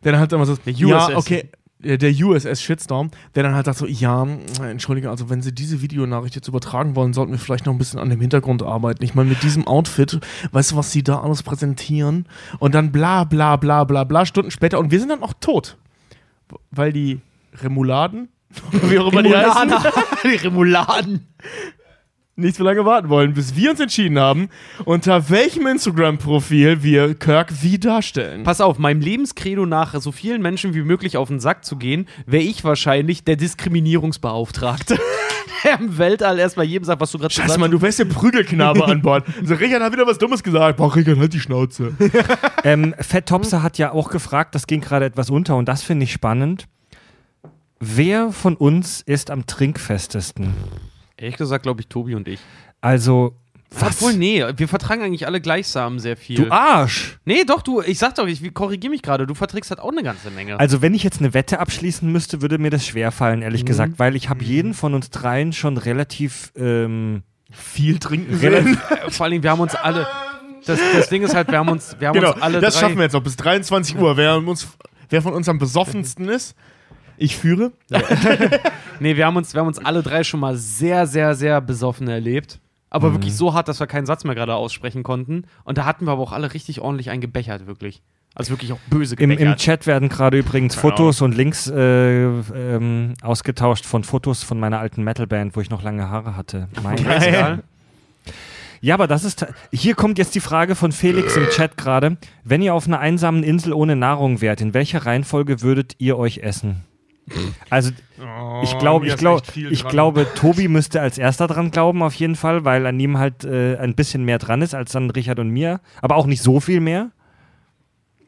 der dann halt immer so, Der ja, USS. okay, der, der USS Shitstorm, der dann halt sagt so, ja, entschuldige, also wenn Sie diese Videonachricht jetzt übertragen wollen, sollten wir vielleicht noch ein bisschen an dem Hintergrund arbeiten. Ich meine, mit diesem Outfit, weißt du, was Sie da alles präsentieren? Und dann bla bla bla bla bla, Stunden später und wir sind dann auch tot. Weil die Remouladen, wie auch immer die heißen, die Remouladen. Nicht so lange warten wollen, bis wir uns entschieden haben, unter welchem Instagram-Profil wir Kirk wie darstellen. Pass auf, meinem Lebenskredo nach, so vielen Menschen wie möglich auf den Sack zu gehen, wäre ich wahrscheinlich der Diskriminierungsbeauftragte. der im Weltall erstmal jedem sagt, was du gerade Scheiße, Mann, du wärst der Prügelknabe an Bord. So, Richard hat wieder was Dummes gesagt. Boah, Richard, halt die Schnauze. Ähm, Fett Topser hat ja auch gefragt, das ging gerade etwas unter und das finde ich spannend. Wer von uns ist am trinkfestesten? Ehrlich gesagt, glaube ich, Tobi und ich. Also, was? Obwohl, nee, wir vertragen eigentlich alle gleichsam sehr viel. Du Arsch! nee, doch, du, ich sag doch, ich korrigiere mich gerade, du verträgst halt auch eine ganze Menge. Also, wenn ich jetzt eine Wette abschließen müsste, würde mir das schwerfallen, Mhm. ehrlich gesagt, weil ich habe jeden von uns dreien schon relativ. Ähm, Viel trinken relativ Äh, Vor allem, wir haben uns alle. Das, das Ding ist halt, wir haben uns, wir haben Genau, uns alle das drei, schaffen wir jetzt noch bis 23 Uhr. Wer, uns, wer von uns am besoffensten ist, ich führe. Nee, wir haben, uns, wir haben uns alle drei schon mal sehr, sehr, sehr besoffen erlebt. Aber wirklich so hart, dass wir keinen Satz mehr gerade aussprechen konnten. Und da hatten wir aber auch alle richtig ordentlich eingebechert, wirklich. Also wirklich auch böse Im. Im Chat werden gerade übrigens Fotos und Links äh, ähm, ausgetauscht von Fotos von meiner alten Metalband, wo ich noch lange Haare hatte. Mein Egal. Ja, aber das ist. Hier kommt jetzt die Frage von Felix im Chat gerade. Wenn ihr auf einer einsamen Insel ohne Nahrung wärt, in welcher Reihenfolge würdet ihr euch essen? Also, ich glaube, ich, glaub, ich glaube, Tobi müsste als erster dran glauben, auf jeden Fall, weil an ihm halt äh, ein bisschen mehr dran ist als an Richard und mir. Aber auch nicht so viel mehr.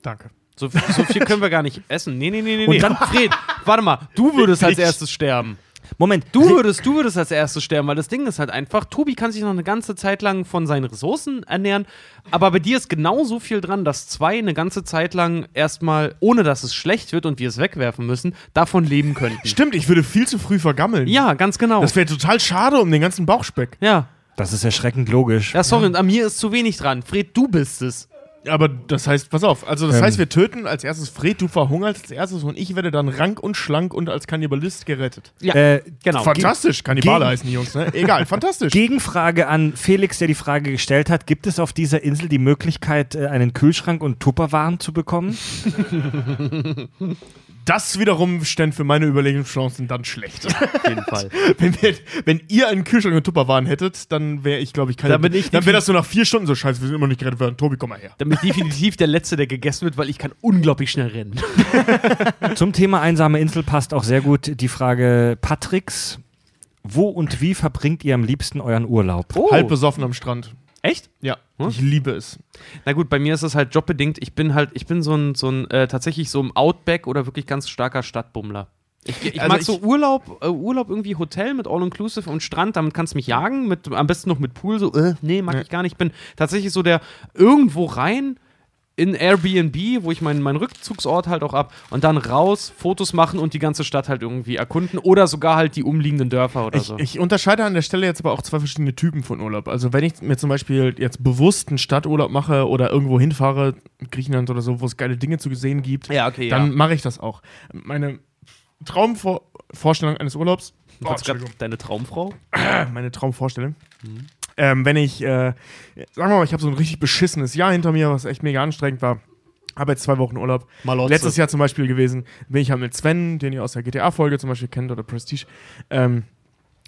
Danke. So, so viel können wir gar nicht essen. Nee, nee, nee, nee. Und nee. dann- Fred, warte mal, du würdest als erstes sterben. Moment, Du würdest, du würdest als erstes sterben, weil das Ding ist halt einfach, Tobi kann sich noch eine ganze Zeit lang von seinen Ressourcen ernähren, aber bei dir ist genauso viel dran, dass zwei eine ganze Zeit lang erstmal, ohne dass es schlecht wird und wir es wegwerfen müssen, davon leben könnten. Stimmt, ich würde viel zu früh vergammeln. Ja, ganz genau. Das wäre total schade um den ganzen Bauchspeck. ja. Das ist erschreckend logisch. Ja, sorry, und an mir ist zu wenig dran. Fred, du bist es. Aber das heißt, pass auf, also das Ähm. heißt, wir töten als erstes Fred, du verhungerst als erstes und ich werde dann rank und schlank und als Kannibalist gerettet. Ja, Äh, genau. Fantastisch, Kannibale gegen- heißen die Jungs, ne? Egal, fantastisch. Gegenfrage an Felix, der die Frage gestellt hat: Gibt es auf dieser Insel die Möglichkeit, äh, einen Kühlschrank und Tupperwaren zu bekommen? Das wiederum ständ für meine Überlegungschancen dann schlecht. Auf jeden Fall. wenn, wir, wenn ihr einen Kühlschrank und Tupperwaren hättet, dann wäre ich, glaube ich, keine. Da bin ich dann wäre das so nach vier Stunden so scheiße, wir sind immer noch nicht gerettet worden. Tobi, komm mal her. Dann bin ich definitiv der Letzte, der gegessen wird, weil ich kann unglaublich schnell rennen. Zum Thema einsame Insel passt auch sehr gut die Frage Patricks. Wo und wie verbringt ihr am liebsten euren Urlaub? Oh. Halb besoffen am Strand. Echt? Ja, Hm? ich liebe es. Na gut, bei mir ist es halt jobbedingt. Ich bin halt, ich bin so ein, so ein äh, tatsächlich so im Outback oder wirklich ganz starker Stadtbummler. Ich, ich Also mag ich- so Urlaub, äh, Urlaub irgendwie Hotel mit All-Inclusive und Strand, damit kannst du mich jagen, mit, am besten noch mit Pool, so, äh, nee, mag ich gar nicht. Ich bin tatsächlich so der irgendwo rein, in Airbnb, wo ich meinen meinen Rückzugsort halt auch ab und dann raus, Fotos machen und die ganze Stadt halt irgendwie erkunden oder sogar halt die umliegenden Dörfer oder Ich, so. ich unterscheide an der Stelle jetzt aber auch zwei verschiedene Typen von Urlaub. Also wenn ich mir zum Beispiel jetzt bewusst einen Stadturlaub mache oder irgendwo hinfahre, Griechenland oder so, wo es geile Dinge zu sehen gibt, Ja, okay, dann ja. mache ich das auch. Meine Traumvorstellung eines Urlaubs, grad deine Traumfrau? meine Traumvorstellung, ähm, wenn ich, äh, sagen wir mal, ich habe so ein richtig beschissenes Jahr hinter mir, was echt mega anstrengend war. Habe jetzt zwei Wochen Urlaub. Malotze. Letztes Jahr zum Beispiel gewesen, bin ich halt mit Sven, den ihr aus der GTA-Folge zum Beispiel kennt oder Prestige, ähm,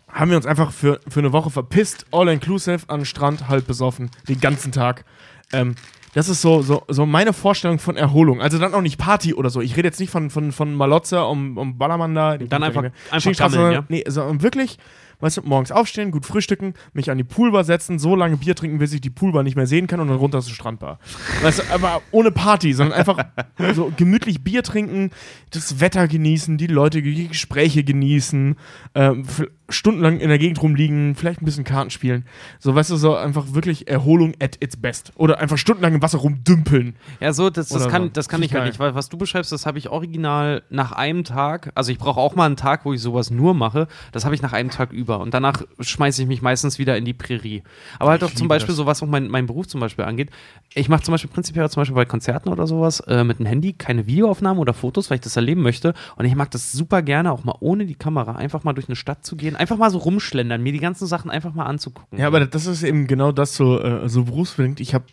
haben wir uns einfach für, für eine Woche verpisst, all inclusive, an den Strand, halb besoffen, den ganzen Tag. Ähm, das ist so, so, so meine Vorstellung von Erholung. Also dann auch nicht Party oder so. Ich rede jetzt nicht von, von, von Malotze um, um Ballermann da. Dann einfach- einfach gammeln, ja? Nee, sondern wirklich, weißt du, morgens aufstehen, gut frühstücken, mich an die Poolbar setzen, so lange Bier trinken, bis ich die Poolbar nicht mehr sehen kann und dann runter zur Strandbar. Weißt du, aber ohne Party, sondern einfach so gemütlich Bier trinken, das Wetter genießen, die Leute, die Gespräche genießen, ähm, stundenlang in der Gegend rumliegen, vielleicht ein bisschen Karten spielen. So, weißt du, so einfach wirklich Erholung at its best. Oder einfach stundenlang im Wasser rumdümpeln. Ja, so, das, das Oder kann, so. das kann ich ich halt nicht, weil was du beschreibst, das habe ich original nach einem Tag, also ich brauche auch mal einen Tag, wo ich sowas nur mache, das habe ich nach einem Tag über und danach schmeiße ich mich meistens wieder in die Prärie. Aber halt auch zum Beispiel das. so, was auch mein, mein Beruf zum Beispiel angeht, ich mache zum Beispiel prinzipiell zum Beispiel bei Konzerten oder sowas äh, mit dem Handy keine Videoaufnahmen oder Fotos, weil ich das erleben möchte und ich mag das super gerne, auch mal ohne die Kamera, einfach mal durch eine Stadt zu gehen, einfach mal so rumschlendern, mir die ganzen Sachen einfach mal anzugucken. Ja, aber das ist eben genau das so, äh, so berufsbedingt. Ich habe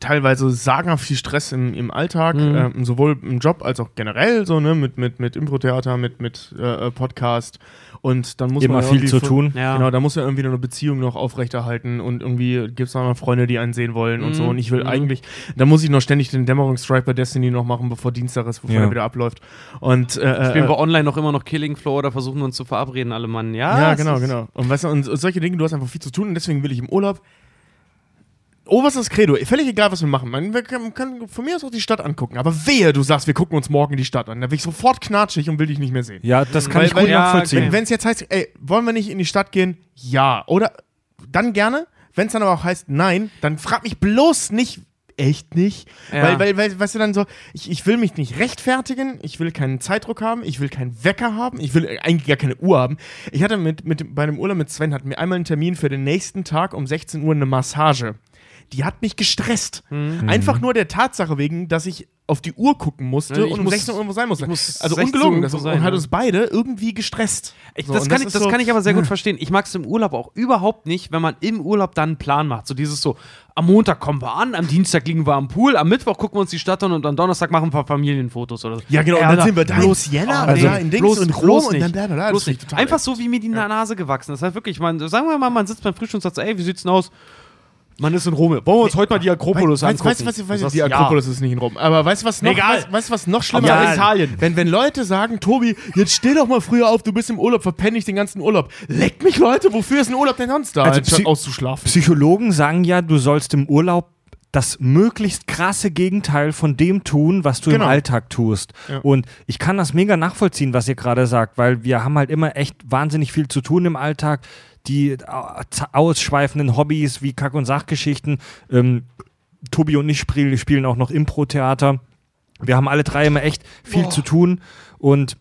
teilweise sagenhaft viel Stress im, im Alltag, Mhm. ähm, sowohl im Job als auch generell, so, ne, mit, mit, mit Impro-Theater, mit, mit äh, äh, Podcast. Und dann muss Immer man viel irgendwie zu tun. Ja. Genau, da muss man irgendwie eine Beziehung noch aufrechterhalten und irgendwie gibt es noch Freunde, die einen sehen wollen und so. Mhm. Und ich will Mhm. eigentlich, da muss ich noch ständig den Dämmerungsstrike bei Destiny noch machen, bevor Dienstag ist, bevor Ja. er wieder abläuft. Und äh, Spielen äh, wir online noch immer noch Killing Floor oder versuchen uns zu verabreden, alle Mann. Ja, Ja, genau, genau. Und weißt du, und solche Dinge, du hast einfach viel zu tun und deswegen will ich im Urlaub. Oberstes Credo, völlig egal, was wir machen. Man wir können, können von mir aus auch die Stadt angucken. Aber wehe, du sagst, wir gucken uns morgen die Stadt an. Da bin ich sofort knatschig und will dich nicht mehr sehen. Ja, das kann Weil- ich gut weil- nachvollziehen. Wenn es jetzt heißt, ey, wollen wir nicht in die Stadt gehen? Ja. Oder dann gerne. Wenn es dann aber auch heißt, nein, dann frag mich bloß nicht, echt nicht. Ja. Weil, weil, weil, weißt du dann so, ich, ich will mich nicht rechtfertigen, ich will keinen Zeitdruck haben, ich will keinen Wecker haben, ich will eigentlich gar keine Uhr haben. Ich hatte mit, mit bei einem Urlaub mit Sven, hatten wir einmal einen Termin für den nächsten Tag um 16 Uhr eine Massage. Die hat mich gestresst. Mhm. Einfach nur der Tatsache wegen, dass ich auf die Uhr gucken musste Ja, ich und um muss- 16 Uhr irgendwo sein musste. muss also 16 ungelogen. Das, irgendwo und sein, hat ja. uns beide irgendwie gestresst. Ich, So, das kann, das ich, das so- kann ich aber sehr gut verstehen. Ich mag es im Urlaub auch überhaupt nicht, wenn man im Urlaub dann einen Plan macht. So dieses so, am Montag kommen wir an, am Dienstag liegen wir am Pool, am Mittwoch gucken wir uns die Stadt an und am Donnerstag machen wir Familienfotos oder so. Ja, genau, und dann sind wir da in bloß- Siena oh, da in Dings bloß, und Rom und dann. Das Bloß ich nicht. total Einfach so wie mir die Nase gewachsen ist. Halt wirklich, man, sagen wir mal, man sitzt beim Frühstück und sagt so, ey, wie sieht's denn aus? Man ist in Rom. Wollen wir uns heute mal die Akropolis Weißt, angucken? weißt, weißt, Du weißt, sagst, die ja. Akropolis ist nicht in Rom. Aber weißt du, was noch, Egal. weißt, weißt, du, was noch schlimmer Ja, ist? Italien. Wenn, wenn Leute sagen, Tobi, jetzt steh doch mal früher auf, du bist im Urlaub, verpenne ich den ganzen Urlaub. Leckt mich, Leute, wofür ist ein Urlaub denn sonst da, Also Psy- auszuschlafen? Psychologen sagen ja, du sollst im Urlaub das möglichst krasse Gegenteil von dem tun, was du Genau. im Alltag tust. Ja. Und ich kann das mega nachvollziehen, was ihr gerade sagt, weil wir haben halt immer echt wahnsinnig viel zu tun im Alltag. Die äh, ausschweifenden Hobbys wie Kack- und Sachgeschichten. Ähm, Tobi und ich spiel, spielen auch noch Impro-Theater. Wir haben alle drei immer echt viel zu tun und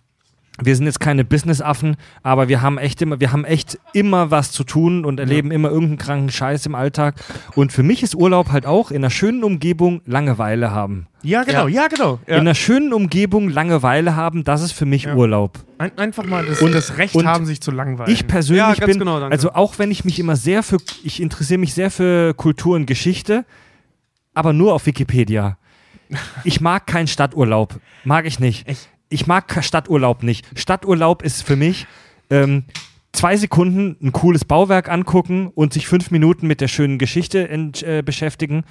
wir sind jetzt keine Businessaffen, aber wir haben echt immer, wir haben echt immer was zu tun und erleben immer irgendeinen kranken Scheiß im Alltag. Und für mich ist Urlaub halt auch in einer schönen Umgebung Langeweile haben. Ja, genau, ja, genau. Ja. In einer schönen Umgebung Langeweile haben, das ist für mich Ja. Urlaub. Ein, einfach mal das, Und- das Recht und haben, sich zu langweilen. Ich persönlich Ja, bin, genau, also auch wenn ich mich immer sehr für, ich interessiere mich sehr für Kultur und Geschichte, aber nur auf Wikipedia. Ich mag keinen Stadturlaub. Mag ich nicht. Ich mag ke- Stadturlaub nicht. Stadturlaub ist für mich ähm, zwei Sekunden ein cooles Bauwerk angucken und sich fünf Minuten mit der schönen Geschichte äh, beschäftigen.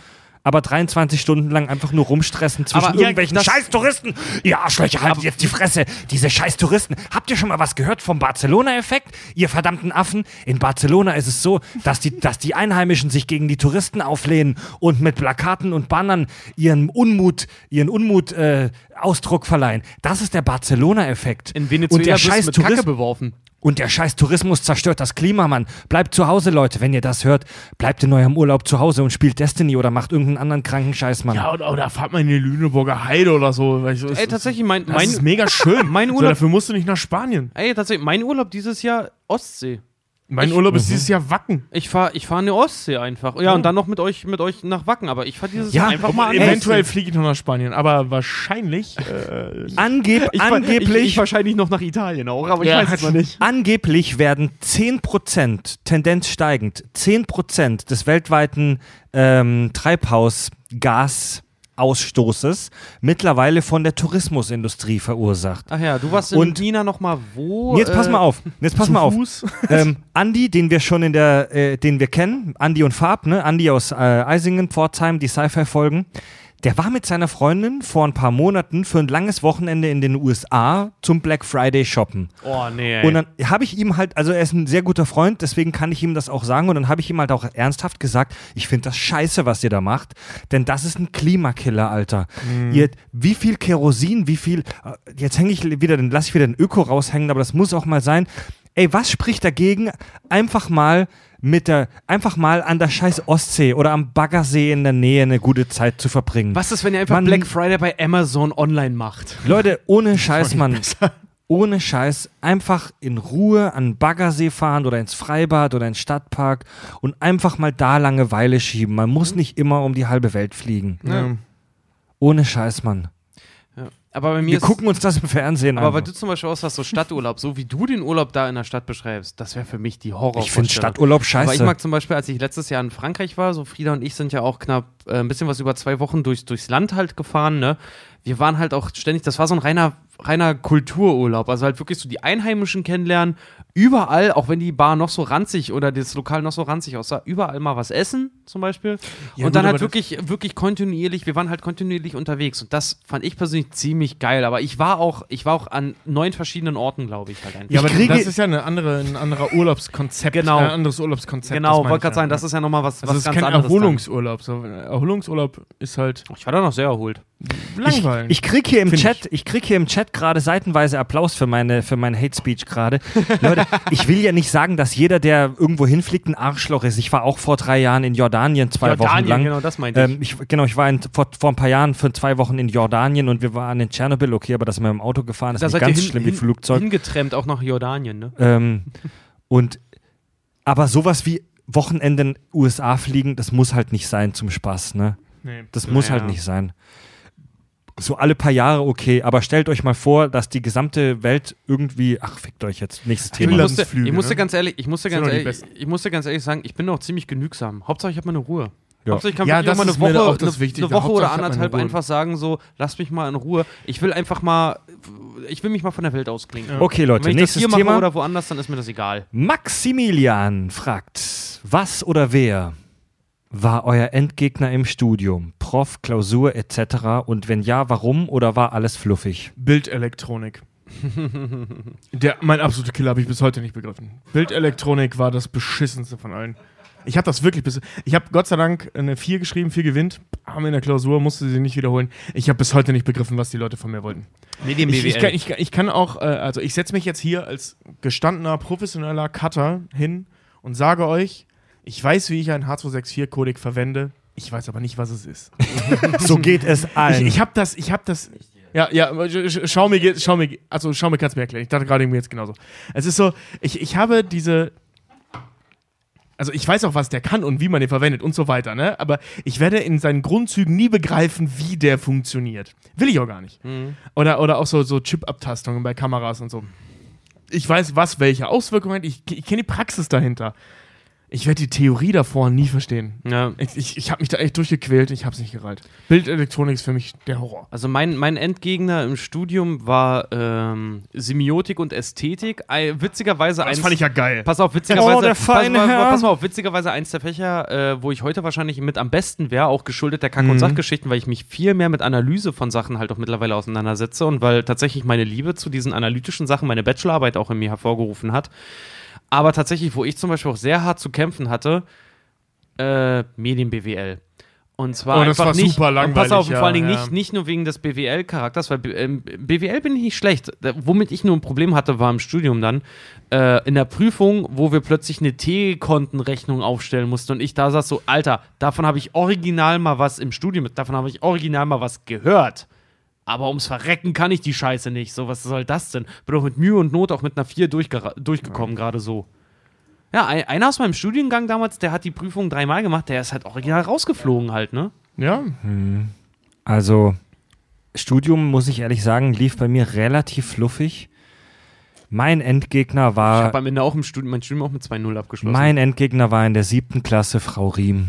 Aber 23 Stunden lang einfach nur rumstressen zwischen Aber ja, irgendwelchen das- scheiß Touristen. Ihr Arschlöcher, haltet jetzt die Fresse. Diese scheiß Touristen. Habt ihr schon mal was gehört vom Barcelona-Effekt? Ihr verdammten Affen. In Barcelona ist es so, dass die, dass die Einheimischen sich gegen die Touristen auflehnen und mit Plakaten und Bannern ihren Unmut, ihren Unmut äh, Ausdruck verleihen. Das ist der Barcelona-Effekt. In Venezuela und der scheiß mit Kacke Tourismus beworfen. und der scheiß Tourismus zerstört das Klima, Mann. Bleibt zu Hause, Leute, wenn ihr das hört. Bleibt in eurem Urlaub zu Hause und spielt Destiny oder macht irgendeinen anderen kranken Scheiß, Mann. Ja, oder, oder fahrt mal in die Lüneburger Heide oder so. So Ey, tatsächlich, mein, Das mein, ist mega schön. Mein So, Urlaub- dafür musst du nicht nach Spanien. ey, tatsächlich, mein Urlaub dieses Jahr Ostsee. Mein Ich- Urlaub ist dieses Jahr Wacken. Ich fahre ich fahr in die Ostsee einfach. Ja, und dann noch mit euch, mit euch nach Wacken. Aber ich fahre dieses Ja, Jahr einfach mal an eventuell fliege ich noch nach Spanien, aber wahrscheinlich. Äh, Angeb Ich, angeblich, Ich, ich wahrscheinlich noch nach Italien auch, aber ich Ja, weiß es noch nicht. angeblich werden 10%, Tendenz steigend, 10% des weltweiten ähm, Treibhausgasausstoßes mittlerweile von der Tourismusindustrie verursacht. Ach ja, du warst in Und- Nina noch mal wo? Jetzt pass äh, mal auf. Jetzt pass mal auf. Ähm, Andi, den wir schon in der, äh, den wir kennen, Andi und Farb, ne? Andi aus äh, Eisingen, Pforzheim, die Sci-Fi-Folgen. Der war mit seiner Freundin vor ein paar Monaten für ein langes Wochenende in den USA zum Black Friday shoppen. Oh, nee. Ey. Und dann habe ich ihm halt, also er ist ein sehr guter Freund, deswegen kann ich ihm das auch sagen. Und dann habe ich ihm halt auch ernsthaft gesagt, ich finde das scheiße, was ihr da macht. Denn das ist ein Klimakiller, Alter. Ihr, wie viel Kerosin, wie viel, äh, jetzt hänge ich wieder, den lasse ich wieder den Öko raushängen, aber das muss auch mal sein. Ey, was spricht dagegen, einfach mal mit der, einfach mal an der scheiß Ostsee oder am Baggersee in der Nähe eine gute Zeit zu verbringen? Was ist, wenn ihr einfach Man- Black Friday bei Amazon online macht? Leute, ohne Scheiß, Mann. Ohne Scheiß, einfach in Ruhe an den Baggersee fahren oder ins Freibad oder ins Stadtpark und einfach mal da Langeweile schieben. Man muss nicht immer um die halbe Welt fliegen. Ja. Ohne Scheiß, Mann. Aber bei mir Wir ist, gucken uns das im Fernsehen aber weil an. du zum Beispiel aus hast, so Stadturlaub, so wie du den Urlaub da in der Stadt beschreibst, das wäre für mich die Horror. Ich finde Stadturlaub Aber ich scheiße. mag zum Beispiel, als ich letztes Jahr in Frankreich war, so Frieda und ich sind ja auch knapp äh, ein bisschen was über zwei Wochen durch, durchs Land halt gefahren, ne? Wir waren halt auch ständig, das war so ein reiner, reiner Kultururlaub. Also halt wirklich so die Einheimischen kennenlernen, überall, auch wenn die Bar noch so ranzig oder das Lokal noch so ranzig aussah, überall mal was essen zum Beispiel. Ja, und dann gut, halt wirklich, wirklich kontinuierlich, wir waren halt kontinuierlich unterwegs. Und das fand ich persönlich ziemlich geil. Aber ich war auch, ich war auch an neun verschiedenen Orten, glaube ich, halt einfach. Ja, aber kriege- das ist ja eine andere, ein anderer Urlaubskonzept. Genau. Ein anderes Urlaubskonzept. genau, das wollte gerade ja. sagen, das ist ja nochmal was, Also was ist ganz kein anderes. dann. Erholungsurlaub. So, Erholungsurlaub ist halt Ich war da noch sehr erholt. Langweilig. Ich krieg hier im Find Chat, ich. krieg hier im Chat gerade seitenweise Applaus für meine für mein Hate Speech gerade. Leute, ich will ja nicht sagen, dass jeder, der irgendwo hinfliegt, ein Arschloch ist. Ich war auch vor drei Jahren in Jordanien zwei Wochen Jordanien, lang. genau, das meinte ich. Ähm, ich. Genau, ich war in, vor, vor ein paar Jahren für zwei Wochen in Jordanien und wir waren in Tschernobyl. Okay, aber das sind wir im Auto gefahren, das Da ist nicht ganz hin, schlimm wie Flugzeug. hingetrennt, auch nach Jordanien, ne? Ähm, und aber sowas wie Wochenende in USA fliegen, das muss halt nicht sein zum Spaß, ne? nee. Das muss halt nicht sein. So alle paar Jahre okay, aber stellt euch mal vor, dass die gesamte Welt irgendwie, ach fickt euch jetzt, nächstes Ich Thema. Inland- musste, Inlandsflüge, ich musste ne? ganz ehrlich, ich musste ganz ehrlich, ich musste ganz ehrlich sagen, ich bin noch ziemlich genügsam. Hauptsache ich habe meine Ruhe. Ja. Hauptsache ich kann Ja, wirklich auch das mal eine mir Woche, auch eine, eine Woche oder Hauptsache ich anderthalb einfach sagen so, lasst mich mal in Ruhe. Ich will einfach mal, ich will mich mal von der Welt ausklinken. Okay, Und Leute, Wenn ich das nächstes hier mache Thema. oder woanders, dann ist mir das egal. Maximilian fragt, was oder wer war euer Endgegner im Studium? Prof, Klausur etc. Und wenn ja, warum oder war alles fluffig? Bildelektronik. Der, mein absoluter Killer habe ich bis heute nicht begriffen. Bildelektronik war das beschissenste von allen. Ich habe das wirklich bis. Ich habe Gott sei Dank eine 4 geschrieben, 4 gewinnt. Haben in der Klausur, musste sie nicht wiederholen. Ich habe bis heute nicht begriffen, was die Leute von mir wollten. Medien Ich, ich, kann, ich, kann- ich kann auch, äh, also ich setze mich jetzt hier als gestandener, professioneller Cutter hin und sage euch, ich weiß, wie ich einen H264-Codec verwende. Ich weiß aber nicht, was es ist. So geht es Ich, allen. ich habe das, ich habe das. Ja, ja, sch- sch- schau mir, schau mir, also schau mir, kannst du mir erklären. Ich dachte gerade mir jetzt genauso. Es ist so, ich, ich habe diese, also ich weiß auch, was der kann und wie man den verwendet und so weiter, ne? Aber ich werde in seinen Grundzügen nie begreifen, wie der funktioniert. Will ich auch gar nicht. Oder, oder auch so, so Chip-Abtastungen bei Kameras und so. Ich weiß, was welche Auswirkungen hat. Ich, ich kenne die Praxis dahinter. Ich werde die Theorie davor nie verstehen. Ja. Ich, ich, ich habe mich da echt durchgequält, ich habe es nicht gereilt. Bildelektronik ist für mich der Horror. Also mein, mein Endgegner im Studium war ähm, Semiotik und Ästhetik. Ei- witzigerweise Das eins, fand ich ja geil. Pass auf, witzigerweise, Oh, der pass, feine mal, Herr. pass mal auf, witzigerweise eins der Fächer, äh, wo ich heute wahrscheinlich mit am besten wäre, auch geschuldet der Kack- Mhm. und Sachgeschichten, weil ich mich viel mehr mit Analyse von Sachen halt auch mittlerweile auseinandersetze und weil tatsächlich meine Liebe zu diesen analytischen Sachen meine Bachelorarbeit auch in mir hervorgerufen hat. Aber tatsächlich, wo ich zum Beispiel auch sehr hart zu kämpfen hatte, äh, Medien-BWL. Und zwar Oh, das einfach war nicht, super langweilig, Pass auf, ja, vor allen Dingen ja. nicht, nicht nur wegen des BWL-Charakters, weil ähm, BWL bin ich nicht schlecht. Womit ich nur ein Problem hatte, war im Studium dann, äh, in der Prüfung, wo wir plötzlich eine T-Kontenrechnung aufstellen mussten und ich da saß so, Alter, davon habe ich original mal was im Studium, davon habe ich original mal was gehört. Aber ums Verrecken kann ich die Scheiße nicht. So, was soll das denn? Bin doch mit Mühe und Not auch mit einer 4 durchgera- durchgekommen, gerade so. Ja, ein, einer aus meinem Studiengang damals, der hat die Prüfung dreimal gemacht, der ist halt original rausgeflogen halt, ne? Ja. Also, Studium, muss ich ehrlich sagen, lief bei mir relativ fluffig. Mein Endgegner Ich war, habe am Ende auch im Studium, mein Studium auch mit 2-0 abgeschlossen. mein Endgegner war in der siebten Klasse Frau Riem.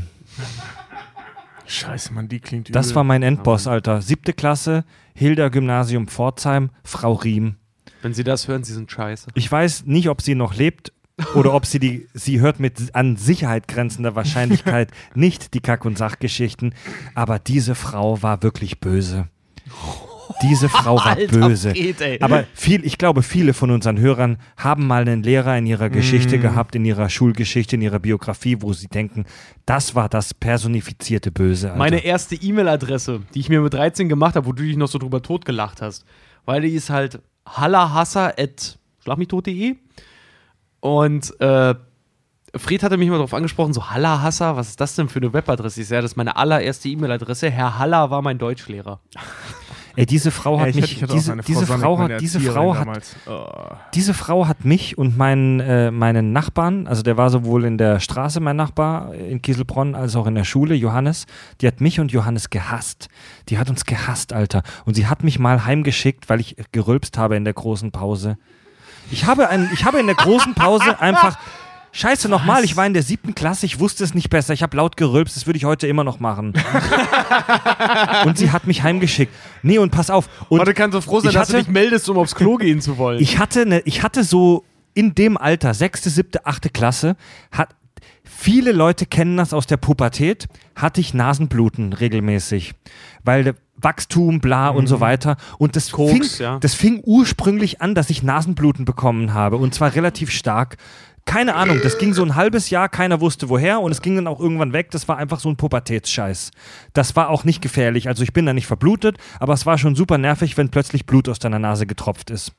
Scheiße, Mann, die klingt Das übel. war mein Endboss, Alter. Siebte Klasse, Hilda Gymnasium Pforzheim, Frau Riem. Wenn Sie das hören, Sie sind scheiße. Ich weiß nicht, ob sie noch lebt oder ob sie die, sie hört mit an Sicherheit grenzender Wahrscheinlichkeit nicht die Kack- und Sachgeschichten, aber diese Frau war wirklich böse. Diese Frau war Alter böse. Fred, ey. Aber viel, ich glaube, viele von unseren Hörern haben mal einen Lehrer in ihrer Geschichte Mm. gehabt, in ihrer Schulgeschichte, in ihrer Biografie, wo sie denken, das war das personifizierte Böse. Alter. Meine erste E-Mail-Adresse, die ich mir mit 13 gemacht habe, wo du dich noch so drüber totgelacht hast, weil die ist halt hallahasser.schlagmichtot.de und äh, Fred hatte mich mal darauf angesprochen, so Hallahasser, was ist das denn für eine Webadresse? Ich sage, das ist meine allererste E-Mail-Adresse. Herr Haller war mein Deutschlehrer. Ey, diese Frau Ja, hat hatte- mich, auch diese, Frau diese Frau meine hat, diese Frau hat. Oh. diese Frau hat mich und meinen, äh, meinen Nachbarn, also der war sowohl in der Straße mein Nachbar in Kieselbronn als auch in der Schule, Johannes, die hat mich und Johannes gehasst. Die hat uns gehasst, Alter. Und sie hat mich mal heimgeschickt, weil ich gerülpst habe in der großen Pause. Ich habe, ein, ich habe in der großen Pause einfach. Scheiße, nochmal, ich war in der siebten Klasse, ich wusste es nicht besser, ich habe laut gerülpst, das würde ich heute immer noch machen. und sie hat mich heimgeschickt. Nee, und pass auf. Und Warte, kannst du froh sein, dass du hatte- dich meldest, um aufs Klo gehen zu wollen. ich hatte, ne, ich hatte so in dem Alter, sechste, siebte, achte Klasse, hat, viele Leute kennen das aus der Pubertät, hatte ich Nasenbluten regelmäßig. Weil Wachstum, bla und so weiter. Und das, Koks, fing, ja. das fing ursprünglich an, dass ich Nasenbluten bekommen habe. Und zwar relativ stark. Keine Ahnung, das ging so ein halbes Jahr, keiner wusste woher und es ging dann auch irgendwann weg. Das war einfach so ein Pubertätsscheiß. Das war auch nicht gefährlich. Also ich bin da nicht verblutet, aber es war schon super nervig, wenn plötzlich Blut aus deiner Nase getropft ist.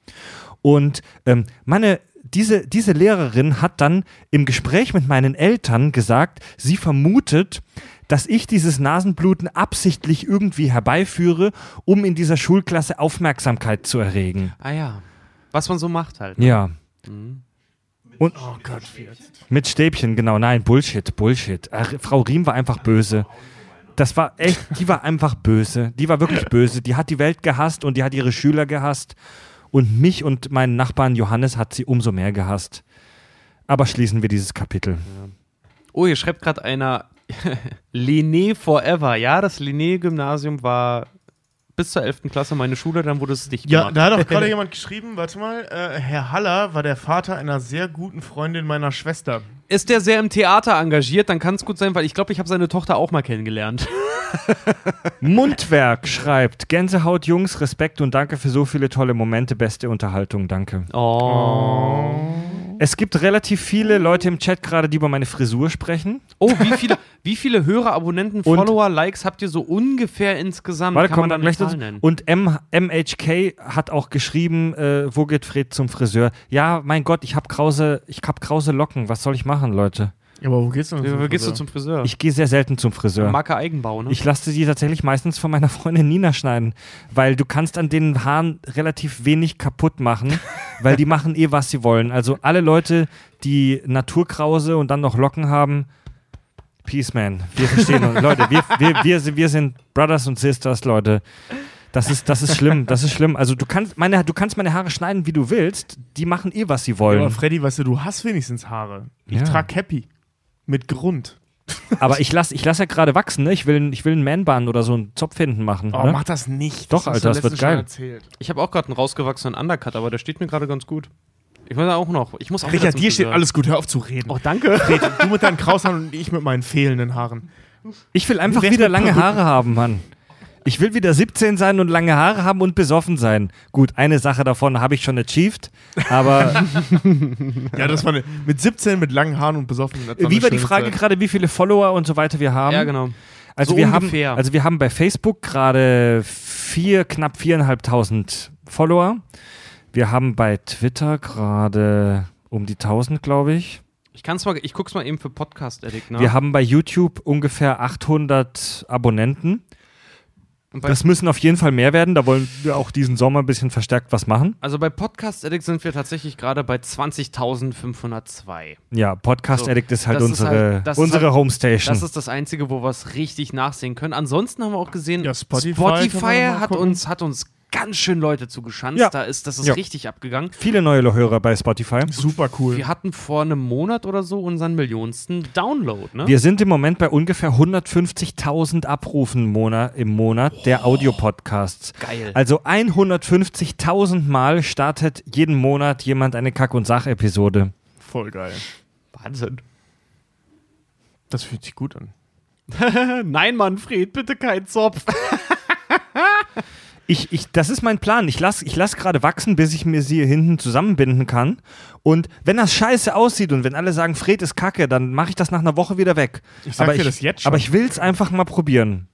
Und ähm, meine, diese, diese Lehrerin hat dann im Gespräch mit meinen Eltern gesagt, sie vermutet, dass ich dieses Nasenbluten absichtlich irgendwie herbeiführe, um in dieser Schulklasse Aufmerksamkeit zu erregen. ah ja. Was man so macht halt. ne? Ja. Und Oh Gott, mit Stäbchen, genau. Nein, Bullshit, Bullshit. Ach, Frau Riem war einfach böse. Das war echt, die war einfach böse. Die war wirklich böse. Die hat die Welt gehasst und die hat ihre Schüler gehasst. Und mich und meinen Nachbarn Johannes hat sie umso mehr gehasst. Aber schließen wir dieses Kapitel. Oh, hier schreibt gerade einer Linné Forever. Ja, das Linné-Gymnasium war bis zur 11. Klasse meine Schule, dann wurde es dicht Ja, gemacht. da hat auch gerade jemand geschrieben, warte mal, äh, Herr Haller war der Vater einer sehr guten Freundin meiner Schwester. Ist der sehr im Theater engagiert, dann kann es gut sein, weil ich glaube, ich habe seine Tochter auch mal kennengelernt. Mundwerk schreibt: Gänsehaut, Jungs, Respekt und danke für so viele tolle Momente. Beste Unterhaltung, danke. Oh. Es gibt relativ viele Leute im Chat gerade, die über meine Frisur sprechen. Oh, wie viele, wie viele Hörer, Abonnenten, Und- Follower, Likes habt ihr so ungefähr insgesamt? Warte, kann man da gleich dazu. Und M MHK hat auch geschrieben, äh, wo geht Fred zum Friseur? Ja, mein Gott, ich habe krause, ich hab krause Locken. Was soll ich machen, Leute? Ja, aber wo geht's denn? Wie gehst du zum Friseur? Ich gehe sehr selten zum Friseur. Marke Eigenbau, ne? Ich lasse sie tatsächlich meistens von meiner Freundin Nina schneiden, weil du kannst an den Haaren relativ wenig kaputt machen, weil die machen eh, was sie wollen. Also alle Leute, die Naturkrause und dann noch Locken haben, Peace, man. Wir verstehen uns. Leute, wir, wir, wir, sind- wir sind Brothers und Sisters, Leute. Das ist, das ist schlimm, das ist schlimm. Also du kannst, meine, du kannst meine Haare schneiden, wie du willst. Die machen eh, was sie wollen. aber Freddy, weißt du, du hast wenigstens Haare. Ich Ja. trage Cappy. Mit Grund. Aber ich lasse ich lass ja gerade wachsen, ne? Ich will, ich will einen Man-Bun oder so einen Zopf hinten machen. Oh, ne? mach das nicht. Doch, hast Alter, du das wird letztens schon geil. Erzählt. Ich habe auch gerade einen rausgewachsenen Undercut, aber der steht mir gerade ganz gut. Ich muss auch noch. Ich muss auch wieder Richard, zum dir steht Friseur. alles gut, hör auf zu reden. Oh, danke. Fred, du mit deinen Kraushaaren und ich mit meinen fehlenden Haaren. Ich will einfach Wär's wieder mit lange? Haare haben, Mann. Ich will wieder 17 sein und lange Haare haben und besoffen sein. Gut, eine Sache davon habe ich schon achieved, aber Ja, das war eine, mit 17 mit langen Haaren und besoffen. das war wie war die Frage Zeit. gerade, wie viele Follower und so weiter wir haben? Ja, genau. Also So wir ungefähr. haben, also wir haben bei Facebook gerade vier, knapp viereinhalbtausend Follower. Wir haben bei Twitter gerade um die 1000, glaube ich. Ich kann's mal, ich guck's mal eben für Podcast Addict nach. Wir haben bei YouTube ungefähr 800 Abonnenten. Das müssen auf jeden Fall mehr werden. Da wollen wir auch diesen Sommer ein bisschen verstärkt was machen. also bei Podcast Addict sind wir tatsächlich gerade bei 20.502. Ja, Podcast So, Addict ist halt das ist unsere, halt- unsere halt- Homestation. Das ist das Einzige, wo wir es richtig nachsehen können. Ansonsten haben wir auch gesehen, Ja, Spotify mal hat, uns, hat uns ganz schön Leute zugeschanzt. Ja. Da ist, das ist Ja. richtig abgegangen. Viele neue Hörer bei Spotify. Super cool. Wir hatten vor einem Monat oder so unseren millionsten Download, ne? Wir sind im Moment bei ungefähr 150.000 Abrufen im Monat, im Monat der Audiopodcasts. Geil. Also 150.000 Mal startet jeden Monat jemand eine Kack- und Sach-Episode. Voll geil. Wahnsinn. Das fühlt sich gut an. Nein, Manfred, bitte kein Zopf. Ich, ich, das ist mein Plan. Ich lasse ich lass gerade wachsen, bis ich mir sie hier hinten zusammenbinden kann. Und wenn das scheiße aussieht und wenn alle sagen, Fred ist kacke, dann mache ich das nach einer Woche wieder weg. Ich sag aber dir ich, das jetzt schon. Aber ich will es einfach mal probieren.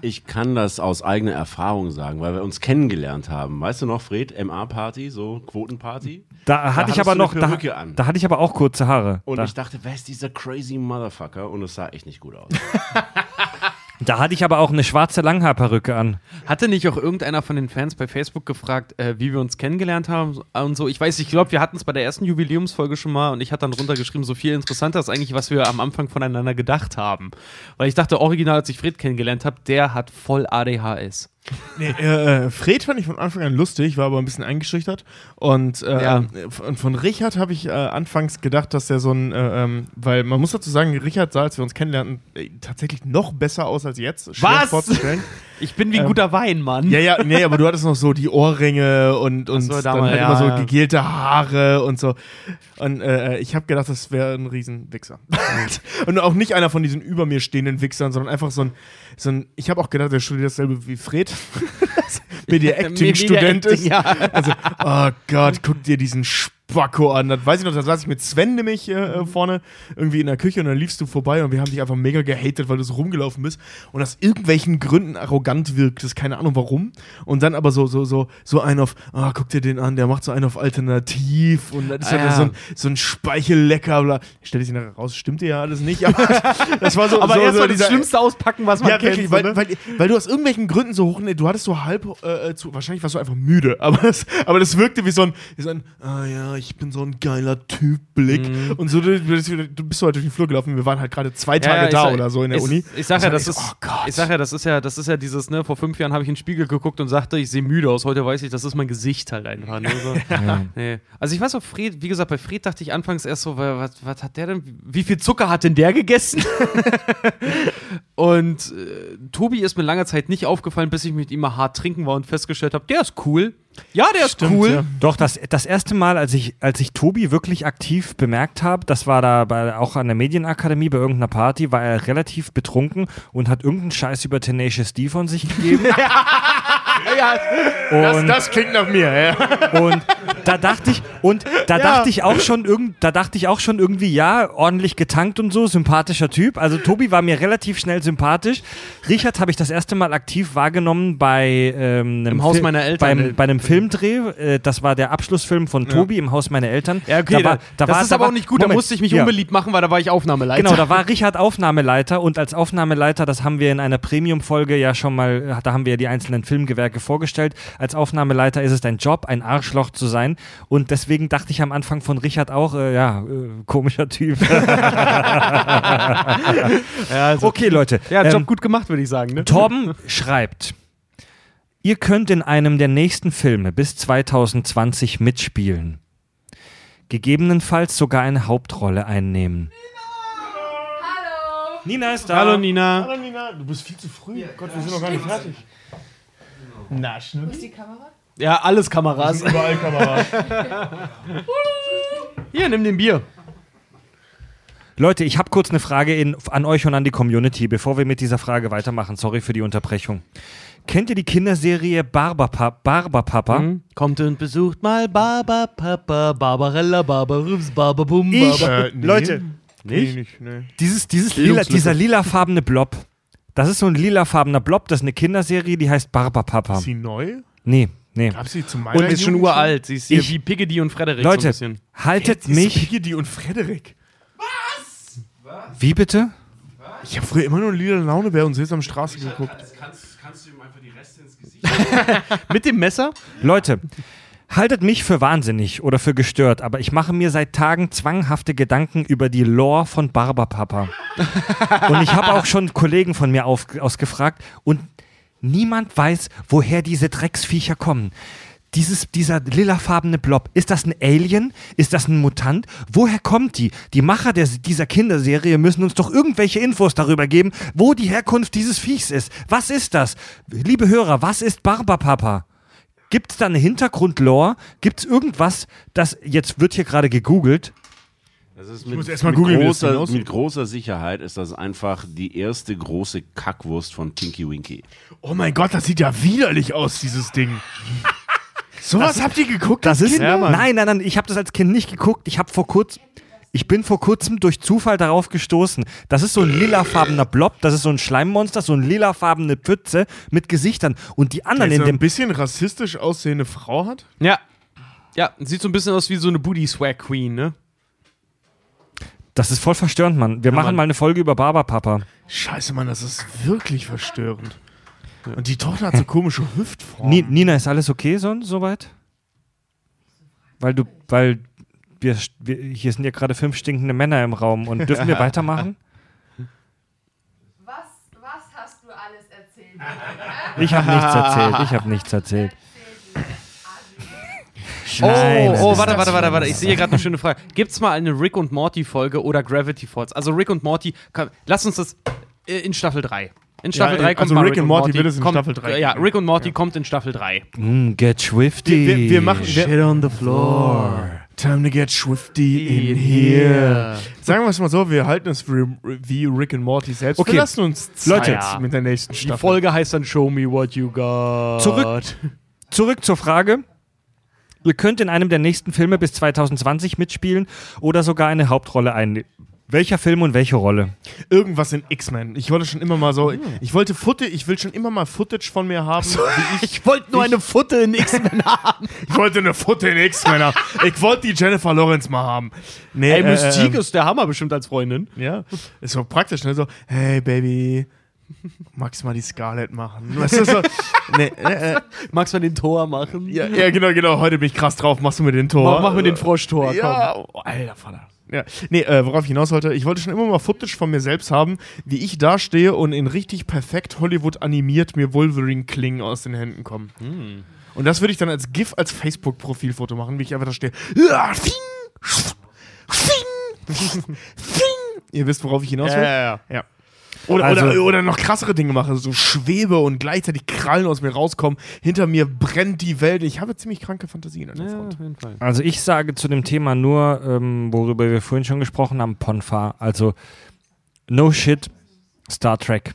Ich kann das aus eigener Erfahrung sagen, weil wir uns kennengelernt haben. Weißt du noch, Fred, MA-Party, so Quotenparty? Da hatte ich aber noch, da, da hatte ich aber auch kurze Haare. Und da, ich dachte, wer ist dieser crazy Motherfucker? Und es sah echt nicht gut aus. da hatte ich aber auch eine schwarze Langhaarperücke an. Hatte nicht auch irgendeiner von den Fans bei Facebook gefragt, äh, wie wir uns kennengelernt haben und so? Ich weiß, ich glaube, wir hatten es bei der ersten Jubiläumsfolge schon mal und ich hatte dann runtergeschrieben, so viel interessanter ist eigentlich, was wir am Anfang voneinander gedacht haben. Weil ich dachte, original, als ich Fred kennengelernt habe, der hat voll ADHS. Nee, äh, äh, Fred fand ich von Anfang an lustig, war aber ein bisschen eingeschüchtert. Und, äh, Ja. von, von Richard habe ich äh, anfangs gedacht, dass der so ein, äh, ähm, weil man muss dazu sagen, Richard sah, als wir uns kennenlernten, äh, tatsächlich noch besser aus als jetzt. Schwer Was? vorzustellen. Ich bin wie ein Ähm, guter Wein, Mann. Ja, ja, nee, aber du hattest noch so die Ohrringe und, und so, dann halt ja, immer so ja. gegelte Haare und so. Und äh, ich habe gedacht, das wäre ein Riesenwichser. und auch nicht einer von diesen über mir stehenden Wichsern, sondern einfach so ein, so ein ich habe auch gedacht, der studiert dasselbe wie Fred. Media-Acting-Student Media-Acting, ist. ja. Also, oh Gott, guck dir diesen Spacko an. Das weiß ich noch, da saß ich mit Sven nämlich äh, äh, vorne irgendwie in der Küche und dann liefst du vorbei und wir haben dich einfach mega gehatet, weil du so rumgelaufen bist und aus irgendwelchen Gründen arrogant wirktest, keine Ahnung warum. Und dann aber so, so, so, so ein auf, ah, guck dir den an, der macht so einen auf Alternativ und das ist Ah, ja, so ein, so ein Speichellecker, bla. Stellt sich nachher raus, stimmte ja alles nicht, aber das war so, Aber so, erstmal so das Schlimmste auspacken, was man ja, kennt. wirklich, so, weil, ne? weil, weil du aus irgendwelchen Gründen so hoch, nee, du hattest so halb, äh, zu, wahrscheinlich warst du einfach müde, aber das, aber das wirkte wie so ein, wie so ein, ah ja, ich bin so ein geiler Typ Blick. Mhm. Und so, du, du du bist so halt durch den Flur gelaufen, wir waren halt gerade zwei Tage ich da sag- oder so in der ich, Uni. Ich sag Das ja, war das ist, oh Gott. ich sag ja, das ist ja, das ist ja dieses, ne, vor fünf Jahren habe ich in den Spiegel geguckt und sagte, ich sehe müde aus. Heute weiß ich, das ist mein Gesicht halt einfach. Ne? So. nee. Also ich weiß auch, Fred, wie gesagt, bei Fred dachte ich anfangs erst so, wa- was, was hat der denn, wie viel Zucker hat denn der gegessen? und äh, Tobi ist mir lange Zeit nicht aufgefallen, bis ich mit ihm mal hart trinken war und festgestellt habe, der ist cool. Ja, der ist Stimmt, cool. ja. Doch, das, das erste Mal, als ich, als ich Tobi wirklich aktiv bemerkt habe, das war da bei, auch an der Medienakademie bei irgendeiner Party, war er relativ betrunken und hat irgendeinen Scheiß über Tenacious D von sich gegeben. Das, Und- das klingt nach mir, ja. Und da dachte ich, und da dachte ich auch schon irgend, da dachte ich auch schon irgendwie, ja, ordentlich getankt und so, sympathischer Typ. Also Tobi war mir relativ schnell sympathisch. Richard habe ich das erste Mal aktiv wahrgenommen bei ähm, einem Im Haus Fil- meiner Eltern. Beim, bei einem Filmdreh. Äh, das war der Abschlussfilm von Tobi im Haus meiner Eltern. Ja, okay, da war, da das war, ist da aber war, auch nicht gut, Moment, da musste ich mich ja. unbeliebt machen, weil da war ich Aufnahmeleiter. Genau, da war Richard Aufnahmeleiter und als Aufnahmeleiter, das haben wir in einer Premium-Folge ja schon mal, da haben wir ja die einzelnen Filmgewerke vorgestellt. Als Aufnahmeleiter ist es dein Job, ein Arschloch zu sein. Und deswegen dachte ich am Anfang von Richard auch, äh, ja, äh, komischer Typ. Ja, also, okay, Leute. ja, ähm, Job gut gemacht, würde ich sagen. Ne? Torben schreibt, ihr könnt in einem der nächsten Filme bis 2020 mitspielen. Gegebenenfalls sogar eine Hauptrolle einnehmen. Nina ist da. Hallo Nina. Hallo Nina, du bist viel zu früh. Gott, wir sind noch gar nicht fertig. Na, Schnucki. die Kamera? Ja, alles Kameras. Überall Kamera. Hier, nimm den Bier. Leute, ich habe kurz eine Frage in, an euch und an die Community, bevor wir mit dieser Frage weitermachen. Sorry für die Unterbrechung. Kennt ihr die Kinderserie Barberpa Barberpapa? Hm? Kommt und besucht mal Barber Papa, Barbarella, Barbarufs, Barbabum, Ich, Barber. Äh, nee. Leute, Nee, nicht, nee. dieses, dieses lila, dieser lilafarbene Blob, Das ist so ein lilafarbener Blob, das ist eine Kinderserie, die heißt Barbapapa. Ist sie neu? Nee, nee. Gab sie zu meiner Und ist schon uralt. Sie ist hier Ich- wie Piggy und Frederik Leute, so haltet ist mich. Piggy und Frederik. Wie bitte? Ich habe früher immer nur Lila Launebär und Sesamstraße geguckt. Kannst, kannst du ihm einfach die Reste ins Gesicht Mit dem Messer? Leute, haltet mich für wahnsinnig oder für gestört, aber ich mache mir seit Tagen zwanghafte Gedanken über die Lore von Barbapapa. und ich habe auch schon Kollegen von mir auf, ausgefragt und niemand weiß, woher diese Drecksviecher kommen. Dieses, dieser lilafarbene Blob, ist das ein Alien? Ist das ein Mutant? Woher kommt die? Die Macher der, dieser Kinderserie müssen uns doch irgendwelche Infos darüber geben, wo die Herkunft dieses Viechs ist. Was ist das? Liebe Hörer, was ist Barbapapa? Gibt es da eine Hintergrundlore? Gibt es irgendwas, das jetzt wird hier gerade gegoogelt? Das ist muss mit, erst mal mit, googeln, großer, aussieht. mit großer Sicherheit ist das einfach die erste große Kackwurst von Tinky Winky. Oh mein Gott, das sieht ja widerlich aus, dieses Ding. Sowas habt ihr geguckt? Das ist Ja, Mann. nein, nein, nein. Ich habe das als Kind nicht geguckt. Ich habe vor kurzem, ich bin vor kurzem durch Zufall darauf gestoßen. Das ist so ein lilafarbener Blob. Das ist so ein Schleimmonster, so eine lilafarbene Pfütze mit Gesichtern. Und die anderen Der in so ein dem bisschen rassistisch aussehende Frau hat? Ja. Ja, sieht so ein bisschen aus wie so eine Booty Swag Queen, ne? Das ist voll verstörend, Mann. Wir machen Mann. mal eine Folge über Barbapapa. Scheiße, Mann, das ist wirklich verstörend. Und die Tochter hat so komische Hüftformen. Ni Nina, ist alles okay so, soweit? Weil du, weil wir, wir hier sind ja gerade fünf stinkende Männer im Raum und dürfen wir weitermachen? Was, was hast du alles erzählt? Ich habe nichts erzählt. Ich habe nichts erzählt. Oh, Nein, oh, ist warte, warte, warte, warte. Ich sehe hier gerade eine schöne Frage. Gibt's mal eine Rick und Morty Folge oder Gravity Falls? Also Rick und Morty, komm, lass uns das äh, in Staffel 3. In Staffel Ja, 3 kommt also mal Rick and Morty wird es in kommt, Staffel 3 Ja. Rick und Morty kommt in Staffel 3. Mm, get swifty. Wir, wir, wir machen. Wir, Shit on the floor. Time to get swifty in here. Sagen wir es mal so, wir halten es wie, Rick and Morty selbst. Okay. Wir lassen uns Zeit Leute. mit der nächsten Die Staffel. Folge heißt dann Show Me What You Got. Zurück. Zurück zur Frage. Ihr könnt in einem der nächsten Filme bis 2020 mitspielen oder sogar eine Hauptrolle einnehmen. Welcher Film und welche Rolle? Irgendwas in X-Men. Ich wollte schon immer mal so. Ich wollte Footage, ich will schon immer mal Footage von mir haben. wie ich, Ich wollte nur eine Futte in X-Men haben. ich wollte eine Footage in X-Men haben. Ich wollte die Jennifer Lawrence mal haben. Nee, Ey, äh, Mystique ähm, ist der Hammer bestimmt als Freundin. Ja, ist so praktisch, ne? So, hey Baby, magst du mal die Scarlett machen? Weißt du, so, nee, äh, äh, Magst du mal den Tor machen? ja, ja, genau, genau, heute bin ich krass drauf, machst du mir den Tor? Mach, mach mir den Froschtor, Ja, komm. alter Vater. Ja. Nee, äh, worauf ich hinaus wollte, ich wollte schon immer mal Footage von mir selbst haben, wie ich da stehe und in richtig perfekt Hollywood animiert mir Wolverine-Klingen aus den Händen kommen. Hm. Und das würde ich dann als GIF, als Facebook-Profilfoto machen, wie ich einfach da stehe. Ja. Ihr wisst, worauf ich hinaus will? ja. Ja. Oder, Also- oder, oder noch krassere Dinge mache, so schwebe und gleichzeitig Krallen aus mir rauskommen. Hinter mir brennt die Welt. Ich habe ziemlich kranke Fantasien an der Ja, Front. auf jeden Fall. Also ich sage zu dem Thema nur, ähm, worüber wir vorhin schon gesprochen haben, Ponfar. Also no shit, Star Trek.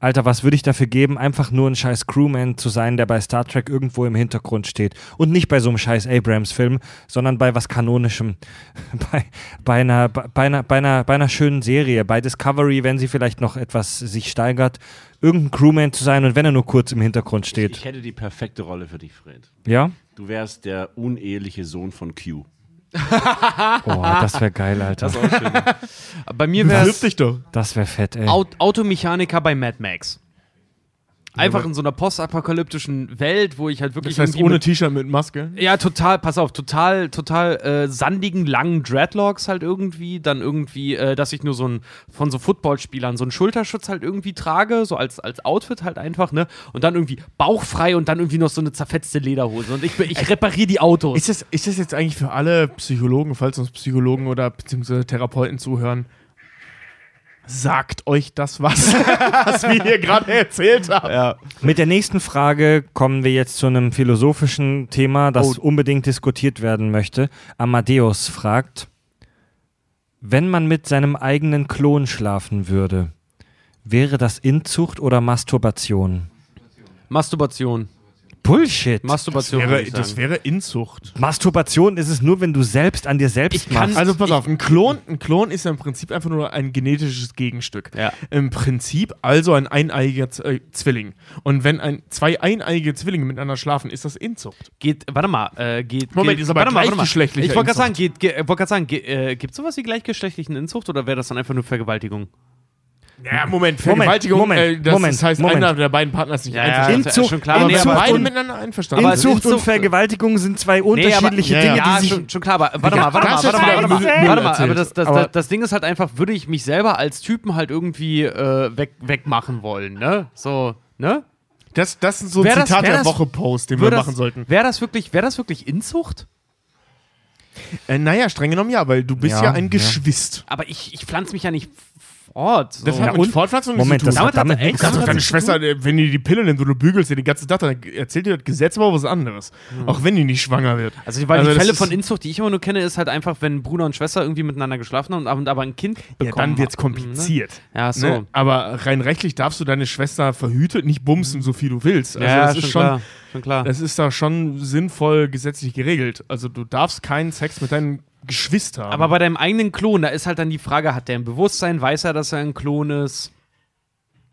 Alter, was würde ich dafür geben, einfach nur ein scheiß Crewman zu sein, der bei Star Trek irgendwo im Hintergrund steht. Und nicht bei so einem scheiß Abrams-Film, sondern bei was Kanonischem. bei, bei, einer, bei, einer, bei, einer, bei einer schönen Serie, bei Discovery, wenn sie vielleicht noch etwas sich steigert, irgendein Crewman zu sein und wenn er nur kurz im Hintergrund Ich steht. hätte die perfekte Rolle für dich, Fred. Ja? Du wärst der uneheliche Sohn von Q. Oh, das wäre geil, Alter. Bei mir wäre Wirf dich doch. Das wäre fett, ey. Aut Automechaniker bei Mad Max. Einfach in so einer postapokalyptischen Welt, wo ich halt wirklich Das heißt, ohne T-Shirt mit Maske. Ja, total, pass auf, total, total äh, sandigen, langen Dreadlocks halt irgendwie. Dann irgendwie, äh, dass ich nur so ein, von so Footballspielern so einen Schulterschutz halt irgendwie trage, so als, als Outfit halt einfach, ne? Und dann irgendwie bauchfrei und dann irgendwie noch so eine zerfetzte Lederhose. Und ich, ich repariere die Autos. Ist das, ist das jetzt eigentlich für alle Psychologen, falls uns Psychologen oder beziehungsweise Therapeuten zuhören? Sagt euch das was, was wir hier gerade erzählt haben? Mit der nächsten Frage kommen wir jetzt zu einem philosophischen Thema, das Oh. unbedingt diskutiert werden möchte. Amadeus fragt, wenn man mit seinem eigenen Klon schlafen würde, wäre das Inzucht oder Masturbation? Masturbation. Bullshit. Masturbation. Wäre, würde ich das wäre Inzucht. Masturbation ist es nur, wenn du selbst an dir selbst Ich kann- machst. Also pass auf, ein Klon, ein Klon ist ja im Prinzip einfach nur ein genetisches Gegenstück. Ja. Im Prinzip also ein eineiiger Z äh, Zwilling. Und wenn ein, zwei eineige Zwillinge miteinander schlafen, ist das Inzucht. Geht, warte mal, äh, geht. Moment, geht, ist aber warte mal, warte mal. Ich wollte gerade sagen, geht, ge, wollt sagen ge, äh, gibt es sowas wie gleichgeschlechtlichen Inzucht oder wäre das dann einfach nur Vergewaltigung? Ja, Moment, Moment, Vergewaltigung, Moment, äh, das, Moment, heißt, Moment. einer der beiden Partner ist nicht Ja, ja, einverstanden. das ist Inzucht- schon klar. Inzucht aber, beide und- miteinander einverstanden aber. Inzucht und Inzucht- Vergewaltigung sind zwei Nee, aber, unterschiedliche ja, Dinge, ja, die sich. schon, schon klar, aber warte mal, warte das mal, warte mal, warte mal, warte mal, aber das, das, Aber- das, das Ding ist halt einfach, würde ich mich selber als Typen halt irgendwie äh, weg, wegmachen wollen, ne? So, ne? Das, das ist so ein Zitat der Woche-Post, den wir machen sollten. Wäre das wirklich, wäre das wirklich Inzucht? Äh, naja, streng genommen ja, weil du bist ja, Ja, ein ja. Geschwist. Aber ich, ich pflanze mich ja nicht fort. So. Das hat mit und- Fortpflanzung Moment, das zu tun. hat damit echt- zu doch tun. deine Schwester, äh, wenn die die Pille nimmt und du bügelst ihr den ganzen Tag, dann erzählt dir das Gesetz aber was anderes. Auch wenn die nicht schwanger wird. Also, weil Also die das Fälle von Inzucht, die ich immer nur kenne, ist halt einfach, wenn Bruder und Schwester irgendwie miteinander geschlafen haben und aber ein Kind Ja, bekommen dann wird's haben, kompliziert. Ne? Ja, so. Ne? Aber rein rechtlich darfst du deine Schwester verhütet nicht bumsen, so viel du willst. Also ja, das schon, ist schon, klar. Schon klar. das ist da schon sinnvoll gesetzlich geregelt. Also du darfst keinen Sex mit deinen Geschwistern haben. aber bei deinem eigenen Klon, da ist halt dann die Frage, hat der ein Bewusstsein, weiß er, dass er ein Klon ist?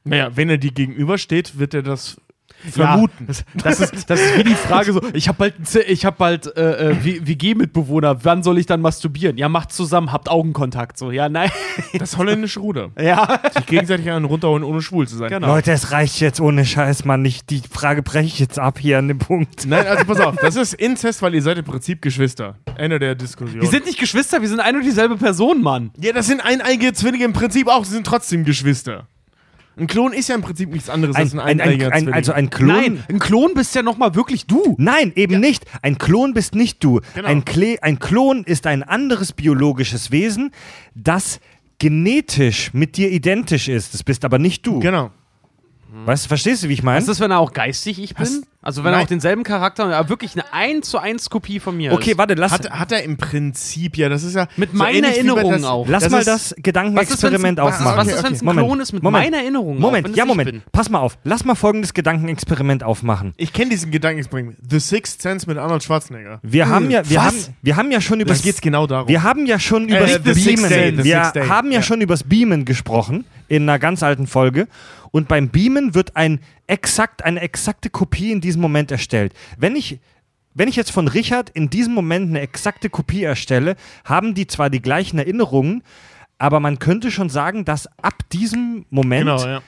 naja, wenn er dir gegenübersteht, wird er das vermuten. Ja, das, das, ist, das ist wie die Frage so, ich habe bald, ich hab bald äh, äh, WG-Mitbewohner, wann soll ich dann masturbieren? Ja, macht zusammen, habt Augenkontakt. So, ja, nein. Das holländische Ruder. Ja. Sich gegenseitig einen runterholen, ohne schwul zu sein. Genau. Leute, es reicht jetzt ohne Scheiß, Mann. Ich, die Frage breche ich jetzt ab hier an dem Punkt. Nein, also pass auf, das ist Inzest, weil ihr seid im Prinzip Geschwister. Ende der Diskussion. Wir sind nicht Geschwister, wir sind ein und dieselbe Person, Mann. ja, das sind eineige Zwillinge im Prinzip auch, sie sind trotzdem Geschwister. Ein Klon ist ja im Prinzip nichts anderes als Ein, ein ein, ein, ein, Zwilling. also ein Klon. Nein, ein Klon bist ja nochmal wirklich du. Nein, eben nicht. Ein Klon bist nicht du. Genau. Ein, Kle ein Klon ist ein anderes biologisches Wesen, das genetisch mit dir identisch ist. Das bist aber nicht du. Genau. Weißt du, verstehst du, wie ich meine? Was ist, wenn er auch geistig ich bin? Also wenn er Nein. auch denselben Charakter, aber wirklich eine 1 zu 1 Kopie von mir Okay, ist. warte, lass, Hat, hat er im Prinzip, ja, das ist ja. Mit so meinen Erinnerungen das- auch. lass das mal ist- das Gedankenexperiment was ist, aufmachen. was ist, wenn es ein Moment, Klon ist mit Moment, meiner Erinnerung? Moment, es ja, Moment. bin? Pass mal auf. Lass mal folgendes Gedankenexperiment aufmachen. Ich kenne diesen Gedankenexperiment. The Sixth Sense mit Arnold Schwarzenegger. Wir haben ja, wir was? haben, wir haben ja schon über Das geht's genau darum. Wir haben ja schon über Äh, Beamen. Wir haben ja, ja. schon über das Beamen gesprochen in einer ganz alten Folge. Und beim Beamen wird ein exakt, eine exakte Kopie in diesem Moment erstellt. Wenn ich, wenn ich jetzt von Richard in diesem Moment eine exakte Kopie erstelle, haben die zwar die gleichen Erinnerungen, aber man könnte schon sagen, dass ab diesem Moment Genau, ja.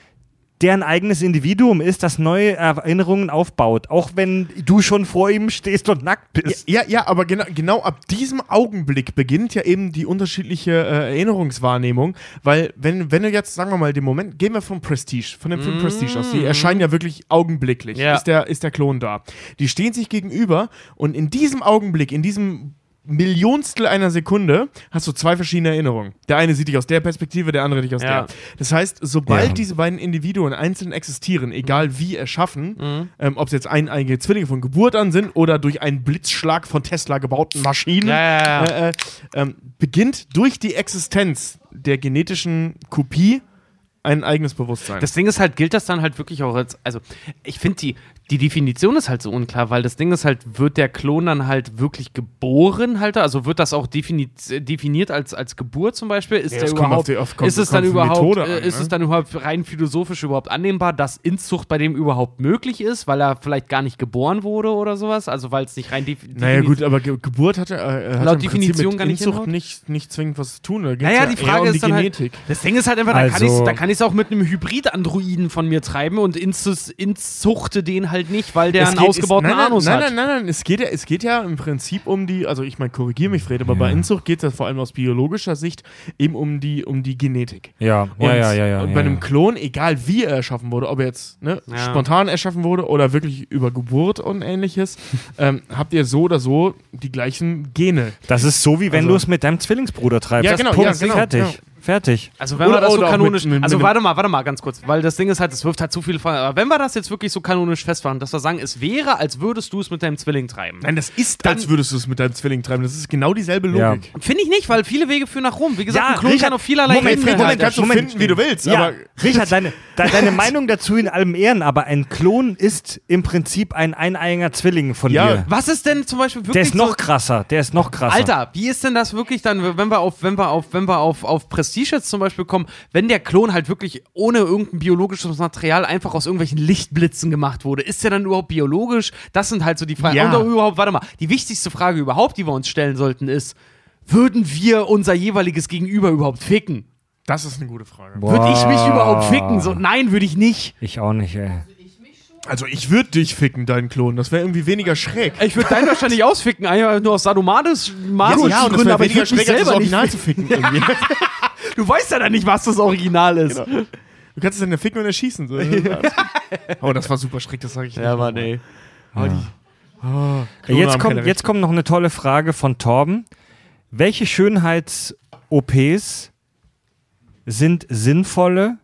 Der ein eigenes Individuum ist, das neue Erinnerungen aufbaut. Auch wenn du schon vor ihm stehst und nackt bist. Ja, ja, aber genau, genau ab diesem Augenblick beginnt ja eben die unterschiedliche äh, Erinnerungswahrnehmung, weil wenn, wenn du jetzt, sagen wir mal, den Moment, gehen wir vom Prestige, von dem Film Prestige aus, die erscheinen ja wirklich augenblicklich, Ja. ist, der, ist der Klon da. Die stehen sich gegenüber und in diesem Augenblick, in diesem Millionstel einer Sekunde hast du zwei verschiedene Erinnerungen. Der eine sieht dich aus der Perspektive, der andere dich aus Ja. der. Das heißt, sobald Ja. diese beiden Individuen einzeln existieren, egal wie erschaffen, Mhm. ähm, ob es jetzt eineige Zwillinge von Geburt an sind oder durch einen Blitzschlag von Tesla gebauten Maschinen, Ja, ja, ja. Äh, äh, ähm, beginnt durch die Existenz der genetischen Kopie ein eigenes Bewusstsein. Das Ding ist halt, gilt das dann halt wirklich auch als, also ich finde die, die Definition ist halt so unklar, weil das Ding ist halt, wird der Klon dann halt wirklich geboren halt, also wird das auch defini definiert als, als Geburt zum Beispiel? Ist, Ja, der überhaupt, die- kommt- ist es dann überhaupt, äh, an, ist ne? es dann überhaupt rein philosophisch überhaupt annehmbar, dass Inzucht bei dem überhaupt möglich ist, weil er vielleicht gar nicht geboren wurde oder sowas, also weil es nicht rein def naja gut, aber Ge Geburt hat, ja, äh, hat Laut Definition mit gar nicht Inzucht nicht, nicht zwingend was zu tun. Da Naja, ja die Frage um ist die dann Genetik. halt, das Ding ist halt einfach, da Also- kann ich es auch mit einem Hybrid-Androiden von mir treiben und inzus, inzuchte den halt nicht, weil der Es einen geht- ausgebauten es, nein, Anus nein, hat. Nein, nein, nein, nein, es geht ja, es geht ja im Prinzip um die, also ich meine, korrigiere mich, Fred, aber bei Inzucht geht es ja vor allem aus biologischer Sicht eben um die, um die Genetik. Ja, Und, ja, ja, ja, ja. und ja, bei ja. einem Klon, egal wie er erschaffen wurde, ob er jetzt ne, Ja. spontan erschaffen wurde oder wirklich über Geburt und ähnliches, ähm, habt ihr so oder so die gleichen Gene. Das ist so, wie wenn Also- du es mit deinem Zwillingsbruder treibst. Ja, das genau, Punkt, ja, genau, fertig. ja. Fertig. Also wenn Oder- wir das so kanonisch, mit- mit- also mit- warte mal, warte mal ganz kurz, weil das Ding ist halt, es wirft halt zu viele Fragen. Aber wenn wir das jetzt wirklich so kanonisch festmachen, dass wir sagen, es wäre, als würdest du es mit deinem Zwilling treiben. Nein, das ist, als würdest du es mit deinem Zwilling treiben. Das ist genau dieselbe Ja. Logik. Finde ich nicht, weil viele Wege führen nach Rom. Wie gesagt, Ja, ein Klon Richard, kann auf vielerlei Moment, Ebenen Moment, kannst du Moment. finden, wie du willst. Ja, Aber Richard, deine, de, deine Meinung dazu in allem Ehren, aber ein Klon ist im Prinzip ein eineiiger Zwilling von Ja. dir. Was ist denn zum Beispiel wirklich Der ist noch so, krasser, der ist noch krasser. Alter, wie ist denn das wirklich dann, wenn wir auf, wenn wir auf, wenn wir auf, auf Prestige jetzt zum Beispiel kommen, wenn der Klon halt wirklich ohne irgendein biologisches Material einfach aus irgendwelchen Lichtblitzen gemacht wurde, ist der dann überhaupt biologisch? Das sind halt so die Fragen. Ja. Und überhaupt, warte mal, die wichtigste Frage überhaupt, die wir uns stellen sollten, ist, würden wir unser jeweiliges Gegenüber überhaupt ficken? das ist eine gute Frage. Boah. Würde ich mich überhaupt ficken? So, nein, würde ich nicht. Ich auch nicht, ey. Also ich würde dich ficken, deinen Klon. Das wäre irgendwie weniger schräg. Ich würde deinen wahrscheinlich ausficken, einfach nur aus Sadomatis Matis ja, und das Gründen, wäre aber ich weniger würde mich schräg, als das selber nicht Original ficken. zu ficken. Irgendwie. Du weißt ja dann nicht, was das Original ist. Du kannst es dann ja ficken und erschießen. So. oh, das war super schräg, das sage ich nicht. Ja, Mann, ey. Oh, die, oh, Jetzt kommt, jetzt kommt noch eine tolle Frage von Torben. Welche Schönheits-OPs sind sinnvolle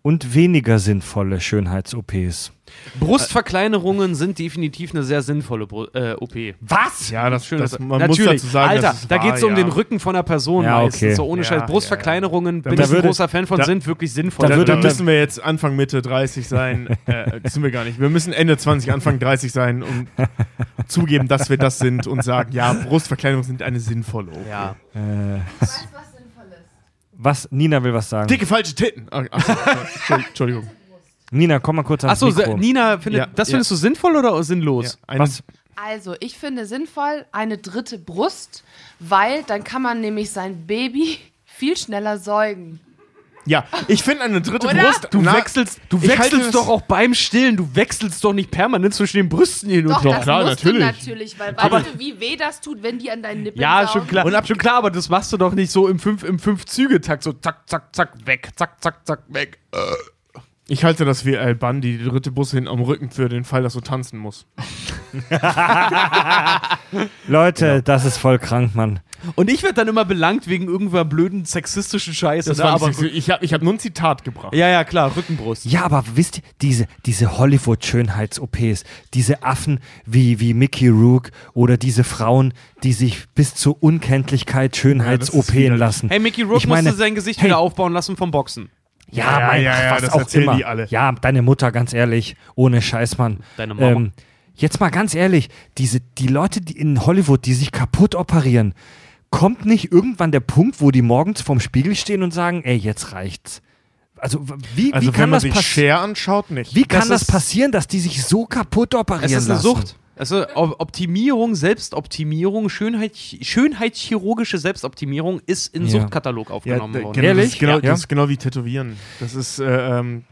und weniger sinnvolle Schönheits-OPs? Brustverkleinerungen sind definitiv eine sehr sinnvolle Bru- äh, OP. Was? Ja, das, Schön, das, dass- man Natürlich, muss dazu sagen, Alter, dass es da geht es um ja. den Rücken von der Person Ja, meistens. okay. So ohne Ja, Scheiß. ja, Brustverkleinerungen, Da bin ich ein würde- großer Fan von, da- sind wirklich sinnvoll. da Da, würde- da müssen wir jetzt Anfang Mitte 30 sein. äh, das sind wir gar nicht. Wir müssen Ende 20, Anfang 30 sein und zugeben, dass wir das sind und sagen, ja, Brustverkleinerungen sind eine sinnvolle OP. ja. Äh, was sinnvoll ist. was? Nina will was sagen. Dicke falsche Titten. Ach, ach, Entschuldigung. Nina, komm mal kurz ans Achso, Mikro. Nina, findet, Ja, das ja. findest du sinnvoll oder sinnlos? Ja, eine- was? Also, ich finde sinnvoll eine dritte Brust, weil dann kann man nämlich sein Baby viel schneller säugen. Ja, ich finde eine dritte Oder? Brust. Du na, wechselst, du wechselst doch auch beim Stillen, du wechselst doch nicht permanent zwischen den Brüsten hin und Doch, doch, das klar, natürlich. natürlich, weil weißt Aber- du, wie weh das tut, wenn die an deinen Nippeln Ja, saugen? schon klar. Und schon klar, aber das machst du doch nicht so im fünf im fünf Züge Takt so zack zack zack weg, zack zack zack weg. Ich halte das wie Al Bundy, die dritte hinten am Rücken für den Fall, dass du tanzen musst. Leute, das ist voll krank, Mann. Und ich werde dann immer belangt wegen irgendwer blöden sexistischen Scheiße. Das ne? war aber aber ich habe ich hab nur ein Zitat gebracht. ja, ja, klar, Rückenbrust. Ja, aber wisst ihr, diese, diese Hollywood-Schönheits-OPs, diese Affen wie, wie Mickey Rook oder diese Frauen, die sich bis zur Unkenntlichkeit Ja, Schönheits-OPen widerlich. lassen. Hey, Mickey Rook Ich meine, musste sein Gesicht hey. wieder aufbauen lassen vom Boxen. Ja, Ja, mein, ja, ja, was das auch erzählen immer. die alle. Ja, deine Mutter, ganz ehrlich, ohne Scheiß, Mann. Deine Mama. Ähm, jetzt mal ganz ehrlich, diese, die Leute die in Hollywood, die sich kaputt operieren, kommt nicht irgendwann der Punkt, wo die morgens vorm Spiegel stehen und sagen, ey, jetzt reicht's. Also wie, Also wie wenn kann man das sich passieren? Anschaut, nicht. Wie kann Das das, passieren, dass die sich so kaputt operieren Es ist eine lassen? Sucht. Also Optimierung, Selbstoptimierung, Schönheit, Schönheitschirurgische Selbstoptimierung ist in Ja. Suchtkatalog Ja, aufgenommen d- worden. genau, Ehrlich? Das ist, genau, Ja. das ist genau wie Tätowieren. Das ist, äh, ähm,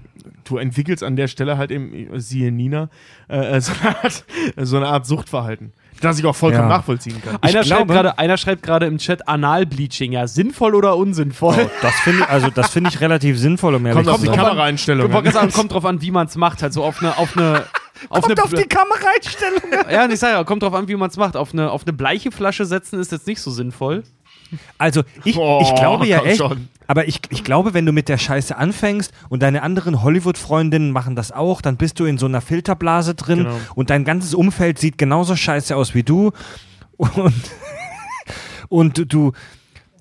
du entwickelst an der Stelle halt eben, siehe Nina, äh, so, eine Art, so eine Art Suchtverhalten, das ich auch vollkommen Ja. nachvollziehen kann. Einer Ich schreibt, gerade, einer schreibt gerade im Chat Analbleaching. Ja, sinnvoll oder unsinnvoll? Oh, das finde ich, also das finde ich relativ sinnvoll, um ehrlich Kommt auf zu die sein. Kamera- Kameraeinstellung Ich wollte an. gerade sagen, kommt drauf an, wie man es macht. Halt so auf eine, auf eine, auf Kommt eine, auf die Kameraeinstellung. ja, und ich sage ja, kommt drauf an, wie man es macht. Auf eine, auf eine bleiche Flasche setzen ist jetzt nicht so sinnvoll. Also ich, Boah, ich glaube ja echt, schon. aber ich, ich glaube, wenn du mit der Scheiße anfängst und deine anderen Hollywood-Freundinnen machen das auch, dann bist du in so einer Filterblase drin Genau. und dein ganzes Umfeld sieht genauso scheiße aus wie du und, und du,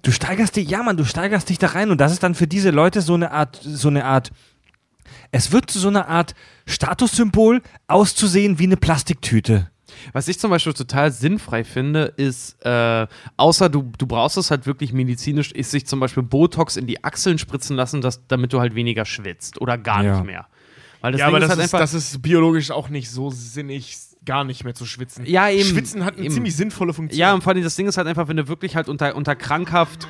du steigerst dich, ja Mann, du steigerst dich da rein und das ist dann für diese Leute so eine Art, so eine Art, es wird zu so einer Art Statussymbol auszusehen wie eine Plastiktüte. Was ich zum Beispiel total sinnfrei finde, ist, äh, außer du, du brauchst es halt wirklich medizinisch, ist sich zum Beispiel Botox in die Achseln spritzen lassen, dass, damit du halt weniger schwitzt oder gar Ja. nicht mehr. Weil das ja, Ding aber das halt ist, das ist biologisch auch nicht so sinnig, gar nicht mehr zu schwitzen. Ja, eben. Schwitzen hat eine Eben. ziemlich sinnvolle Funktion. Ja, und vor allem das Ding ist halt einfach, wenn du wirklich halt unter, unter krankhaft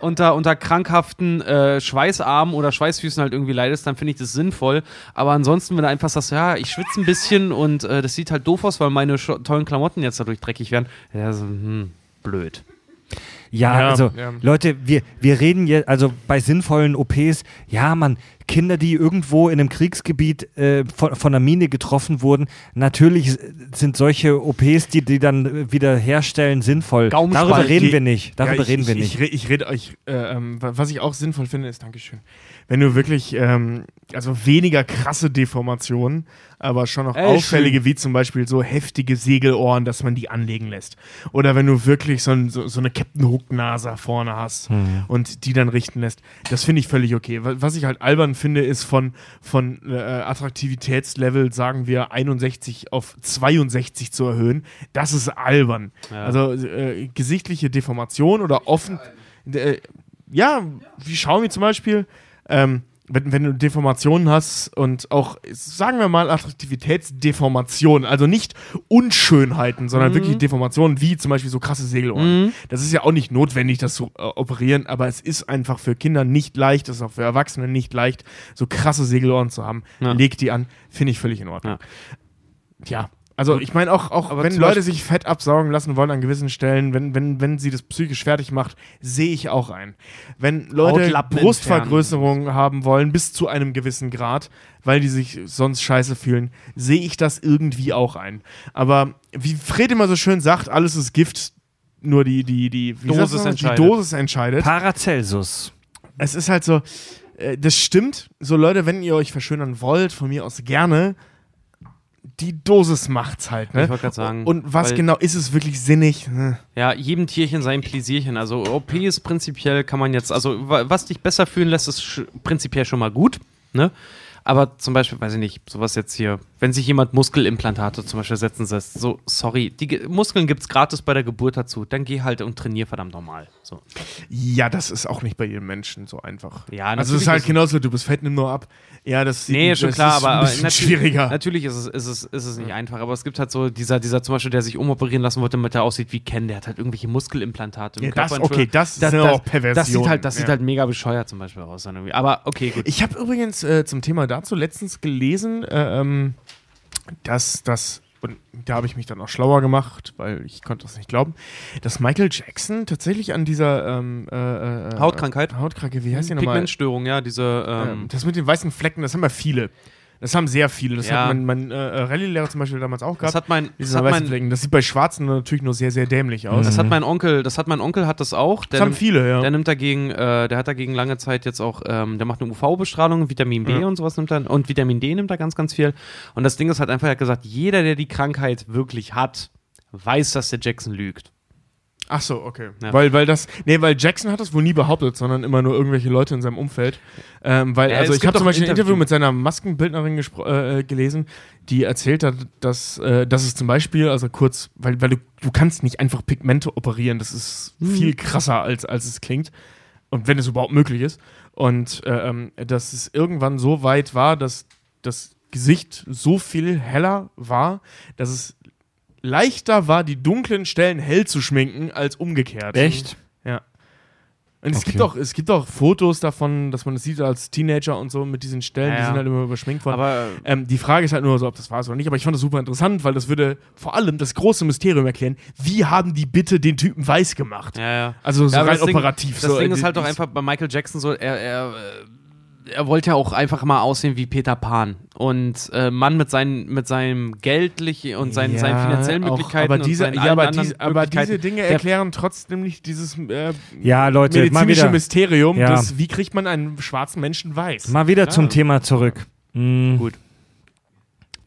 unter, unter krankhaften äh, Schweißarmen oder Schweißfüßen halt irgendwie leidest, dann finde ich das sinnvoll. Aber ansonsten, wenn du einfach sagst, ja, ich schwitze ein bisschen und äh, das sieht halt doof aus, weil meine sch- tollen Klamotten jetzt dadurch dreckig werden, ja, so, hm, blöd. Ja, Ja, also ja. Leute, wir, wir reden jetzt, also bei sinnvollen OPs, ja, man, Kinder, die irgendwo in einem Kriegsgebiet äh, von, von einer Mine getroffen wurden, natürlich sind solche OPs, die die dann wieder herstellen, sinnvoll. Darüber reden wir nicht. Darüber Ja, ich, reden wir ich, nicht. Ich, re- ich rede euch, äh, ähm, wa- was ich auch sinnvoll finde, ist, Dankeschön, wenn du wirklich, ähm, also weniger krasse Deformationen, aber schon noch Ey, auffällige, wie zum Beispiel so heftige Segelohren, dass man die anlegen lässt. Oder wenn du wirklich so, ein, so, so eine Captain Hook-Nase vorne hast Mhm. und die dann richten lässt. Das finde ich völlig okay. Wa- Was ich halt albern finde, ist von, von äh, Attraktivitätslevel, sagen wir, 61 auf 62 zu erhöhen. Das ist albern. Ja. Also äh, gesichtliche Deformation oder offen. Äh, ja, wie Xiaomi zum Beispiel. Ähm, wenn, wenn du Deformationen hast und auch, sagen wir mal, Attraktivitätsdeformationen, also nicht Unschönheiten, sondern Mhm. wirklich Deformationen, wie zum Beispiel so krasse Segelohren. Mhm. Das ist ja auch nicht notwendig, das zu äh, operieren, aber es ist einfach für Kinder nicht leicht, es ist auch für Erwachsene nicht leicht, so krasse Segelohren zu haben. Ja. Leg die an, finde ich völlig in Ordnung. Ja. Also ich meine auch, auch Aber wenn Leute sich Fett absaugen lassen wollen an gewissen Stellen, wenn, wenn, wenn sie das psychisch fertig macht, sehe ich auch ein. Wenn Leute Brustvergrößerungen haben wollen bis zu einem gewissen Grad, weil die sich sonst scheiße fühlen, sehe ich das irgendwie auch ein. Aber wie Fred immer so schön sagt, alles ist Gift, nur die, die, die, Dosis entscheidet. Die Dosis entscheidet. Paracelsus. Es ist halt so, äh, das stimmt. So Leute, wenn ihr euch verschönern wollt, von mir aus gerne. Die Dosis macht's halt, ne? Ich wollte gerade sagen, Und was genau ist es wirklich sinnig? Hm. Ja, jedem Tierchen sein Pläsierchen. Also OP ist prinzipiell, kann man jetzt, also wa- was dich besser fühlen lässt, ist prinzipiell schon mal gut, ne? Aber zum Beispiel, weiß ich nicht, sowas jetzt hier, wenn sich jemand Muskelimplantate zum Beispiel setzen lässt, so, sorry, die Ge Muskeln gibt's gratis bei der Geburt dazu, dann geh halt und trainier verdammt normal. So. Ja, das ist auch nicht bei jedem Menschen so einfach. Ja, also es ist halt ist es- genauso, du bist fett, nimm nur ab. Ja, das sieht- Nee, schon das klar, ist aber, ein aber bisschen natürlich, schwieriger. natürlich ist es, ist, es, ist es nicht einfach. Aber es gibt halt so dieser, dieser zum Beispiel, der sich umoperieren lassen wollte, damit er aussieht wie Ken, der hat halt irgendwelche Muskelimplantate. im Ja, das- okay, das das, aber auch Das sieht halt, das sieht ja. halt mega bescheuert zum Beispiel aus. Aber okay, gut. Ich habe übrigens äh, zum Thema dazu letztens gelesen, äh, ähm, dass das, und da habe ich mich dann auch schlauer gemacht, weil ich konnte das nicht glauben, dass Michael Jackson tatsächlich an dieser ähm, äh, äh, Hautkrankheit? Hautkrankheit, wie heißt die nochmal? Pigmentstörung, ja, diese. Ähm, Ähm, das mit den weißen Flecken, das haben ja viele. Das haben sehr viele. Das Ja. hat mein, mein äh, Rallye-Lehrer zum Beispiel damals auch gehabt. Das hat mein- das hat mein-. Das sieht bei Schwarzen natürlich nur sehr, sehr dämlich aus. Das hat mein Onkel, das hat mein Onkel hat das auch. Der Das haben nimmt- viele, ja. Der nimmt dagegen, äh, der hat dagegen lange Zeit jetzt auch, ähm, der macht eine UV-Bestrahlung, Vitamin B Ja. und sowas nimmt er und Vitamin D nimmt er ganz, ganz viel. Und das Ding ist halt einfach, er hat gesagt, jeder, der die Krankheit wirklich hat, weiß, dass der Jackson lügt. Ach so, okay. Ja. Weil, weil das, nee, weil Jackson hat das wohl nie behauptet, sondern immer nur irgendwelche Leute in seinem Umfeld. Ähm, weil, Ja, also ich habe zum doch Beispiel ein Interview- mit seiner Maskenbildnerin äh, äh, gelesen, die erzählt hat, dass, äh, dass es zum Beispiel, also kurz, weil, weil du, du kannst nicht einfach Pigmente operieren, das ist Mhm. viel krasser, als, als es klingt. Und wenn es überhaupt möglich ist. Und äh, ähm, dass es irgendwann so weit war, dass das Gesicht so viel heller war, dass es leichter war, die dunklen Stellen hell zu schminken, als umgekehrt. Echt? Ja. Und es, Okay. gibt auch, es gibt auch Fotos davon, dass man das sieht als Teenager und so mit diesen Stellen, Ja, die sind halt immer überschminkt worden. Aber- ähm, die Frage ist halt nur so, ob das war oder nicht. Aber ich fand das super interessant, weil das würde vor allem das große Mysterium erklären. Wie haben die bitte den Typen weiß gemacht? Ja, ja. Also so Ja, rein das Ding- operativ. Das so, Ding äh, ist halt doch einfach bei Michael Jackson so, er, er, äh, er wollte ja auch einfach mal aussehen wie Peter Pan. Und äh, Mann mit, seinen, mit seinem geldlich und seinen, seinen finanziellen auch, Möglichkeiten aber diese, und seinen ja, aber, anderen diese, aber diese Dinge der- erklären trotzdem nicht dieses äh, Ja, Leute, mal medizinische wieder- Mysterium, Ja. das, wie kriegt man einen schwarzen Menschen weiß? Mal wieder Ja. zum Thema zurück. Mm. Gut.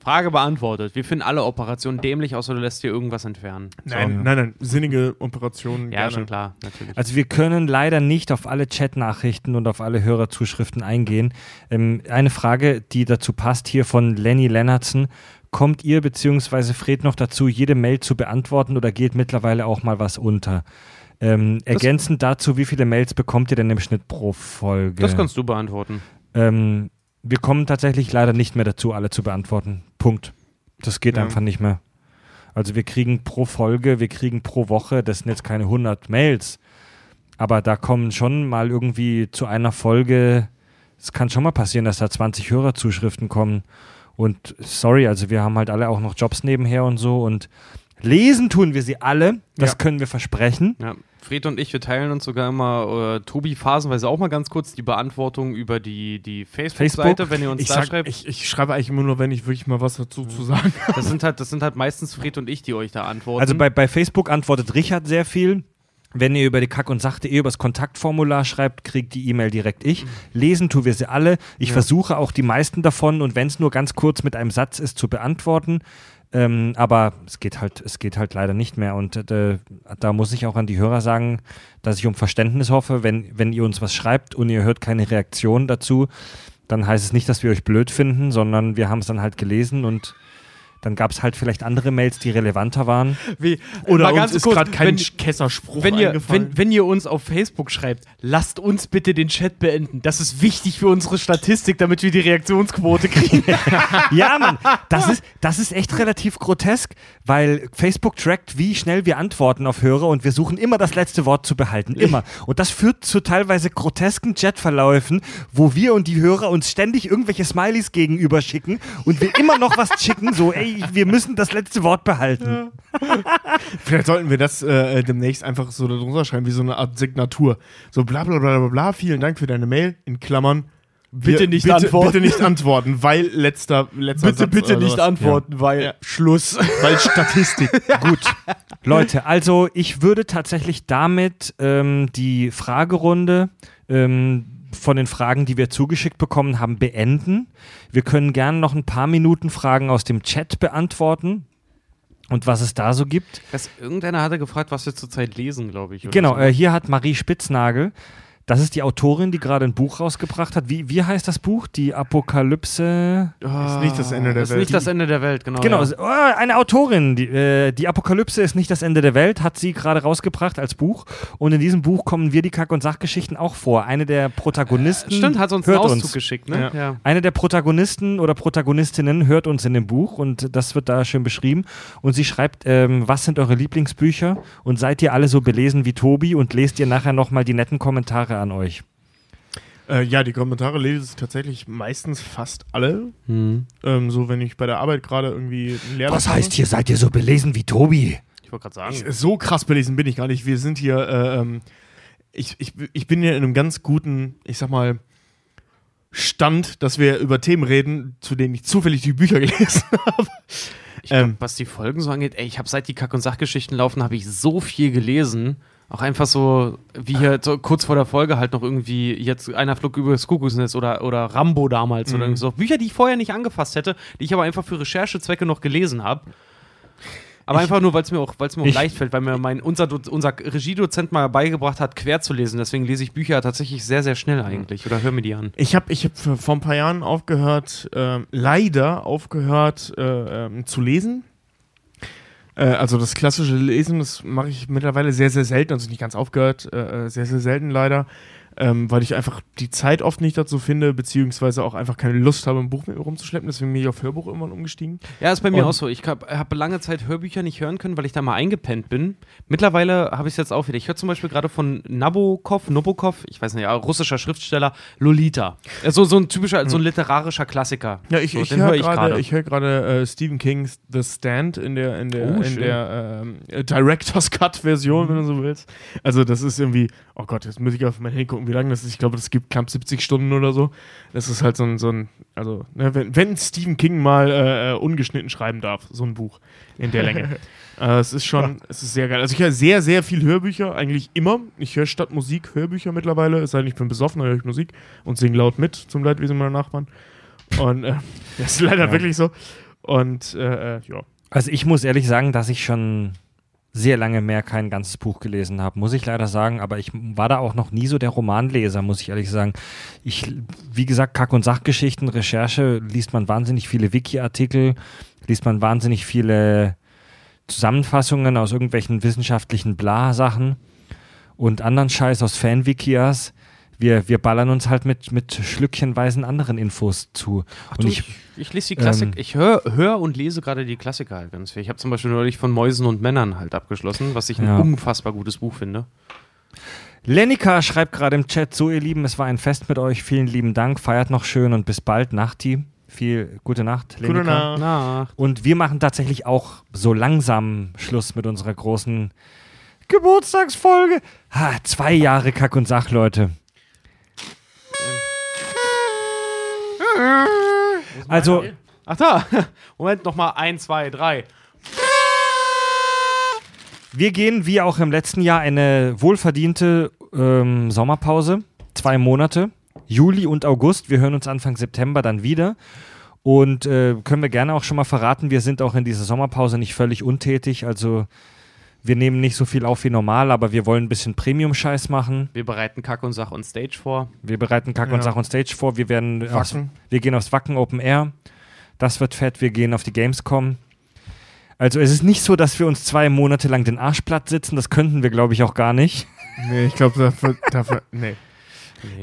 Frage beantwortet. Wir finden alle Operationen dämlich, außer du lässt dir irgendwas entfernen. Nein, nein, nein, sinnige Operationen. Ja, gerne. schon klar, natürlich. Also wir können leider nicht auf alle Chat-Nachrichten und auf alle Hörerzuschriften eingehen. Ähm, eine Frage, die dazu passt, hier von Lenny Lennartson. Kommt ihr bzw. Fred noch dazu, jede Mail zu beantworten oder geht mittlerweile auch mal was unter? Ähm, ergänzend dazu, wie viele Mails bekommt ihr denn im Schnitt pro Folge? Das kannst du beantworten. Ähm, wir kommen tatsächlich leider nicht mehr dazu, alle zu beantworten. Punkt. Das geht Ja. einfach nicht mehr. Also wir kriegen pro Folge, wir kriegen pro Woche, das sind jetzt keine 100 Mails, aber da kommen schon mal irgendwie zu einer Folge, es kann schon mal passieren, dass da 20 Hörerzuschriften kommen. Und sorry, also wir haben halt alle auch noch Jobs nebenher und so und lesen tun wir sie alle, das Ja. können wir versprechen. Ja. Fred und ich, wir teilen uns sogar immer, äh, Tobi phasenweise auch mal ganz kurz die Beantwortung über die, die Facebook-Seite, wenn ihr uns ich da sag, schreibt. Ich, ich schreibe eigentlich immer nur, wenn ich wirklich mal was dazu zu sagen habe. Das sind halt, das sind halt meistens Fred und ich, die euch da antworten. Also bei, bei Facebook antwortet Richard sehr viel. Wenn ihr über die Kack- und Sach.de über das Kontaktformular schreibt, kriegt die E-Mail direkt ich. Lesen tun wir sie alle. Ich Ja. versuche auch die meisten davon und wenn es nur ganz kurz mit einem Satz ist, zu beantworten. Ähm, aber es geht halt, es geht halt leider nicht mehr. Und äh, da muss ich auch an die Hörer sagen, dass ich um Verständnis hoffe, wenn, wenn ihr uns was schreibt und ihr hört keine Reaktion dazu, dann heißt es nicht, dass wir euch blöd finden, sondern wir haben es dann halt gelesen und dann gab es halt vielleicht andere Mails, die relevanter waren. Wie, Oder mal uns ist gerade kein wenn- Kesserspruch wenn ihr, wenn, wenn ihr uns auf Facebook schreibt, lasst uns bitte den Chat beenden. Das ist wichtig für unsere Statistik, damit wir die Reaktionsquote kriegen. Ja, Mann, das ist, das ist echt relativ grotesk, weil Facebook trackt, wie schnell wir antworten auf Hörer und wir suchen immer das letzte Wort zu behalten. Immer. Und das führt zu teilweise grotesken Chatverläufen, wo wir und die Hörer uns ständig irgendwelche Smileys gegenüber schicken und wir immer noch was schicken, so, ey, wir müssen das letzte Wort behalten. Vielleicht sollten wir das äh, demnächst einfach so darunter schreiben, wie so eine Art Signatur. So bla bla bla bla bla, vielen Dank für deine Mail, in Klammern. Bitte nicht bitte, antworten. Bitte nicht antworten, weil letzter, letzter bitte, Satz bitte nicht antworten, weil Schluss. Weil Statistik. Gut. Leute, also ich würde tatsächlich damit ähm, die Fragerunde ähm, von den Fragen, die wir zugeschickt bekommen haben, beenden. Wir können gerne noch ein paar Minuten Fragen aus dem Chat beantworten und was es da so gibt. Das, irgendeiner hatte gefragt, was wir zurzeit lesen, glaube ich. Genau, so. äh, hier hat Marie Spitznagel. Das ist die Autorin, die gerade ein Buch rausgebracht hat. Wie, wie heißt das Buch? Die Apokalypse. Ist nicht das Ende der ist Welt. nicht das Ende der Welt, genau. Genau, ja. oh, eine Autorin. Die, äh, die Apokalypse ist nicht das Ende der Welt, hat sie gerade rausgebracht als Buch. Und in diesem Buch kommen wir die Kack- und Sachgeschichten auch vor. Eine der Protagonisten. Stimmt, hat uns hört einen Auszug uns. geschickt, ne? Ja. Eine der Protagonisten oder Protagonistinnen hört uns in dem Buch und das wird da schön beschrieben. Und sie schreibt, ähm, was sind eure Lieblingsbücher? Und seid ihr alle so belesen wie Tobi und lest ihr nachher nochmal die netten Kommentare an euch? Äh, ja, die Kommentare lese ich tatsächlich meistens fast alle. Hm. Ähm, so, wenn ich bei der Arbeit gerade irgendwie einen Was heißt hier, seid ihr so belesen wie Tobi? Ich wollte gerade sagen. Ich, so krass belesen bin ich gar nicht. Wir sind hier, äh, ähm, ich, ich, ich bin hier in einem ganz guten, ich sag mal, Stand, dass wir über Themen reden, zu denen ich zufällig die Bücher gelesen habe. Ich glaub, Ähm. was die Folgen so angeht, ey, ich habe seit die Kack- und Sachgeschichten laufen, habe ich so viel gelesen. Auch einfach so, wie hier so kurz vor der Folge halt noch irgendwie jetzt einer flog über das Kuckucksnest oder, oder Rambo damals oder Mhm. irgendwie so. Bücher, die ich vorher nicht angefasst hätte, die ich aber einfach für Recherchezwecke noch gelesen habe. Aber Ich- einfach nur, weil es mir auch, weil's mir auch ich- leicht fällt, weil mir mein, unser, unser Regiedozent mal beigebracht hat, quer zu lesen. Deswegen lese ich Bücher tatsächlich sehr, sehr schnell eigentlich. Oder hör mir die an. Ich habe ich hab vor ein paar Jahren aufgehört, ähm, leider aufgehört äh, ähm, zu lesen. Äh, also das klassische Lesen, das mache ich mittlerweile sehr, sehr selten. Also nicht ganz aufgehört, äh, äh, sehr, sehr selten leider. Ähm, weil ich einfach die Zeit oft nicht dazu finde, beziehungsweise auch einfach keine Lust habe, ein Buch mit mir rumzuschleppen. Deswegen bin ich auf Hörbuch irgendwann umgestiegen. Ja, ist bei mir Und- auch so. Ich habe hab lange Zeit Hörbücher nicht hören können, weil ich da mal eingepennt bin. Mittlerweile habe ich es jetzt auch wieder. Ich höre zum Beispiel gerade von Nabokov, Nabokov, ich weiß nicht, ja, russischer Schriftsteller, Lolita. Äh, So, so ein typischer, so ein literarischer Klassiker. Ja, ich, so, ich höre hör gerade ich hör gerade, äh, Stephen Kings The Stand in der, in der, Oh, in der ähm, äh, Director's Cut-Version, wenn du so willst. Also das ist irgendwie, oh Gott, jetzt muss ich auf mein Handy gucken, wie lange das ist. Ich glaube, das gibt knapp 70 Stunden oder so. Das ist halt so ein, so ein also, ne, wenn, wenn Stephen King mal äh, äh, ungeschnitten schreiben darf, so ein Buch in der Länge. äh, es ist schon, es ist sehr geil. Also ich höre sehr, sehr viel Hörbücher, eigentlich immer. Ich höre statt Musik Hörbücher mittlerweile, es sei denn, ich bin besoffen, dann höre ich Musik und singe laut mit, zum Leidwesen meiner Nachbarn. Und äh, das ist leider Ja. wirklich so. Und äh, äh, ja. Also ich muss ehrlich sagen, dass ich schon sehr lange mehr kein ganzes Buch gelesen habe, muss ich leider sagen. Aber ich war da auch noch nie so der Romanleser, muss ich ehrlich sagen. Ich, wie gesagt, Kack- und Sachgeschichten, Recherche, liest man wahnsinnig viele Wiki-Artikel, liest man wahnsinnig viele Zusammenfassungen aus irgendwelchen wissenschaftlichen Bla-Sachen und anderen Scheiß aus Fan-Wikias. Wir, wir ballern uns halt mit, mit schlückchenweisen anderen Infos zu. Ach und du, ich, ich, ich lese die Klassik. ähm, ich höre hör und lese gerade die Klassiker halt ganz viel. Ich habe zum Beispiel neulich von Mäusen und Männern halt abgeschlossen, was ich ein Ja. unfassbar gutes Buch finde. Lenika schreibt gerade im Chat, so ihr Lieben, es war ein Fest mit euch, vielen lieben Dank, feiert noch schön und bis bald, Nachti. Viel gute Nacht, Gute Lenika. Nacht. Und wir machen tatsächlich auch so langsam Schluss mit unserer großen Geburtstagsfolge. Ha, zwei Jahre Kack und Sach, Leute. Also, Ach da. Moment, nochmal. Eins, zwei, drei. wir gehen wie auch im letzten Jahr eine wohlverdiente ähm, Sommerpause. Zwei Monate. Juli und August. Wir hören uns Anfang September dann wieder. Und äh, können wir gerne auch schon mal verraten, wir sind auch in dieser Sommerpause nicht völlig untätig. Also wir nehmen nicht so viel auf wie normal, aber wir wollen ein bisschen Premium-Scheiß machen. Wir bereiten Kack und Sach und Stage vor. Wir bereiten Kack und Ja. Sach und Stage vor. Wir werden aufs, Wacken. wir gehen aufs Wacken Open Air. Das wird fett. Wir gehen auf die Gamescom. Also es ist nicht so, dass wir uns zwei Monate lang den Arsch platt sitzen. Das könnten wir, glaube ich, auch gar nicht. Nee, ich glaube, dafür, dafür, nee.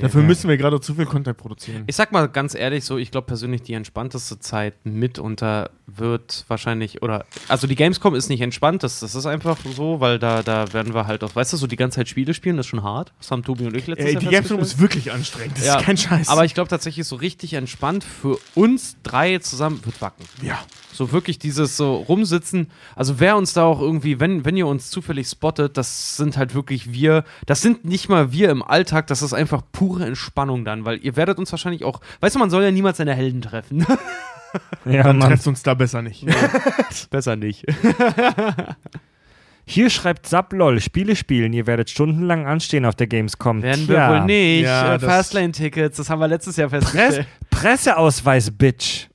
dafür müssen wir gerade zu viel Content produzieren. Ich sag mal ganz ehrlich so, ich glaube persönlich, die entspannteste Zeit mitunter wird wahrscheinlich, oder, also die Gamescom ist nicht entspannt, das, das ist einfach so, weil da, da werden wir halt auch, weißt du, so die ganze Zeit Spiele spielen, das ist schon hart. Das haben Tobi und ich letztes Ey, Jahr die Gamescom ist wirklich anstrengend. Das Ja, ist kein Scheiß. Aber ich glaube tatsächlich so richtig entspannt für uns drei zusammen wird Wacken. ja. So wirklich dieses so rumsitzen. Also wer uns da auch irgendwie, wenn, wenn ihr uns zufällig spottet, das sind halt wirklich wir. Das sind nicht mal wir im Alltag, das ist einfach pure Entspannung dann, weil ihr werdet uns wahrscheinlich auch, weißt du, man soll ja niemals seine Helden treffen. Ja, Dann trefft uns da besser nicht. Besser nicht. Hier schreibt Sablol, Spiele spielen. Ihr werdet stundenlang anstehen auf der Gamescom. Werden wir Tja. wohl nicht. Ja, äh, das- Fastlane-Tickets, das haben wir letztes Jahr Press festgestellt. Presseausweis, Bitch.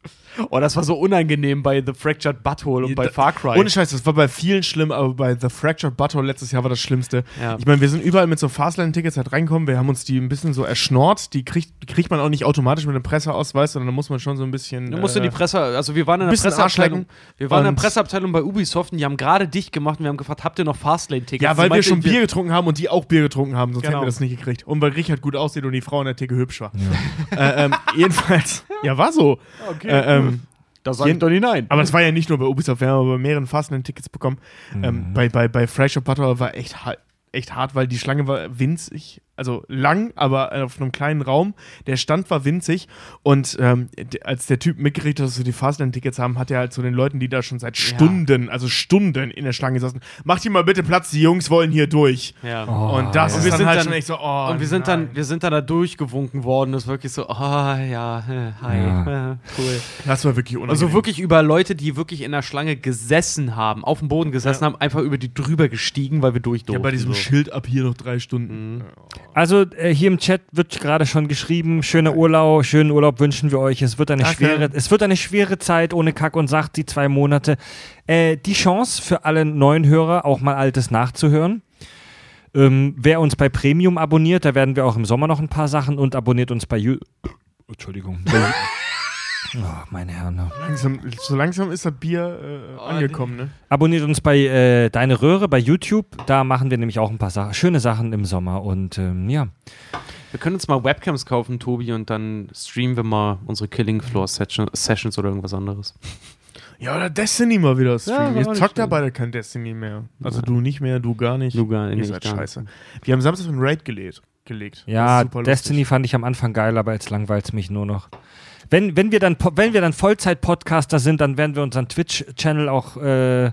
Oh, das war so unangenehm bei The Fractured Butthole und bei Far Cry. Ohne Scheiß, das war bei vielen schlimm, aber bei The Fractured Butthole letztes Jahr war das Schlimmste. Ja. Ich meine, wir sind überall mit so Fastlane-Tickets halt reinkommen, wir haben uns die ein bisschen so erschnort, die kriegt, die kriegt man auch nicht automatisch mit einem Presseausweis, sondern da muss man schon so ein bisschen... Du musst in äh, die Presse, also wir waren in der Presseabteilung. Wir waren in der Presseabteilung bei Ubisoft und die haben gerade dicht gemacht und wir haben gefragt, habt ihr noch Fastlane-Tickets? Ja, weil wir schon Bier getrunken haben und die auch Bier getrunken haben, sonst Genau. hätten wir das nicht gekriegt. Und weil Richard gut aussieht und die Frau in der Theke hübsch war. Äh, ähm, jedenfalls, ja, war so. Okay. Äh, ähm, Da sag ich doch nicht nein. Aber es war ja nicht nur bei Ubisoft, wir haben aber bei mehreren Fastlane-Tickets bekommen. Ähm, bei, bei, bei Fresh Butter war echt, echt hart, weil die Schlange war winzig, also lang, aber auf einem kleinen Raum. Der Stand war winzig und ähm, als der Typ mitgekriegt hat, dass wir die Fastlane-Tickets haben, hat er halt zu den Leuten, die da schon seit Stunden, also Stunden in der Schlange saßen, macht ihr mal bitte Platz, die Jungs wollen hier durch. Ja. und das Und ist wir dann sind halt dann- schon echt so, oh und wir sind nein. dann, wir sind dann da durchgewunken worden. Das ist wirklich so, ah ja, äh, hi, Ja. äh, cool. Das war wirklich unangenehm. Also wirklich über Leute, die wirklich in der Schlange gesessen haben, auf dem Boden gesessen haben, einfach über die drüber gestiegen, weil wir durch ja, durften. bei diesem so. Schild ab hier noch drei Stunden. Also äh, hier im Chat wird gerade schon geschrieben, schöner Urlaub, schönen Urlaub wünschen wir euch. Es wird eine Danke. schwere, es wird eine schwere Zeit ohne Kack und Sach, die zwei Monate. Äh, die Chance für alle neuen Hörer, auch mal Altes nachzuhören. Ähm, wer uns bei Premium abonniert, da werden wir auch im Sommer noch ein paar Sachen und abonniert uns bei You Entschuldigung. Oh, meine Herren. Langsam, so langsam ist das Bier äh, angekommen, ne? Abonniert uns bei äh, Deine Röhre bei YouTube. Da machen wir nämlich auch ein paar Sa schöne Sachen im Sommer. Und ähm, ja. Wir können uns mal Webcams kaufen, Tobi, und dann streamen wir mal unsere Killing Floor Session- Sessions oder irgendwas anderes. Ja, oder Destiny mal wieder Ja, streamen. Ihr auch nicht zockt ja beide kein Destiny mehr. Also du nicht mehr, du gar nicht. Du gar Ihr nicht, seid gar scheiße. Wir haben Samstag ein Raid gelegt. gelegt. Ja, Destiny lustig. fand ich am Anfang geil, aber jetzt langweilt es mich nur noch. Wenn, wenn wir dann, wenn wir dann Vollzeit-Podcaster sind, dann werden wir unseren Twitch-Channel auch äh,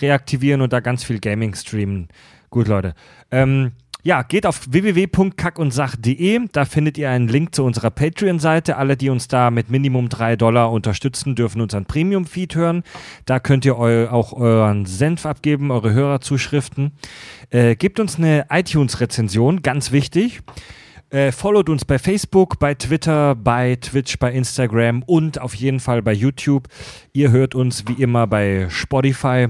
reaktivieren und da ganz viel Gaming streamen. Gut, Leute. Ähm, ja, geht auf www.kackundsach.de. Da findet ihr einen Link zu unserer Patreon-Seite. Alle, die uns da mit Minimum 3 Dollar unterstützen, dürfen unseren Premium-Feed hören. Da könnt ihr eu auch euren Senf abgeben, eure Hörerzuschriften. Äh, gebt uns eine iTunes-Rezension, ganz wichtig. Äh, followt uns bei Facebook, bei Twitter, bei Twitch, bei Instagram und auf jeden Fall bei YouTube. Ihr hört uns wie immer bei Spotify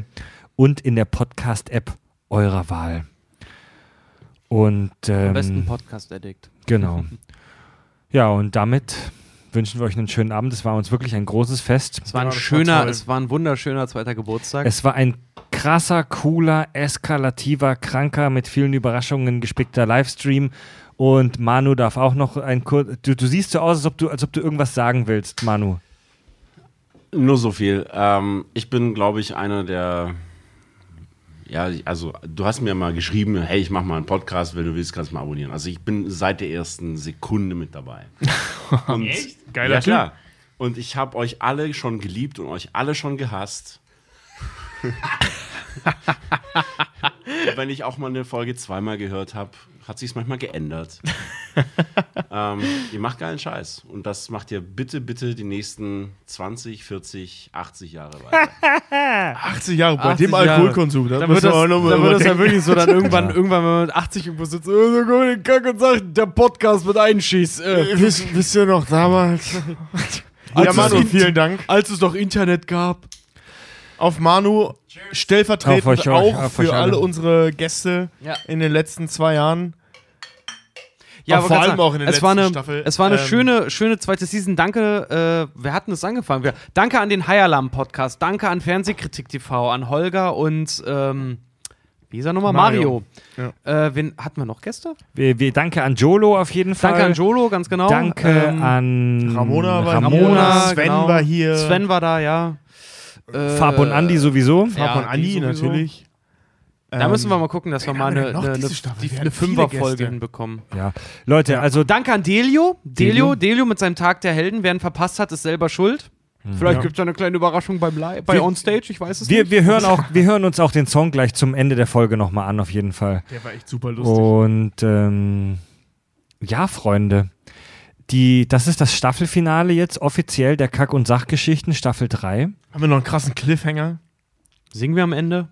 und in der Podcast-App eurer Wahl. Und ähm, Am besten Podcast Addict. Genau. Ja, und damit wünschen wir euch einen schönen Abend. Es war uns wirklich ein großes Fest. Es war ein schöner, es war ein wunderschöner zweiter Geburtstag. Es war ein krasser, cooler, eskalativer, kranker, mit vielen Überraschungen gespickter Livestream. Und Manu darf auch noch ein kurz. Du, du siehst so aus, als ob du, als ob du irgendwas sagen willst, Manu. Nur so viel. Ähm, ich bin, glaube ich, einer der. Ja, also du hast mir mal geschrieben, hey, ich mache mal einen Podcast, wenn du willst, kannst du mal abonnieren. Also ich bin seit der ersten Sekunde mit dabei. Und, Echt? Geiler ja, Typ. klar. Und ich habe euch alle schon geliebt und euch alle schon gehasst. wenn ich auch mal eine Folge zweimal gehört habe, hat sich manchmal geändert. ähm, ihr macht geilen Scheiß. Und das macht ihr bitte, bitte die nächsten 20, 40, 80 Jahre weiter. 80 Jahre bei 80 dem Jahre. Alkoholkonsum. Dann muss wird das, dann wird das ja wirklich so, dann irgendwann, irgendwann, wenn man mit 80 irgendwo sitzt, äh, so komm in den Kack und sagt, der Podcast mit einschießt. Äh, Wisst, wisst ihr noch damals? Als ja, es Manu, in- vielen Dank. als es noch Internet gab. Auf Manu stellvertretend Auf euch, auch auf für alle. alle unsere Gäste Ja. in den letzten zwei Jahren. Ja, aber vor allem sagen, auch in der es war letzten eine, Staffel. Es war eine Ähm, schöne, schöne zweite Season. Danke, äh, wer hat denn das angefangen? Wir, danke an den High Alarm Podcast. Danke an Fernsehkritik TV, an Holger und ähm, wie ist er nochmal? Mario. Mario. Äh, wen hatten wir noch Gäste? Wir, wir, danke an Jolo auf jeden Fall. Danke an Jolo, ganz genau. Danke Ähm, an Ramona war Ramona, hier, Sven genau. war hier. Sven war da, ja. Äh, Fab und Andi sowieso. Fab Ja, und Andi sowieso. natürlich. Da müssen wir mal gucken, dass wir mal eine, eine, eine, eine Fünferfolge hinbekommen. Ja. Leute, also Danke an Delio. Delio, Delio. Mit seinem Tag der Helden. Wer ihn verpasst hat, ist selber schuld. Vielleicht Ja. gibt es ja eine kleine Überraschung beim Li bei Wir- Onstage, ich weiß es wir, nicht. wir, hören auch, wir hören uns auch den Song gleich zum Ende der Folge nochmal an, auf jeden Fall. Der war echt super lustig. Und ähm, ja, Freunde, die, das ist das Staffelfinale jetzt offiziell der Kack- und Sachgeschichten, Staffel 3. Haben wir noch einen krassen Cliffhanger? Singen wir am Ende?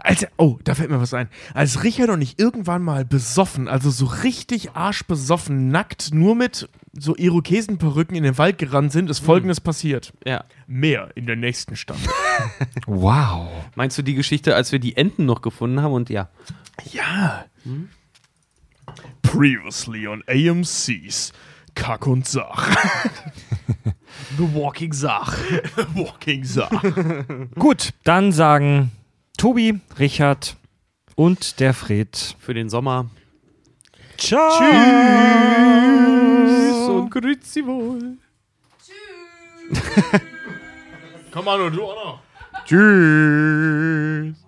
Als, oh, da fällt mir was ein. Als Richard und ich irgendwann mal besoffen, also so richtig arschbesoffen, nackt, nur mit so Irokesenperücken in den Wald gerannt sind, ist folgendes passiert. Ja. Mehr in der nächsten Staffel. Wow. Meinst du die Geschichte, als wir die Enten noch gefunden haben? Und ja. Ja. Previously on AMC's Kack und Sach. The Walking Sach. Walking Sach. Gut, dann sagen Tobi, Richard und der Fred. Für den Sommer. Ciao. Tschüss und grüezi wohl. Komm an, und du auch noch. Tschüss.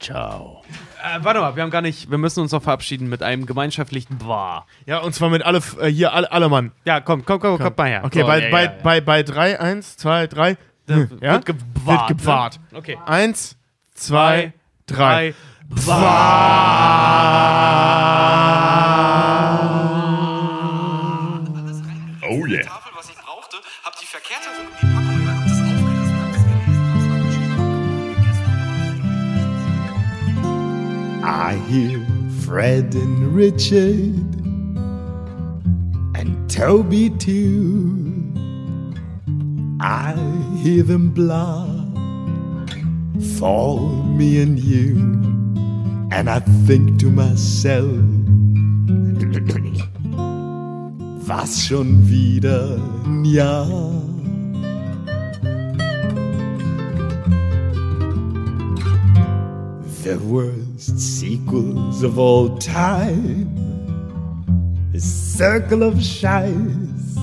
Ciao. Äh, warte mal, wir haben gar nicht, wir müssen uns noch verabschieden mit einem gemeinschaftlichen Bwa. Ja, und zwar mit alle, äh, hier, alle, alle Mann. Ja, komm, komm, komm, komm mal her. Okay, So, bei, ja, bei, ja, ja. Bei, bei drei, eins, zwei, drei. Hm, ja? Wird gebwart. Wird gebwart. Ne? Okay. Eins, zwei, drei. Oh I hear Fred and Richard and Toby too. I hear them blah for me and you, and I think to myself, was schon wieder ein Jahr. The worst sequels of all time. A circle of shies.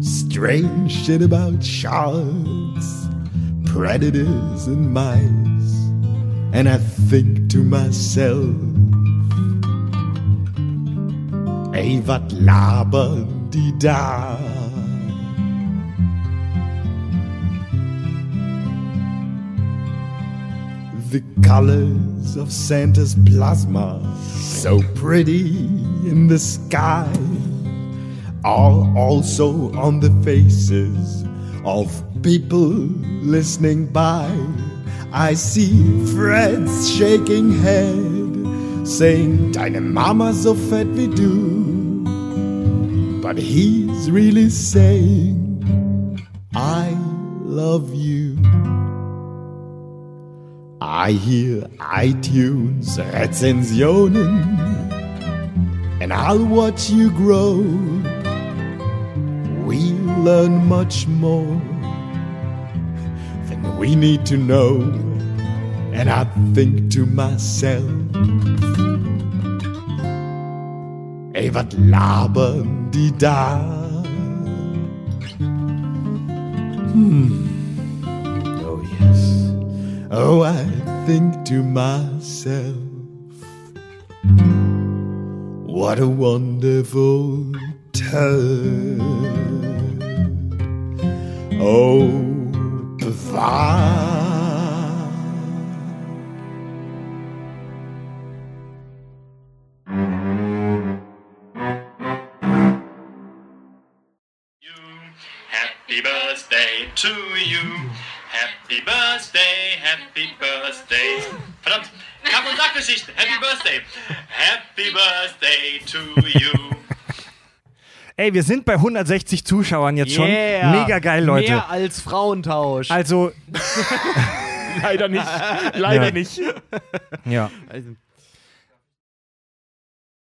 Strange shit about sharks, predators, and mice. And I think to myself, ey, wat labern da? The colors of Santa's plasma, so pretty in the sky, are also on the faces of people listening by. I see Fred's shaking head, saying, Deine Mama so fett wie du. But he's really saying, I love you. I hear iTunes Rezensionen and I'll watch you grow. We'll learn much more than we need to know. And I think to myself, ey, wat labern die da? Hmm. Oh, yes. Oh, I think to myself, what a wonderful turn. Oh, Papa. Happy birthday to you. Happy Birthday, Happy Birthday. Verdammt, Kack- und Sackgeschichte. Happy Birthday. Happy Birthday to you. Ey, wir sind bei 160 Zuschauern jetzt Yeah. schon. Mega geil, Leute. Mehr als Frauentausch. Also, Leider nicht. Leider Ja. nicht. ja. Also,